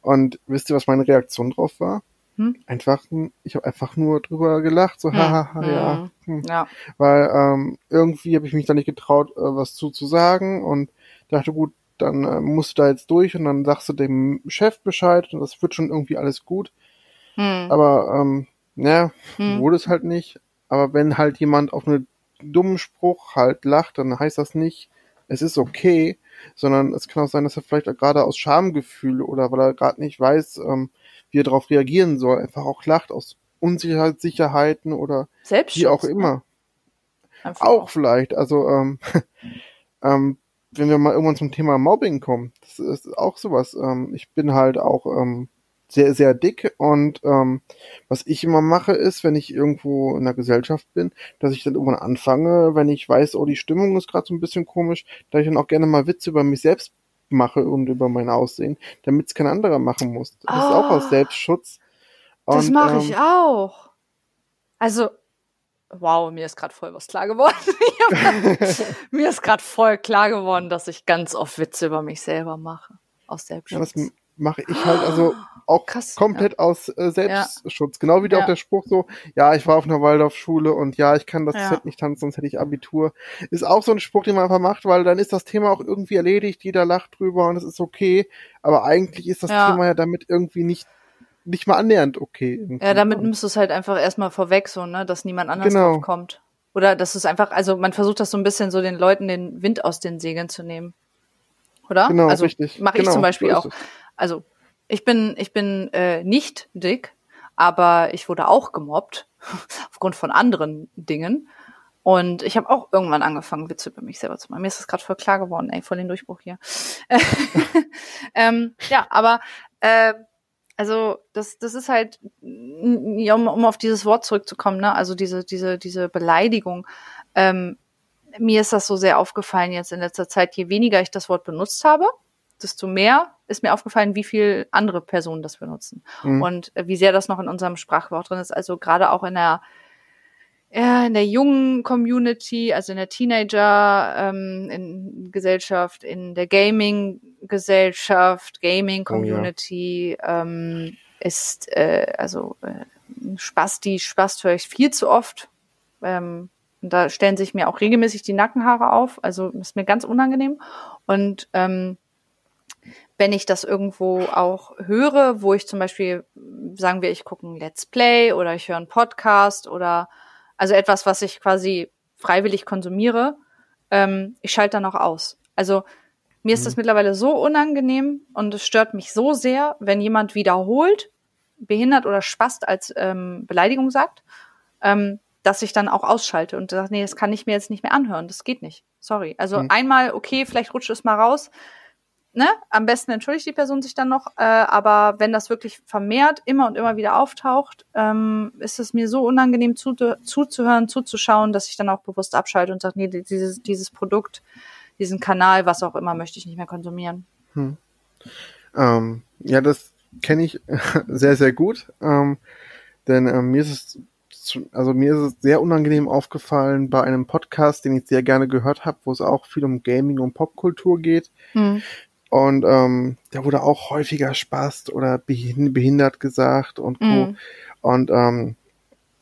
Und wisst ihr, was meine Reaktion drauf war? Hm? Einfach, ich habe einfach nur drüber gelacht, so haha, hm. ja. Hm. ja. Weil ähm, irgendwie habe ich mich da nicht getraut, äh, was zu, zu sagen und dachte, gut, dann äh, musst du da jetzt durch und dann sagst du dem Chef Bescheid und das wird schon irgendwie alles gut. Hm. Aber ähm, ja, hm. wurde es halt nicht. Aber wenn halt jemand auf einen dummen Spruch halt lacht, dann heißt das nicht, es ist okay, sondern es kann auch sein, dass er vielleicht gerade aus Schamgefühl oder weil er gerade nicht weiß, ähm, wie er darauf reagieren soll, einfach auch lacht aus Unsicherheiten oder wie auch ne? immer. Einfach auch vielleicht. Also ähm, ähm, wenn wir mal irgendwann zum Thema Mobbing kommen, das ist auch sowas. Ähm, ich bin halt auch ähm, sehr, sehr dick. Und ähm, was ich immer mache, ist, wenn ich irgendwo in der Gesellschaft bin, dass ich dann irgendwann anfange, wenn ich weiß, oh, die Stimmung ist gerade so ein bisschen komisch, da ich dann auch gerne mal Witze über mich selbst mache und über mein Aussehen, damit es kein anderer machen muss. Das oh. ist auch aus ah. Selbstschutz. Und, das mache ich ähm, auch. Also, wow, mir ist gerade voll was klar geworden. mir ist gerade voll klar geworden, dass ich ganz oft Witze über mich selber mache. Aus Selbstschutz. Ja, mache ich halt also auch Krass, komplett ja. aus äh, Selbstschutz. Ja. Genau wie ja. auch der Spruch so, ja, ich war auf einer Waldorfschule und ja, ich kann das ja. Set nicht tanzen, sonst hätte ich Abitur. Ist auch so ein Spruch, den man einfach macht, weil dann ist das Thema auch irgendwie erledigt, jeder lacht drüber und es ist okay. Aber eigentlich ist das Thema ja damit irgendwie nicht nicht mal annähernd okay. Irgendwie. Ja, damit nimmst du es halt einfach erstmal vorweg, so, ne, dass niemand anders genau. drauf kommt. Oder dass es einfach, also man versucht das so ein bisschen so den Leuten den Wind aus den Segeln zu nehmen. Oder? Genau, also richtig. Mache genau, ich zum Beispiel so auch. Also ich bin, ich bin äh, nicht dick, aber ich wurde auch gemobbt aufgrund von anderen Dingen. Und ich habe auch irgendwann angefangen, Witze über mich selber zu machen. Mir ist das gerade voll klar geworden, ey, voll den Durchbruch hier. ähm, ja, aber äh, also das, das ist halt, ja, um, um auf dieses Wort zurückzukommen, ne? Also diese, diese, diese Beleidigung. Ähm, mir ist das so sehr aufgefallen jetzt in letzter Zeit, je weniger ich das Wort benutzt habe, desto mehr ist mir aufgefallen, wie viel andere Personen das benutzen mhm. und äh, wie sehr das noch in unserem Sprachwort drin ist. Also gerade auch in der in der jungen Community, also in der Teenager ähm, in Gesellschaft, in der Gaming Gesellschaft, Gaming Community oh, ja. ähm, ist äh, also äh, Spasti, Spast höre ich viel zu oft. Ähm, und da stellen sich mir auch regelmäßig die Nackenhaare auf. Also ist mir ganz unangenehm. Und ähm, wenn ich das irgendwo auch höre, wo ich zum Beispiel, sagen wir, ich gucke ein Let's Play oder ich höre einen Podcast oder also etwas, was ich quasi freiwillig konsumiere, ähm, ich schalte dann auch aus. Also mir ist das mhm. mittlerweile so unangenehm und es stört mich so sehr, wenn jemand wiederholt, behindert oder spast als ähm, Beleidigung sagt, ähm, dass ich dann auch ausschalte und sage, nee, das kann ich mir jetzt nicht mehr anhören, das geht nicht. Sorry. Also mhm. einmal, okay, vielleicht rutscht es mal raus, ne, am besten entschuldigt die Person sich dann noch, äh, aber wenn das wirklich vermehrt immer und immer wieder auftaucht, ähm, ist es mir so unangenehm zu, zuzuhören, zuzuschauen, dass ich dann auch bewusst abschalte und sage, nee, dieses, dieses Produkt, diesen Kanal, was auch immer, möchte ich nicht mehr konsumieren. Hm. Ähm, ja, das kenne ich sehr, sehr gut. Ähm, denn ähm, mir ist es also mir ist es sehr unangenehm aufgefallen bei einem Podcast, den ich sehr gerne gehört habe, wo es auch viel um Gaming und Popkultur geht. Hm. Und ähm, der wurde auch häufiger Spast oder behindert gesagt und Co. Mm. Und ähm,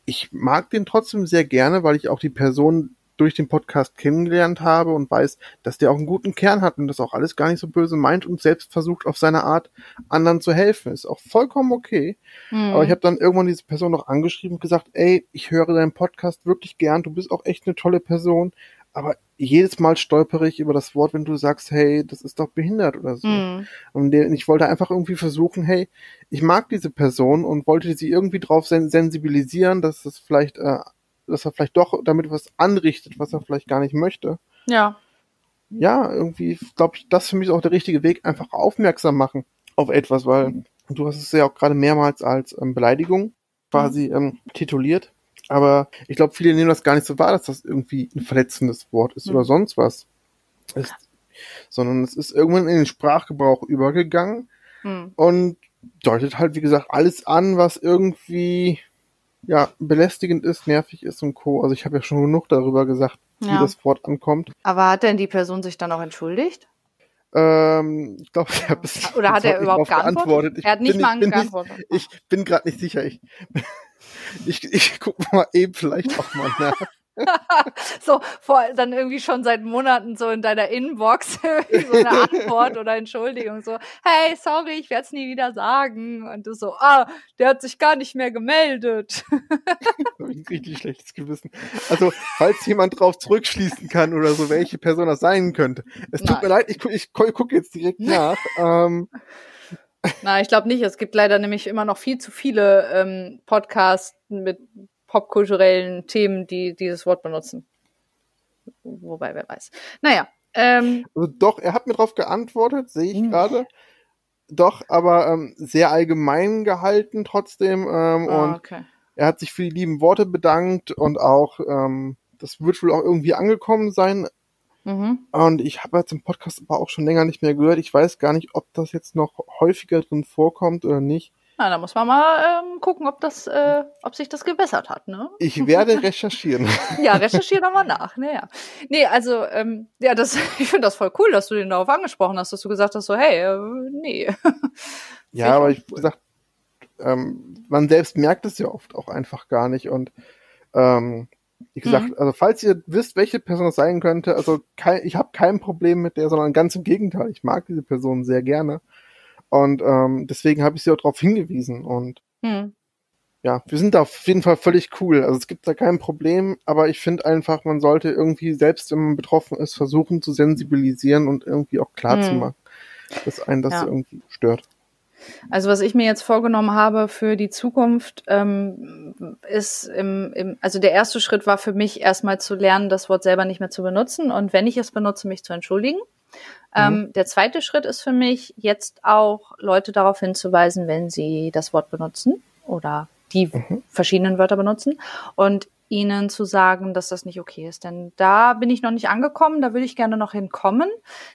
ich mag den trotzdem sehr gerne, weil ich auch die Person durch den Podcast kennengelernt habe und weiß, dass der auch einen guten Kern hat und das auch alles gar nicht so böse meint und selbst versucht auf seine Art anderen zu helfen. Ist auch vollkommen okay. Mhm. Aber ich habe dann irgendwann diese Person noch angeschrieben und gesagt, ey, ich höre deinen Podcast wirklich gern, du bist auch echt eine tolle Person, aber jedes Mal stolpere ich über das Wort, wenn du sagst, hey, das ist doch behindert oder so. Mm. Und ich wollte einfach irgendwie versuchen, hey, ich mag diese Person und wollte sie irgendwie drauf sensibilisieren, dass es vielleicht, äh, dass er vielleicht doch damit was anrichtet, was er vielleicht gar nicht möchte. Ja. Ja, irgendwie glaube ich, das für mich ist auch der richtige Weg, einfach aufmerksam machen auf etwas, weil du hast es ja auch gerade mehrmals als ähm, Beleidigung quasi mhm. ähm, tituliert. Aber ich glaube, viele nehmen das gar nicht so wahr, dass das irgendwie ein verletzendes Wort ist mhm. oder sonst was. Ist, sondern es ist irgendwann in den Sprachgebrauch übergegangen mhm. und deutet halt, wie gesagt, alles an, was irgendwie ja belästigend ist, nervig ist und co. Also ich habe ja schon genug darüber gesagt, ja. wie das Wort ankommt. Aber hat denn die Person sich dann auch entschuldigt? Ähm, ich glaube, ich habe es Oder hat er überhaupt geantwortet? Ich er hat nicht mal geantwortet. Ich bin gerade nicht sicher. Ich ich, ich guck mal eben vielleicht auch mal nach. so, vor, dann irgendwie schon seit Monaten so in deiner Inbox so eine Antwort oder Entschuldigung, so, hey, sorry, ich werde es nie wieder sagen. Und du so, ah, der hat sich gar nicht mehr gemeldet. habe ich ein richtig schlechtes Gewissen. Also, falls jemand drauf zurückschließen kann oder so, welche Person das sein könnte. Es tut Nein. mir leid, ich, ich, ich gucke jetzt direkt nach. ähm, na, ich glaube nicht. Es gibt leider nämlich immer noch viel zu viele ähm, Podcasts mit popkulturellen Themen, die dieses Wort benutzen. Wobei, wer weiß. Naja. Ähm, also doch, er hat mir darauf geantwortet, sehe ich hm. gerade. doch, aber ähm, sehr allgemein gehalten trotzdem. Ähm, Ah, und okay. er hat sich für die lieben Worte bedankt und auch, ähm, das wird wohl auch irgendwie angekommen sein. Mhm. Und ich habe jetzt im Podcast aber auch schon länger nicht mehr gehört. Ich weiß gar nicht, ob das jetzt noch häufiger drin vorkommt oder nicht. Na, da muss man mal ähm, gucken, ob das, äh, ob sich das gebessert hat, ne? Ich werde recherchieren. Ja, recherchiere nochmal nach. Naja. Nee, also, ähm, ja, das, ich finde das voll cool, dass du den darauf angesprochen hast, dass du gesagt hast, so, hey, äh, nee. ja, aber ich, wie gesagt, ähm, man selbst merkt es ja oft auch einfach gar nicht. Und ähm, wie gesagt, Mhm. also falls ihr wisst, welche Person das sein könnte, also kein, ich habe kein Problem mit der, sondern ganz im Gegenteil. Ich mag diese Person sehr gerne. Und ähm, deswegen habe ich sie auch darauf hingewiesen. Und Hm. ja, wir sind da auf jeden Fall völlig cool. Also es gibt da kein Problem, aber ich finde einfach, man sollte irgendwie, selbst wenn man betroffen ist, versuchen zu sensibilisieren und irgendwie auch klar zu Mhm. machen, dass einen das Ja. irgendwie stört. Also was ich mir jetzt vorgenommen habe für die Zukunft, ähm, ist im, im, also der erste Schritt war für mich erstmal zu lernen, das Wort selber nicht mehr zu benutzen und wenn ich es benutze, mich zu entschuldigen. Ähm, der zweite Schritt ist für mich jetzt auch Leute darauf hinzuweisen, wenn sie das Wort benutzen oder die Mhm. verschiedenen Wörter benutzen und ihnen zu sagen, dass das nicht okay ist. Denn da bin ich noch nicht angekommen, da würde ich gerne noch hinkommen,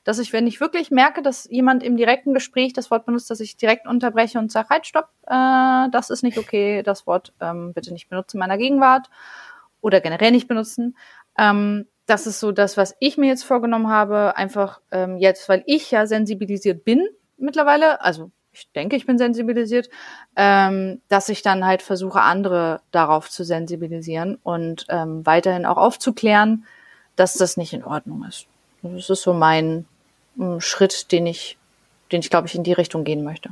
dass ich, wenn ich wirklich merke, dass jemand im direkten Gespräch das Wort benutzt, dass ich direkt unterbreche und sage, halt, stopp, äh, das ist nicht okay, das Wort ähm, bitte nicht benutzen in meiner Gegenwart oder generell nicht benutzen. Ähm, das ist so das, was ich mir jetzt vorgenommen habe, einfach ähm, jetzt, weil ich ja sensibilisiert bin mittlerweile, also ich denke, ich bin sensibilisiert, ähm, dass ich dann halt versuche, andere darauf zu sensibilisieren und ähm, weiterhin auch aufzuklären, dass das nicht in Ordnung ist. Das ist so mein ähm, Schritt, den ich, den ich glaube ich in die Richtung gehen möchte.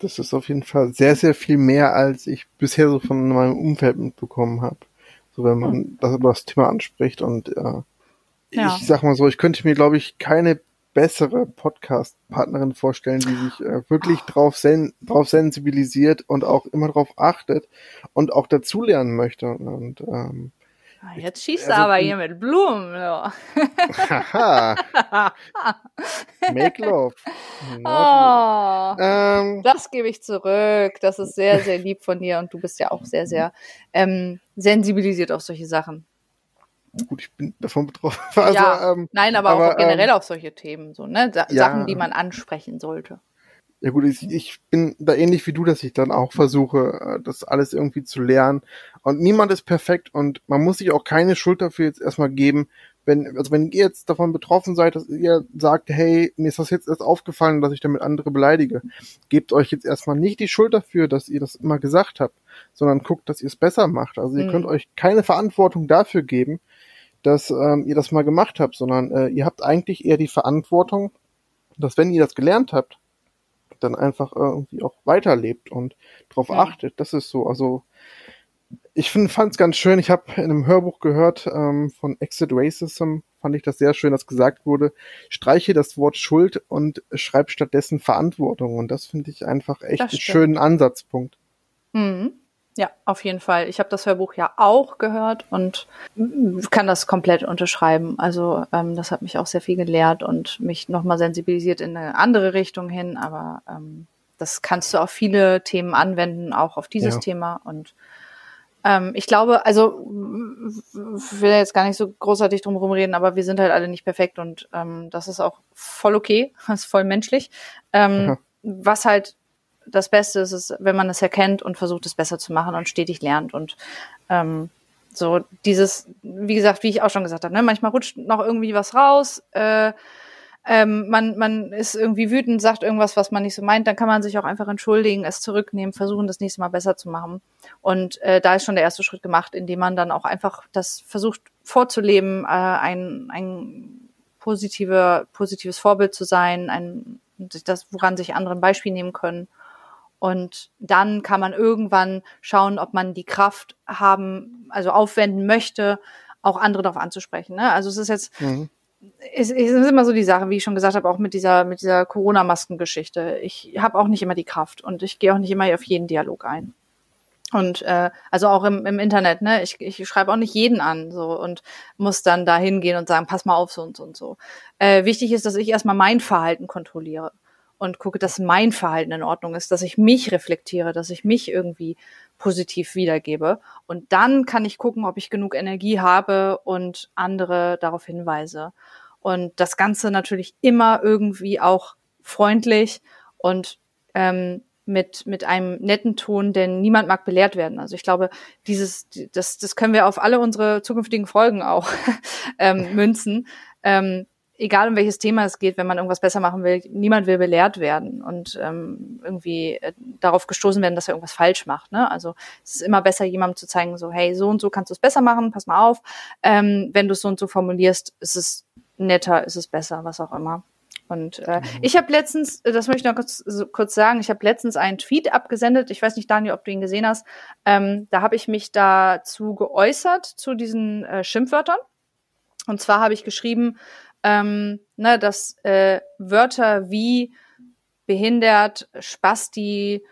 Das ist auf jeden Fall sehr, sehr viel mehr, als ich bisher so von meinem Umfeld mitbekommen habe. So wenn man das, das Thema anspricht und äh, Ja. ich sag mal so, ich könnte mir, glaube ich, keine bessere Podcast-Partnerin vorstellen, die sich äh, wirklich drauf, sen drauf sensibilisiert und auch immer drauf achtet und auch dazulernen möchte. Und ähm, Ah, Jetzt schießt Also, er aber die- hier mit Blumen. Ja. haha, make love. Oh. ähm, Das gebe ich zurück. Das ist sehr, sehr lieb von dir und du bist ja auch sehr, sehr ähm, sensibilisiert auf solche Sachen. Gut, ich bin davon betroffen. Also, Ja. ähm, Nein, aber, Aber, auch generell ähm, auf solche Themen, so, ne? Sa ja. Sachen, die man ansprechen sollte. Ja gut, ich, ich bin da ähnlich wie du, dass ich dann auch versuche, äh, das alles irgendwie zu lernen. Und niemand ist perfekt und man muss sich auch keine Schuld dafür jetzt erstmal geben, wenn, also wenn ihr jetzt davon betroffen seid, dass ihr sagt, hey, mir ist das jetzt erst aufgefallen, dass ich damit andere beleidige, gebt euch jetzt erstmal nicht die Schuld dafür, dass ihr das immer gesagt habt, sondern guckt, dass ihr es besser macht. Also ihr Mhm. könnt euch keine Verantwortung dafür geben, dass ähm, ihr das mal gemacht habt, sondern äh, ihr habt eigentlich eher die Verantwortung, dass wenn ihr das gelernt habt, dann einfach irgendwie auch weiterlebt und darauf Ja. achtet. Das ist so. Also ich fand es ganz schön. Ich habe in einem Hörbuch gehört ähm, von Exit Racism, fand ich das sehr schön, dass gesagt wurde, streiche das Wort Schuld und schreib stattdessen Verantwortung. Und das finde ich einfach echt Das einen stimmt. schönen Ansatzpunkt. Mhm. Ja, auf jeden Fall. Ich habe das Hörbuch ja auch gehört und kann das komplett unterschreiben. Also ähm, das hat mich auch sehr viel gelehrt und mich nochmal sensibilisiert in eine andere Richtung hin. Aber ähm, das kannst du auf viele Themen anwenden, auch auf dieses Ja. Thema. Und ähm, ich glaube, also ich will jetzt gar nicht so großartig drum rumreden, aber wir sind halt alle nicht perfekt und ähm, das ist auch voll okay, das ist voll menschlich. Ähm, Ja. Was halt das Beste ist, ist, wenn man es erkennt und versucht, es besser zu machen und stetig lernt. Und ähm, so dieses, wie gesagt, wie ich auch schon gesagt habe, ne, manchmal rutscht noch irgendwie was raus. Äh, ähm, man, man ist irgendwie wütend, sagt irgendwas, was man nicht so meint, dann kann man sich auch einfach entschuldigen, es zurücknehmen, versuchen, das nächste Mal besser zu machen. Und äh, da ist schon der erste Schritt gemacht, indem man dann auch einfach das versucht vorzuleben, äh, ein, ein positive, positives Vorbild zu sein, ein, das, woran sich andere ein Beispiel nehmen können. Und dann kann man irgendwann schauen, ob man die Kraft haben, also aufwenden möchte, auch andere darauf anzusprechen. Ne? Also es ist jetzt, Mhm. es, es ist immer so die Sache, wie ich schon gesagt habe, auch mit dieser, mit dieser Corona-Maskengeschichte. Ich habe auch nicht immer die Kraft und ich gehe auch nicht immer auf jeden Dialog ein. Und äh, also auch im, im Internet, ne? Ich, ich schreibe auch nicht jeden an so und muss dann da hingehen und sagen, pass mal auf so und so und so. Äh, wichtig ist, dass ich erstmal mein Verhalten kontrolliere und gucke, dass mein Verhalten in Ordnung ist, dass ich mich reflektiere, dass ich mich irgendwie positiv wiedergebe. Und dann kann ich gucken, ob ich genug Energie habe und andere darauf hinweise. Und das Ganze natürlich immer irgendwie auch freundlich und ähm, mit, mit einem netten Ton, denn niemand mag belehrt werden. Also ich glaube, dieses, das, das können wir auf alle unsere zukünftigen Folgen auch ähm, münzen. Ähm, egal um welches Thema es geht, wenn man irgendwas besser machen will, niemand will belehrt werden und ähm, irgendwie äh, darauf gestoßen werden, dass er irgendwas falsch macht. Ne? Also es ist immer besser, jemandem zu zeigen, so, hey, so und so kannst du es besser machen, pass mal auf. Ähm, wenn du es so und so formulierst, ist es netter, ist es besser, was auch immer. Und äh, genau. ich habe letztens, das möchte ich noch kurz, so, kurz sagen, ich habe letztens einen Tweet abgesendet. Ich weiß nicht, Daniel, ob du ihn gesehen hast. Ähm, da habe ich mich dazu geäußert, zu diesen äh, Schimpfwörtern. Und zwar habe ich geschrieben, ähm, ne, dass äh, Wörter wie behindert, Spasti,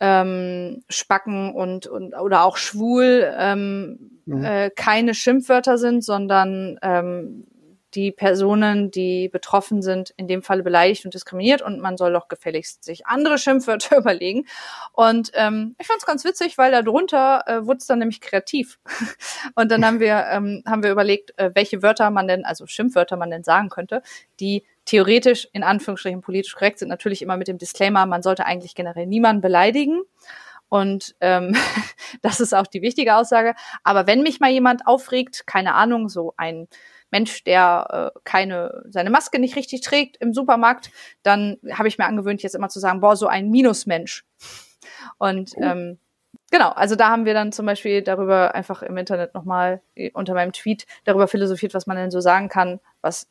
ähm, Spacken und, und oder auch schwul ähm, mhm. äh, keine Schimpfwörter sind, sondern ähm, die Personen, die betroffen sind, in dem Falle beleidigt und diskriminiert und man soll doch gefälligst sich andere Schimpfwörter überlegen. Und ähm, ich fand es ganz witzig, weil darunter äh, wurde es dann nämlich kreativ. und dann haben wir ähm, haben wir überlegt, äh, welche Wörter man denn, also Schimpfwörter man denn sagen könnte, die theoretisch in Anführungsstrichen politisch korrekt sind. Natürlich immer mit dem Disclaimer, man sollte eigentlich generell niemanden beleidigen. Und ähm, das ist auch die wichtige Aussage. Aber wenn mich mal jemand aufregt, keine Ahnung, so ein Mensch, der äh, keine seine Maske nicht richtig trägt im Supermarkt, dann habe ich mir angewöhnt, jetzt immer zu sagen, boah, so ein Minusmensch. Und oh. ähm, genau, also da haben wir dann zum Beispiel darüber einfach im Internet nochmal äh, unter meinem Tweet darüber philosophiert, was man denn so sagen kann, was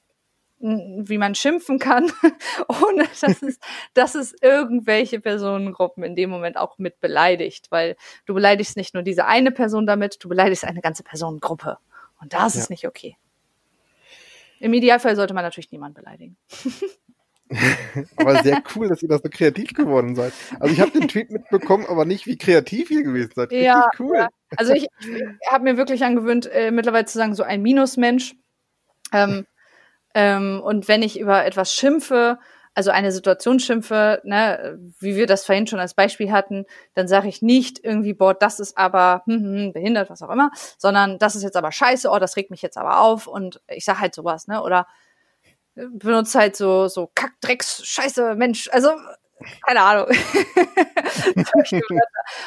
wie man schimpfen kann, ohne dass es, dass es irgendwelche Personengruppen in dem Moment auch mit beleidigt, weil du beleidigst nicht nur diese eine Person damit, du beleidigst eine ganze Personengruppe. Und das ja. ist nicht okay. Im Idealfall sollte man natürlich niemanden beleidigen. aber sehr cool, dass ihr da so kreativ geworden seid. Also ich habe den Tweet mitbekommen, aber nicht, wie kreativ ihr gewesen seid. Richtig ja, cool. Ja. Also ich, ich habe mir wirklich angewöhnt, äh, mittlerweile zu sagen, so ein Minusmensch. Ähm, ähm, und wenn ich über etwas schimpfe, also eine Situation schimpfe, ne, wie wir das vorhin schon als Beispiel hatten, dann sage ich nicht irgendwie, boah, das ist aber hm, hm, hm, behindert, was auch immer, sondern das ist jetzt aber scheiße, oh, das regt mich jetzt aber auf und ich sag halt sowas, ne? Oder benutze halt so so Kack, Drecks, Scheiße, Mensch, also keine Ahnung.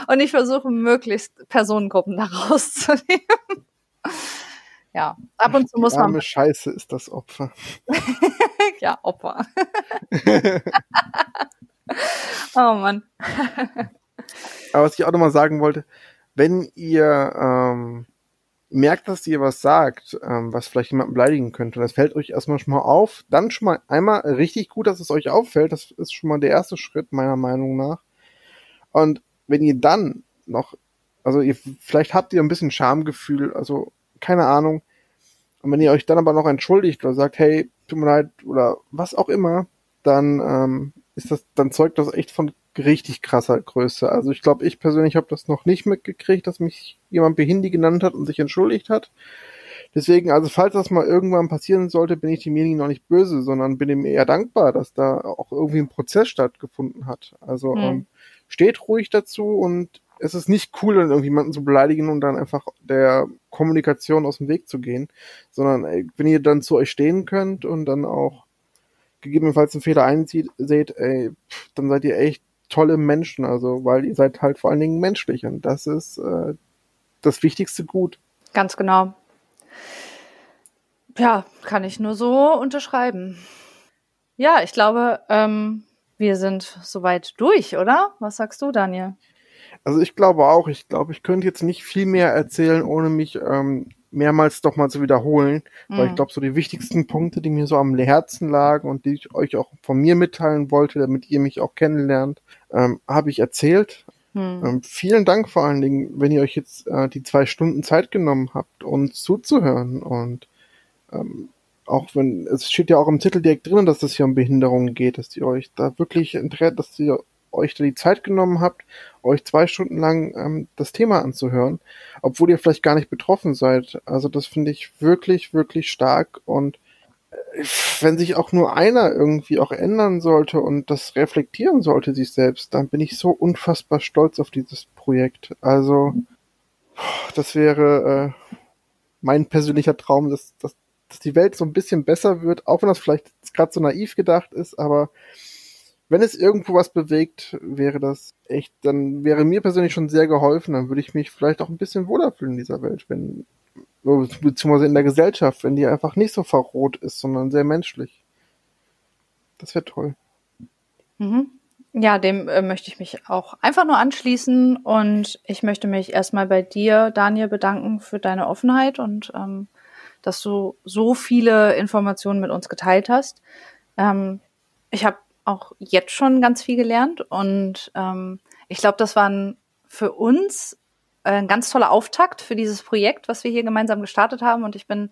und ich versuche möglichst Personengruppen da rauszunehmen. Ja, ab und zu muss Die arme man. Scheiße ist das Opfer. ja, Opfer. oh Mann. Aber was ich auch nochmal sagen wollte, wenn ihr ähm, merkt, dass ihr was sagt, ähm, was vielleicht jemanden beleidigen könnte, und das fällt euch erstmal schon mal auf, dann schon mal einmal richtig gut, dass es euch auffällt. Das ist schon mal der erste Schritt, meiner Meinung nach. Und wenn ihr dann noch, also ihr, vielleicht habt ihr ein bisschen Schamgefühl, also keine Ahnung. Und wenn ihr euch dann aber noch entschuldigt oder sagt, hey, tut mir leid oder was auch immer, dann ähm, ist das, dann zeugt das echt von richtig krasser Größe. Also ich glaube, ich persönlich habe das noch nicht mitgekriegt, dass mich jemand Behindi genannt hat und sich entschuldigt hat. Deswegen, also falls das mal irgendwann passieren sollte, bin ich demjenigen noch nicht böse, sondern bin ihm eher dankbar, dass da auch irgendwie ein Prozess stattgefunden hat. Also hm. ähm, steht ruhig dazu und es ist nicht cool, dann irgendjemanden zu beleidigen und dann einfach der Kommunikation aus dem Weg zu gehen, sondern ey, wenn ihr dann zu euch stehen könnt und dann auch gegebenenfalls einen Fehler einzieht, seht, ey, dann seid ihr echt tolle Menschen, also weil ihr seid halt vor allen Dingen menschlich und das ist äh, das wichtigste Gut. Ganz genau. Ja, kann ich nur so unterschreiben. Ja, ich glaube, ähm, wir sind soweit durch, oder? Was sagst du, Daniel? Also ich glaube auch, ich glaube, ich könnte jetzt nicht viel mehr erzählen, ohne mich ähm, mehrmals doch mal zu wiederholen, mhm. weil ich mhm. glaube, so die wichtigsten Punkte, die mir so am Herzen lagen und die ich euch auch von mir mitteilen wollte, damit ihr mich auch kennenlernt, ähm, habe ich erzählt. Mhm. Ähm, vielen Dank vor allen Dingen, wenn ihr euch jetzt äh, die zwei Stunden Zeit genommen habt, uns zuzuhören und ähm, auch wenn, es steht ja auch im Titel direkt drin, dass es hier um Behinderungen geht, dass ihr euch da wirklich, dass ihr euch da die Zeit genommen habt, euch zwei Stunden lang ähm, das Thema anzuhören, obwohl ihr vielleicht gar nicht betroffen seid. Also das finde ich wirklich, wirklich stark und wenn sich auch nur einer irgendwie auch ändern sollte und das reflektieren sollte sich selbst, dann bin ich so unfassbar stolz auf dieses Projekt. Also das wäre äh, mein persönlicher Traum, dass, dass, dass die Welt so ein bisschen besser wird, auch wenn das vielleicht gerade so naiv gedacht ist, aber wenn es irgendwo was bewegt, wäre das echt, dann wäre mir persönlich schon sehr geholfen, dann würde ich mich vielleicht auch ein bisschen wohler fühlen in dieser Welt, wenn, beziehungsweise in der Gesellschaft, wenn die einfach nicht so verroht ist, sondern sehr menschlich. Das wäre toll. Mhm. Ja, dem äh, möchte ich mich auch einfach nur anschließen und ich möchte mich erstmal bei dir, Daniel, bedanken für deine Offenheit und ähm, dass du so viele Informationen mit uns geteilt hast. Ähm, ich habe auch jetzt schon ganz viel gelernt und ähm, ich glaube, das war ein, für uns äh, ein ganz toller Auftakt für dieses Projekt, was wir hier gemeinsam gestartet haben und ich bin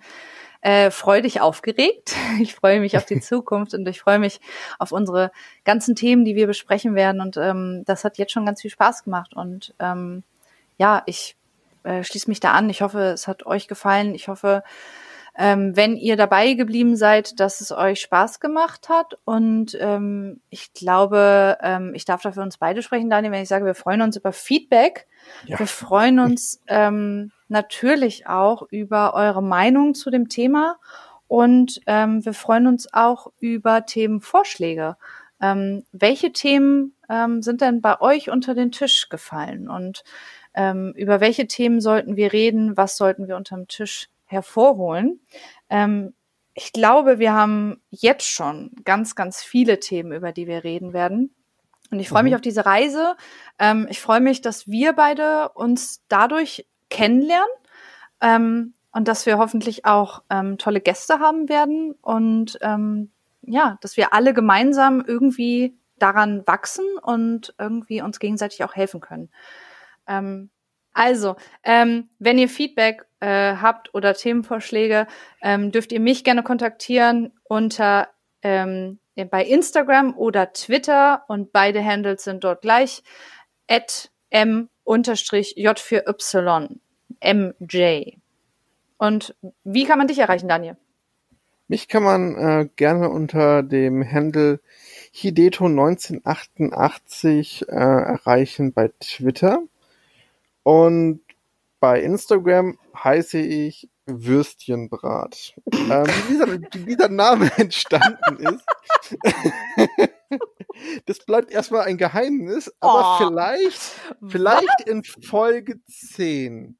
äh, freudig aufgeregt. Ich freue mich auf die Zukunft und ich freue mich auf unsere ganzen Themen, die wir besprechen werden. Und ähm, das hat jetzt schon ganz viel Spaß gemacht. Und ähm, ja, ich äh, schließe mich da an. Ich hoffe, es hat euch gefallen. Ich hoffe, ähm, wenn ihr dabei geblieben seid, dass es euch Spaß gemacht hat. Und ähm, ich glaube, ähm, ich darf da für uns beide sprechen, Daniel, wenn ich sage, wir freuen uns über Feedback. Ja. Wir freuen uns ähm, natürlich auch über eure Meinung zu dem Thema und ähm, wir freuen uns auch über Themenvorschläge. Ähm, welche Themen ähm, sind denn bei euch unter den Tisch gefallen und ähm, über welche Themen sollten wir reden? Was sollten wir unterm Tisch hervorholen? Ähm, ich glaube, wir haben jetzt schon ganz, ganz viele Themen, über die wir reden werden. Und ich freue mich mhm. auf diese Reise. Ähm, ich freue mich, dass wir beide uns dadurch kennenlernen ähm, und dass wir hoffentlich auch ähm, tolle Gäste haben werden und ähm, ja, dass wir alle gemeinsam irgendwie daran wachsen und irgendwie uns gegenseitig auch helfen können. Also, ähm, wenn ihr Feedback äh, habt oder Themenvorschläge, ähm, dürft ihr mich gerne kontaktieren unter ähm, bei Instagram oder Twitter und beide Handles sind dort gleich at m-j4y MJ. Und wie kann man dich erreichen, Daniel? Mich kann man äh, gerne unter dem Handle Hideto1988 äh, erreichen bei Twitter. Und bei Instagram heiße ich Würstchenbrat. ähm, wie, dieser, wie dieser Name entstanden ist, das bleibt erstmal ein Geheimnis, aber oh. vielleicht, vielleicht in Folge 10.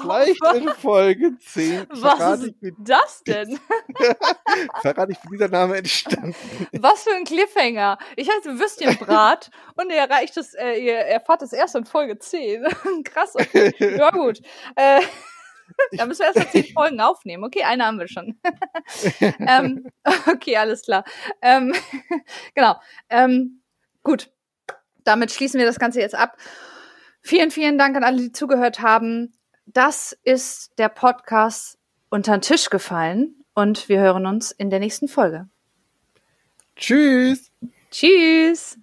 Vielleicht in Folge 10. Was ist ich, das denn? verrate ich, wie dieser Name entstanden ist. Was für ein Cliffhanger. Ich heiße Würstchenbrat und ihr erreicht es, äh, ihr erfahrt es erst in Folge 10. Krass. Okay. Ja, gut. Äh, da müssen wir erst mal zehn Folgen aufnehmen. Okay, eine haben wir schon. ähm, okay, alles klar. Ähm, genau. Ähm, gut. Damit schließen wir das Ganze jetzt ab. Vielen, vielen Dank an alle, die zugehört haben. Das ist der Podcast unter den Tisch gefallen und wir hören uns in der nächsten Folge. Tschüss. Tschüss.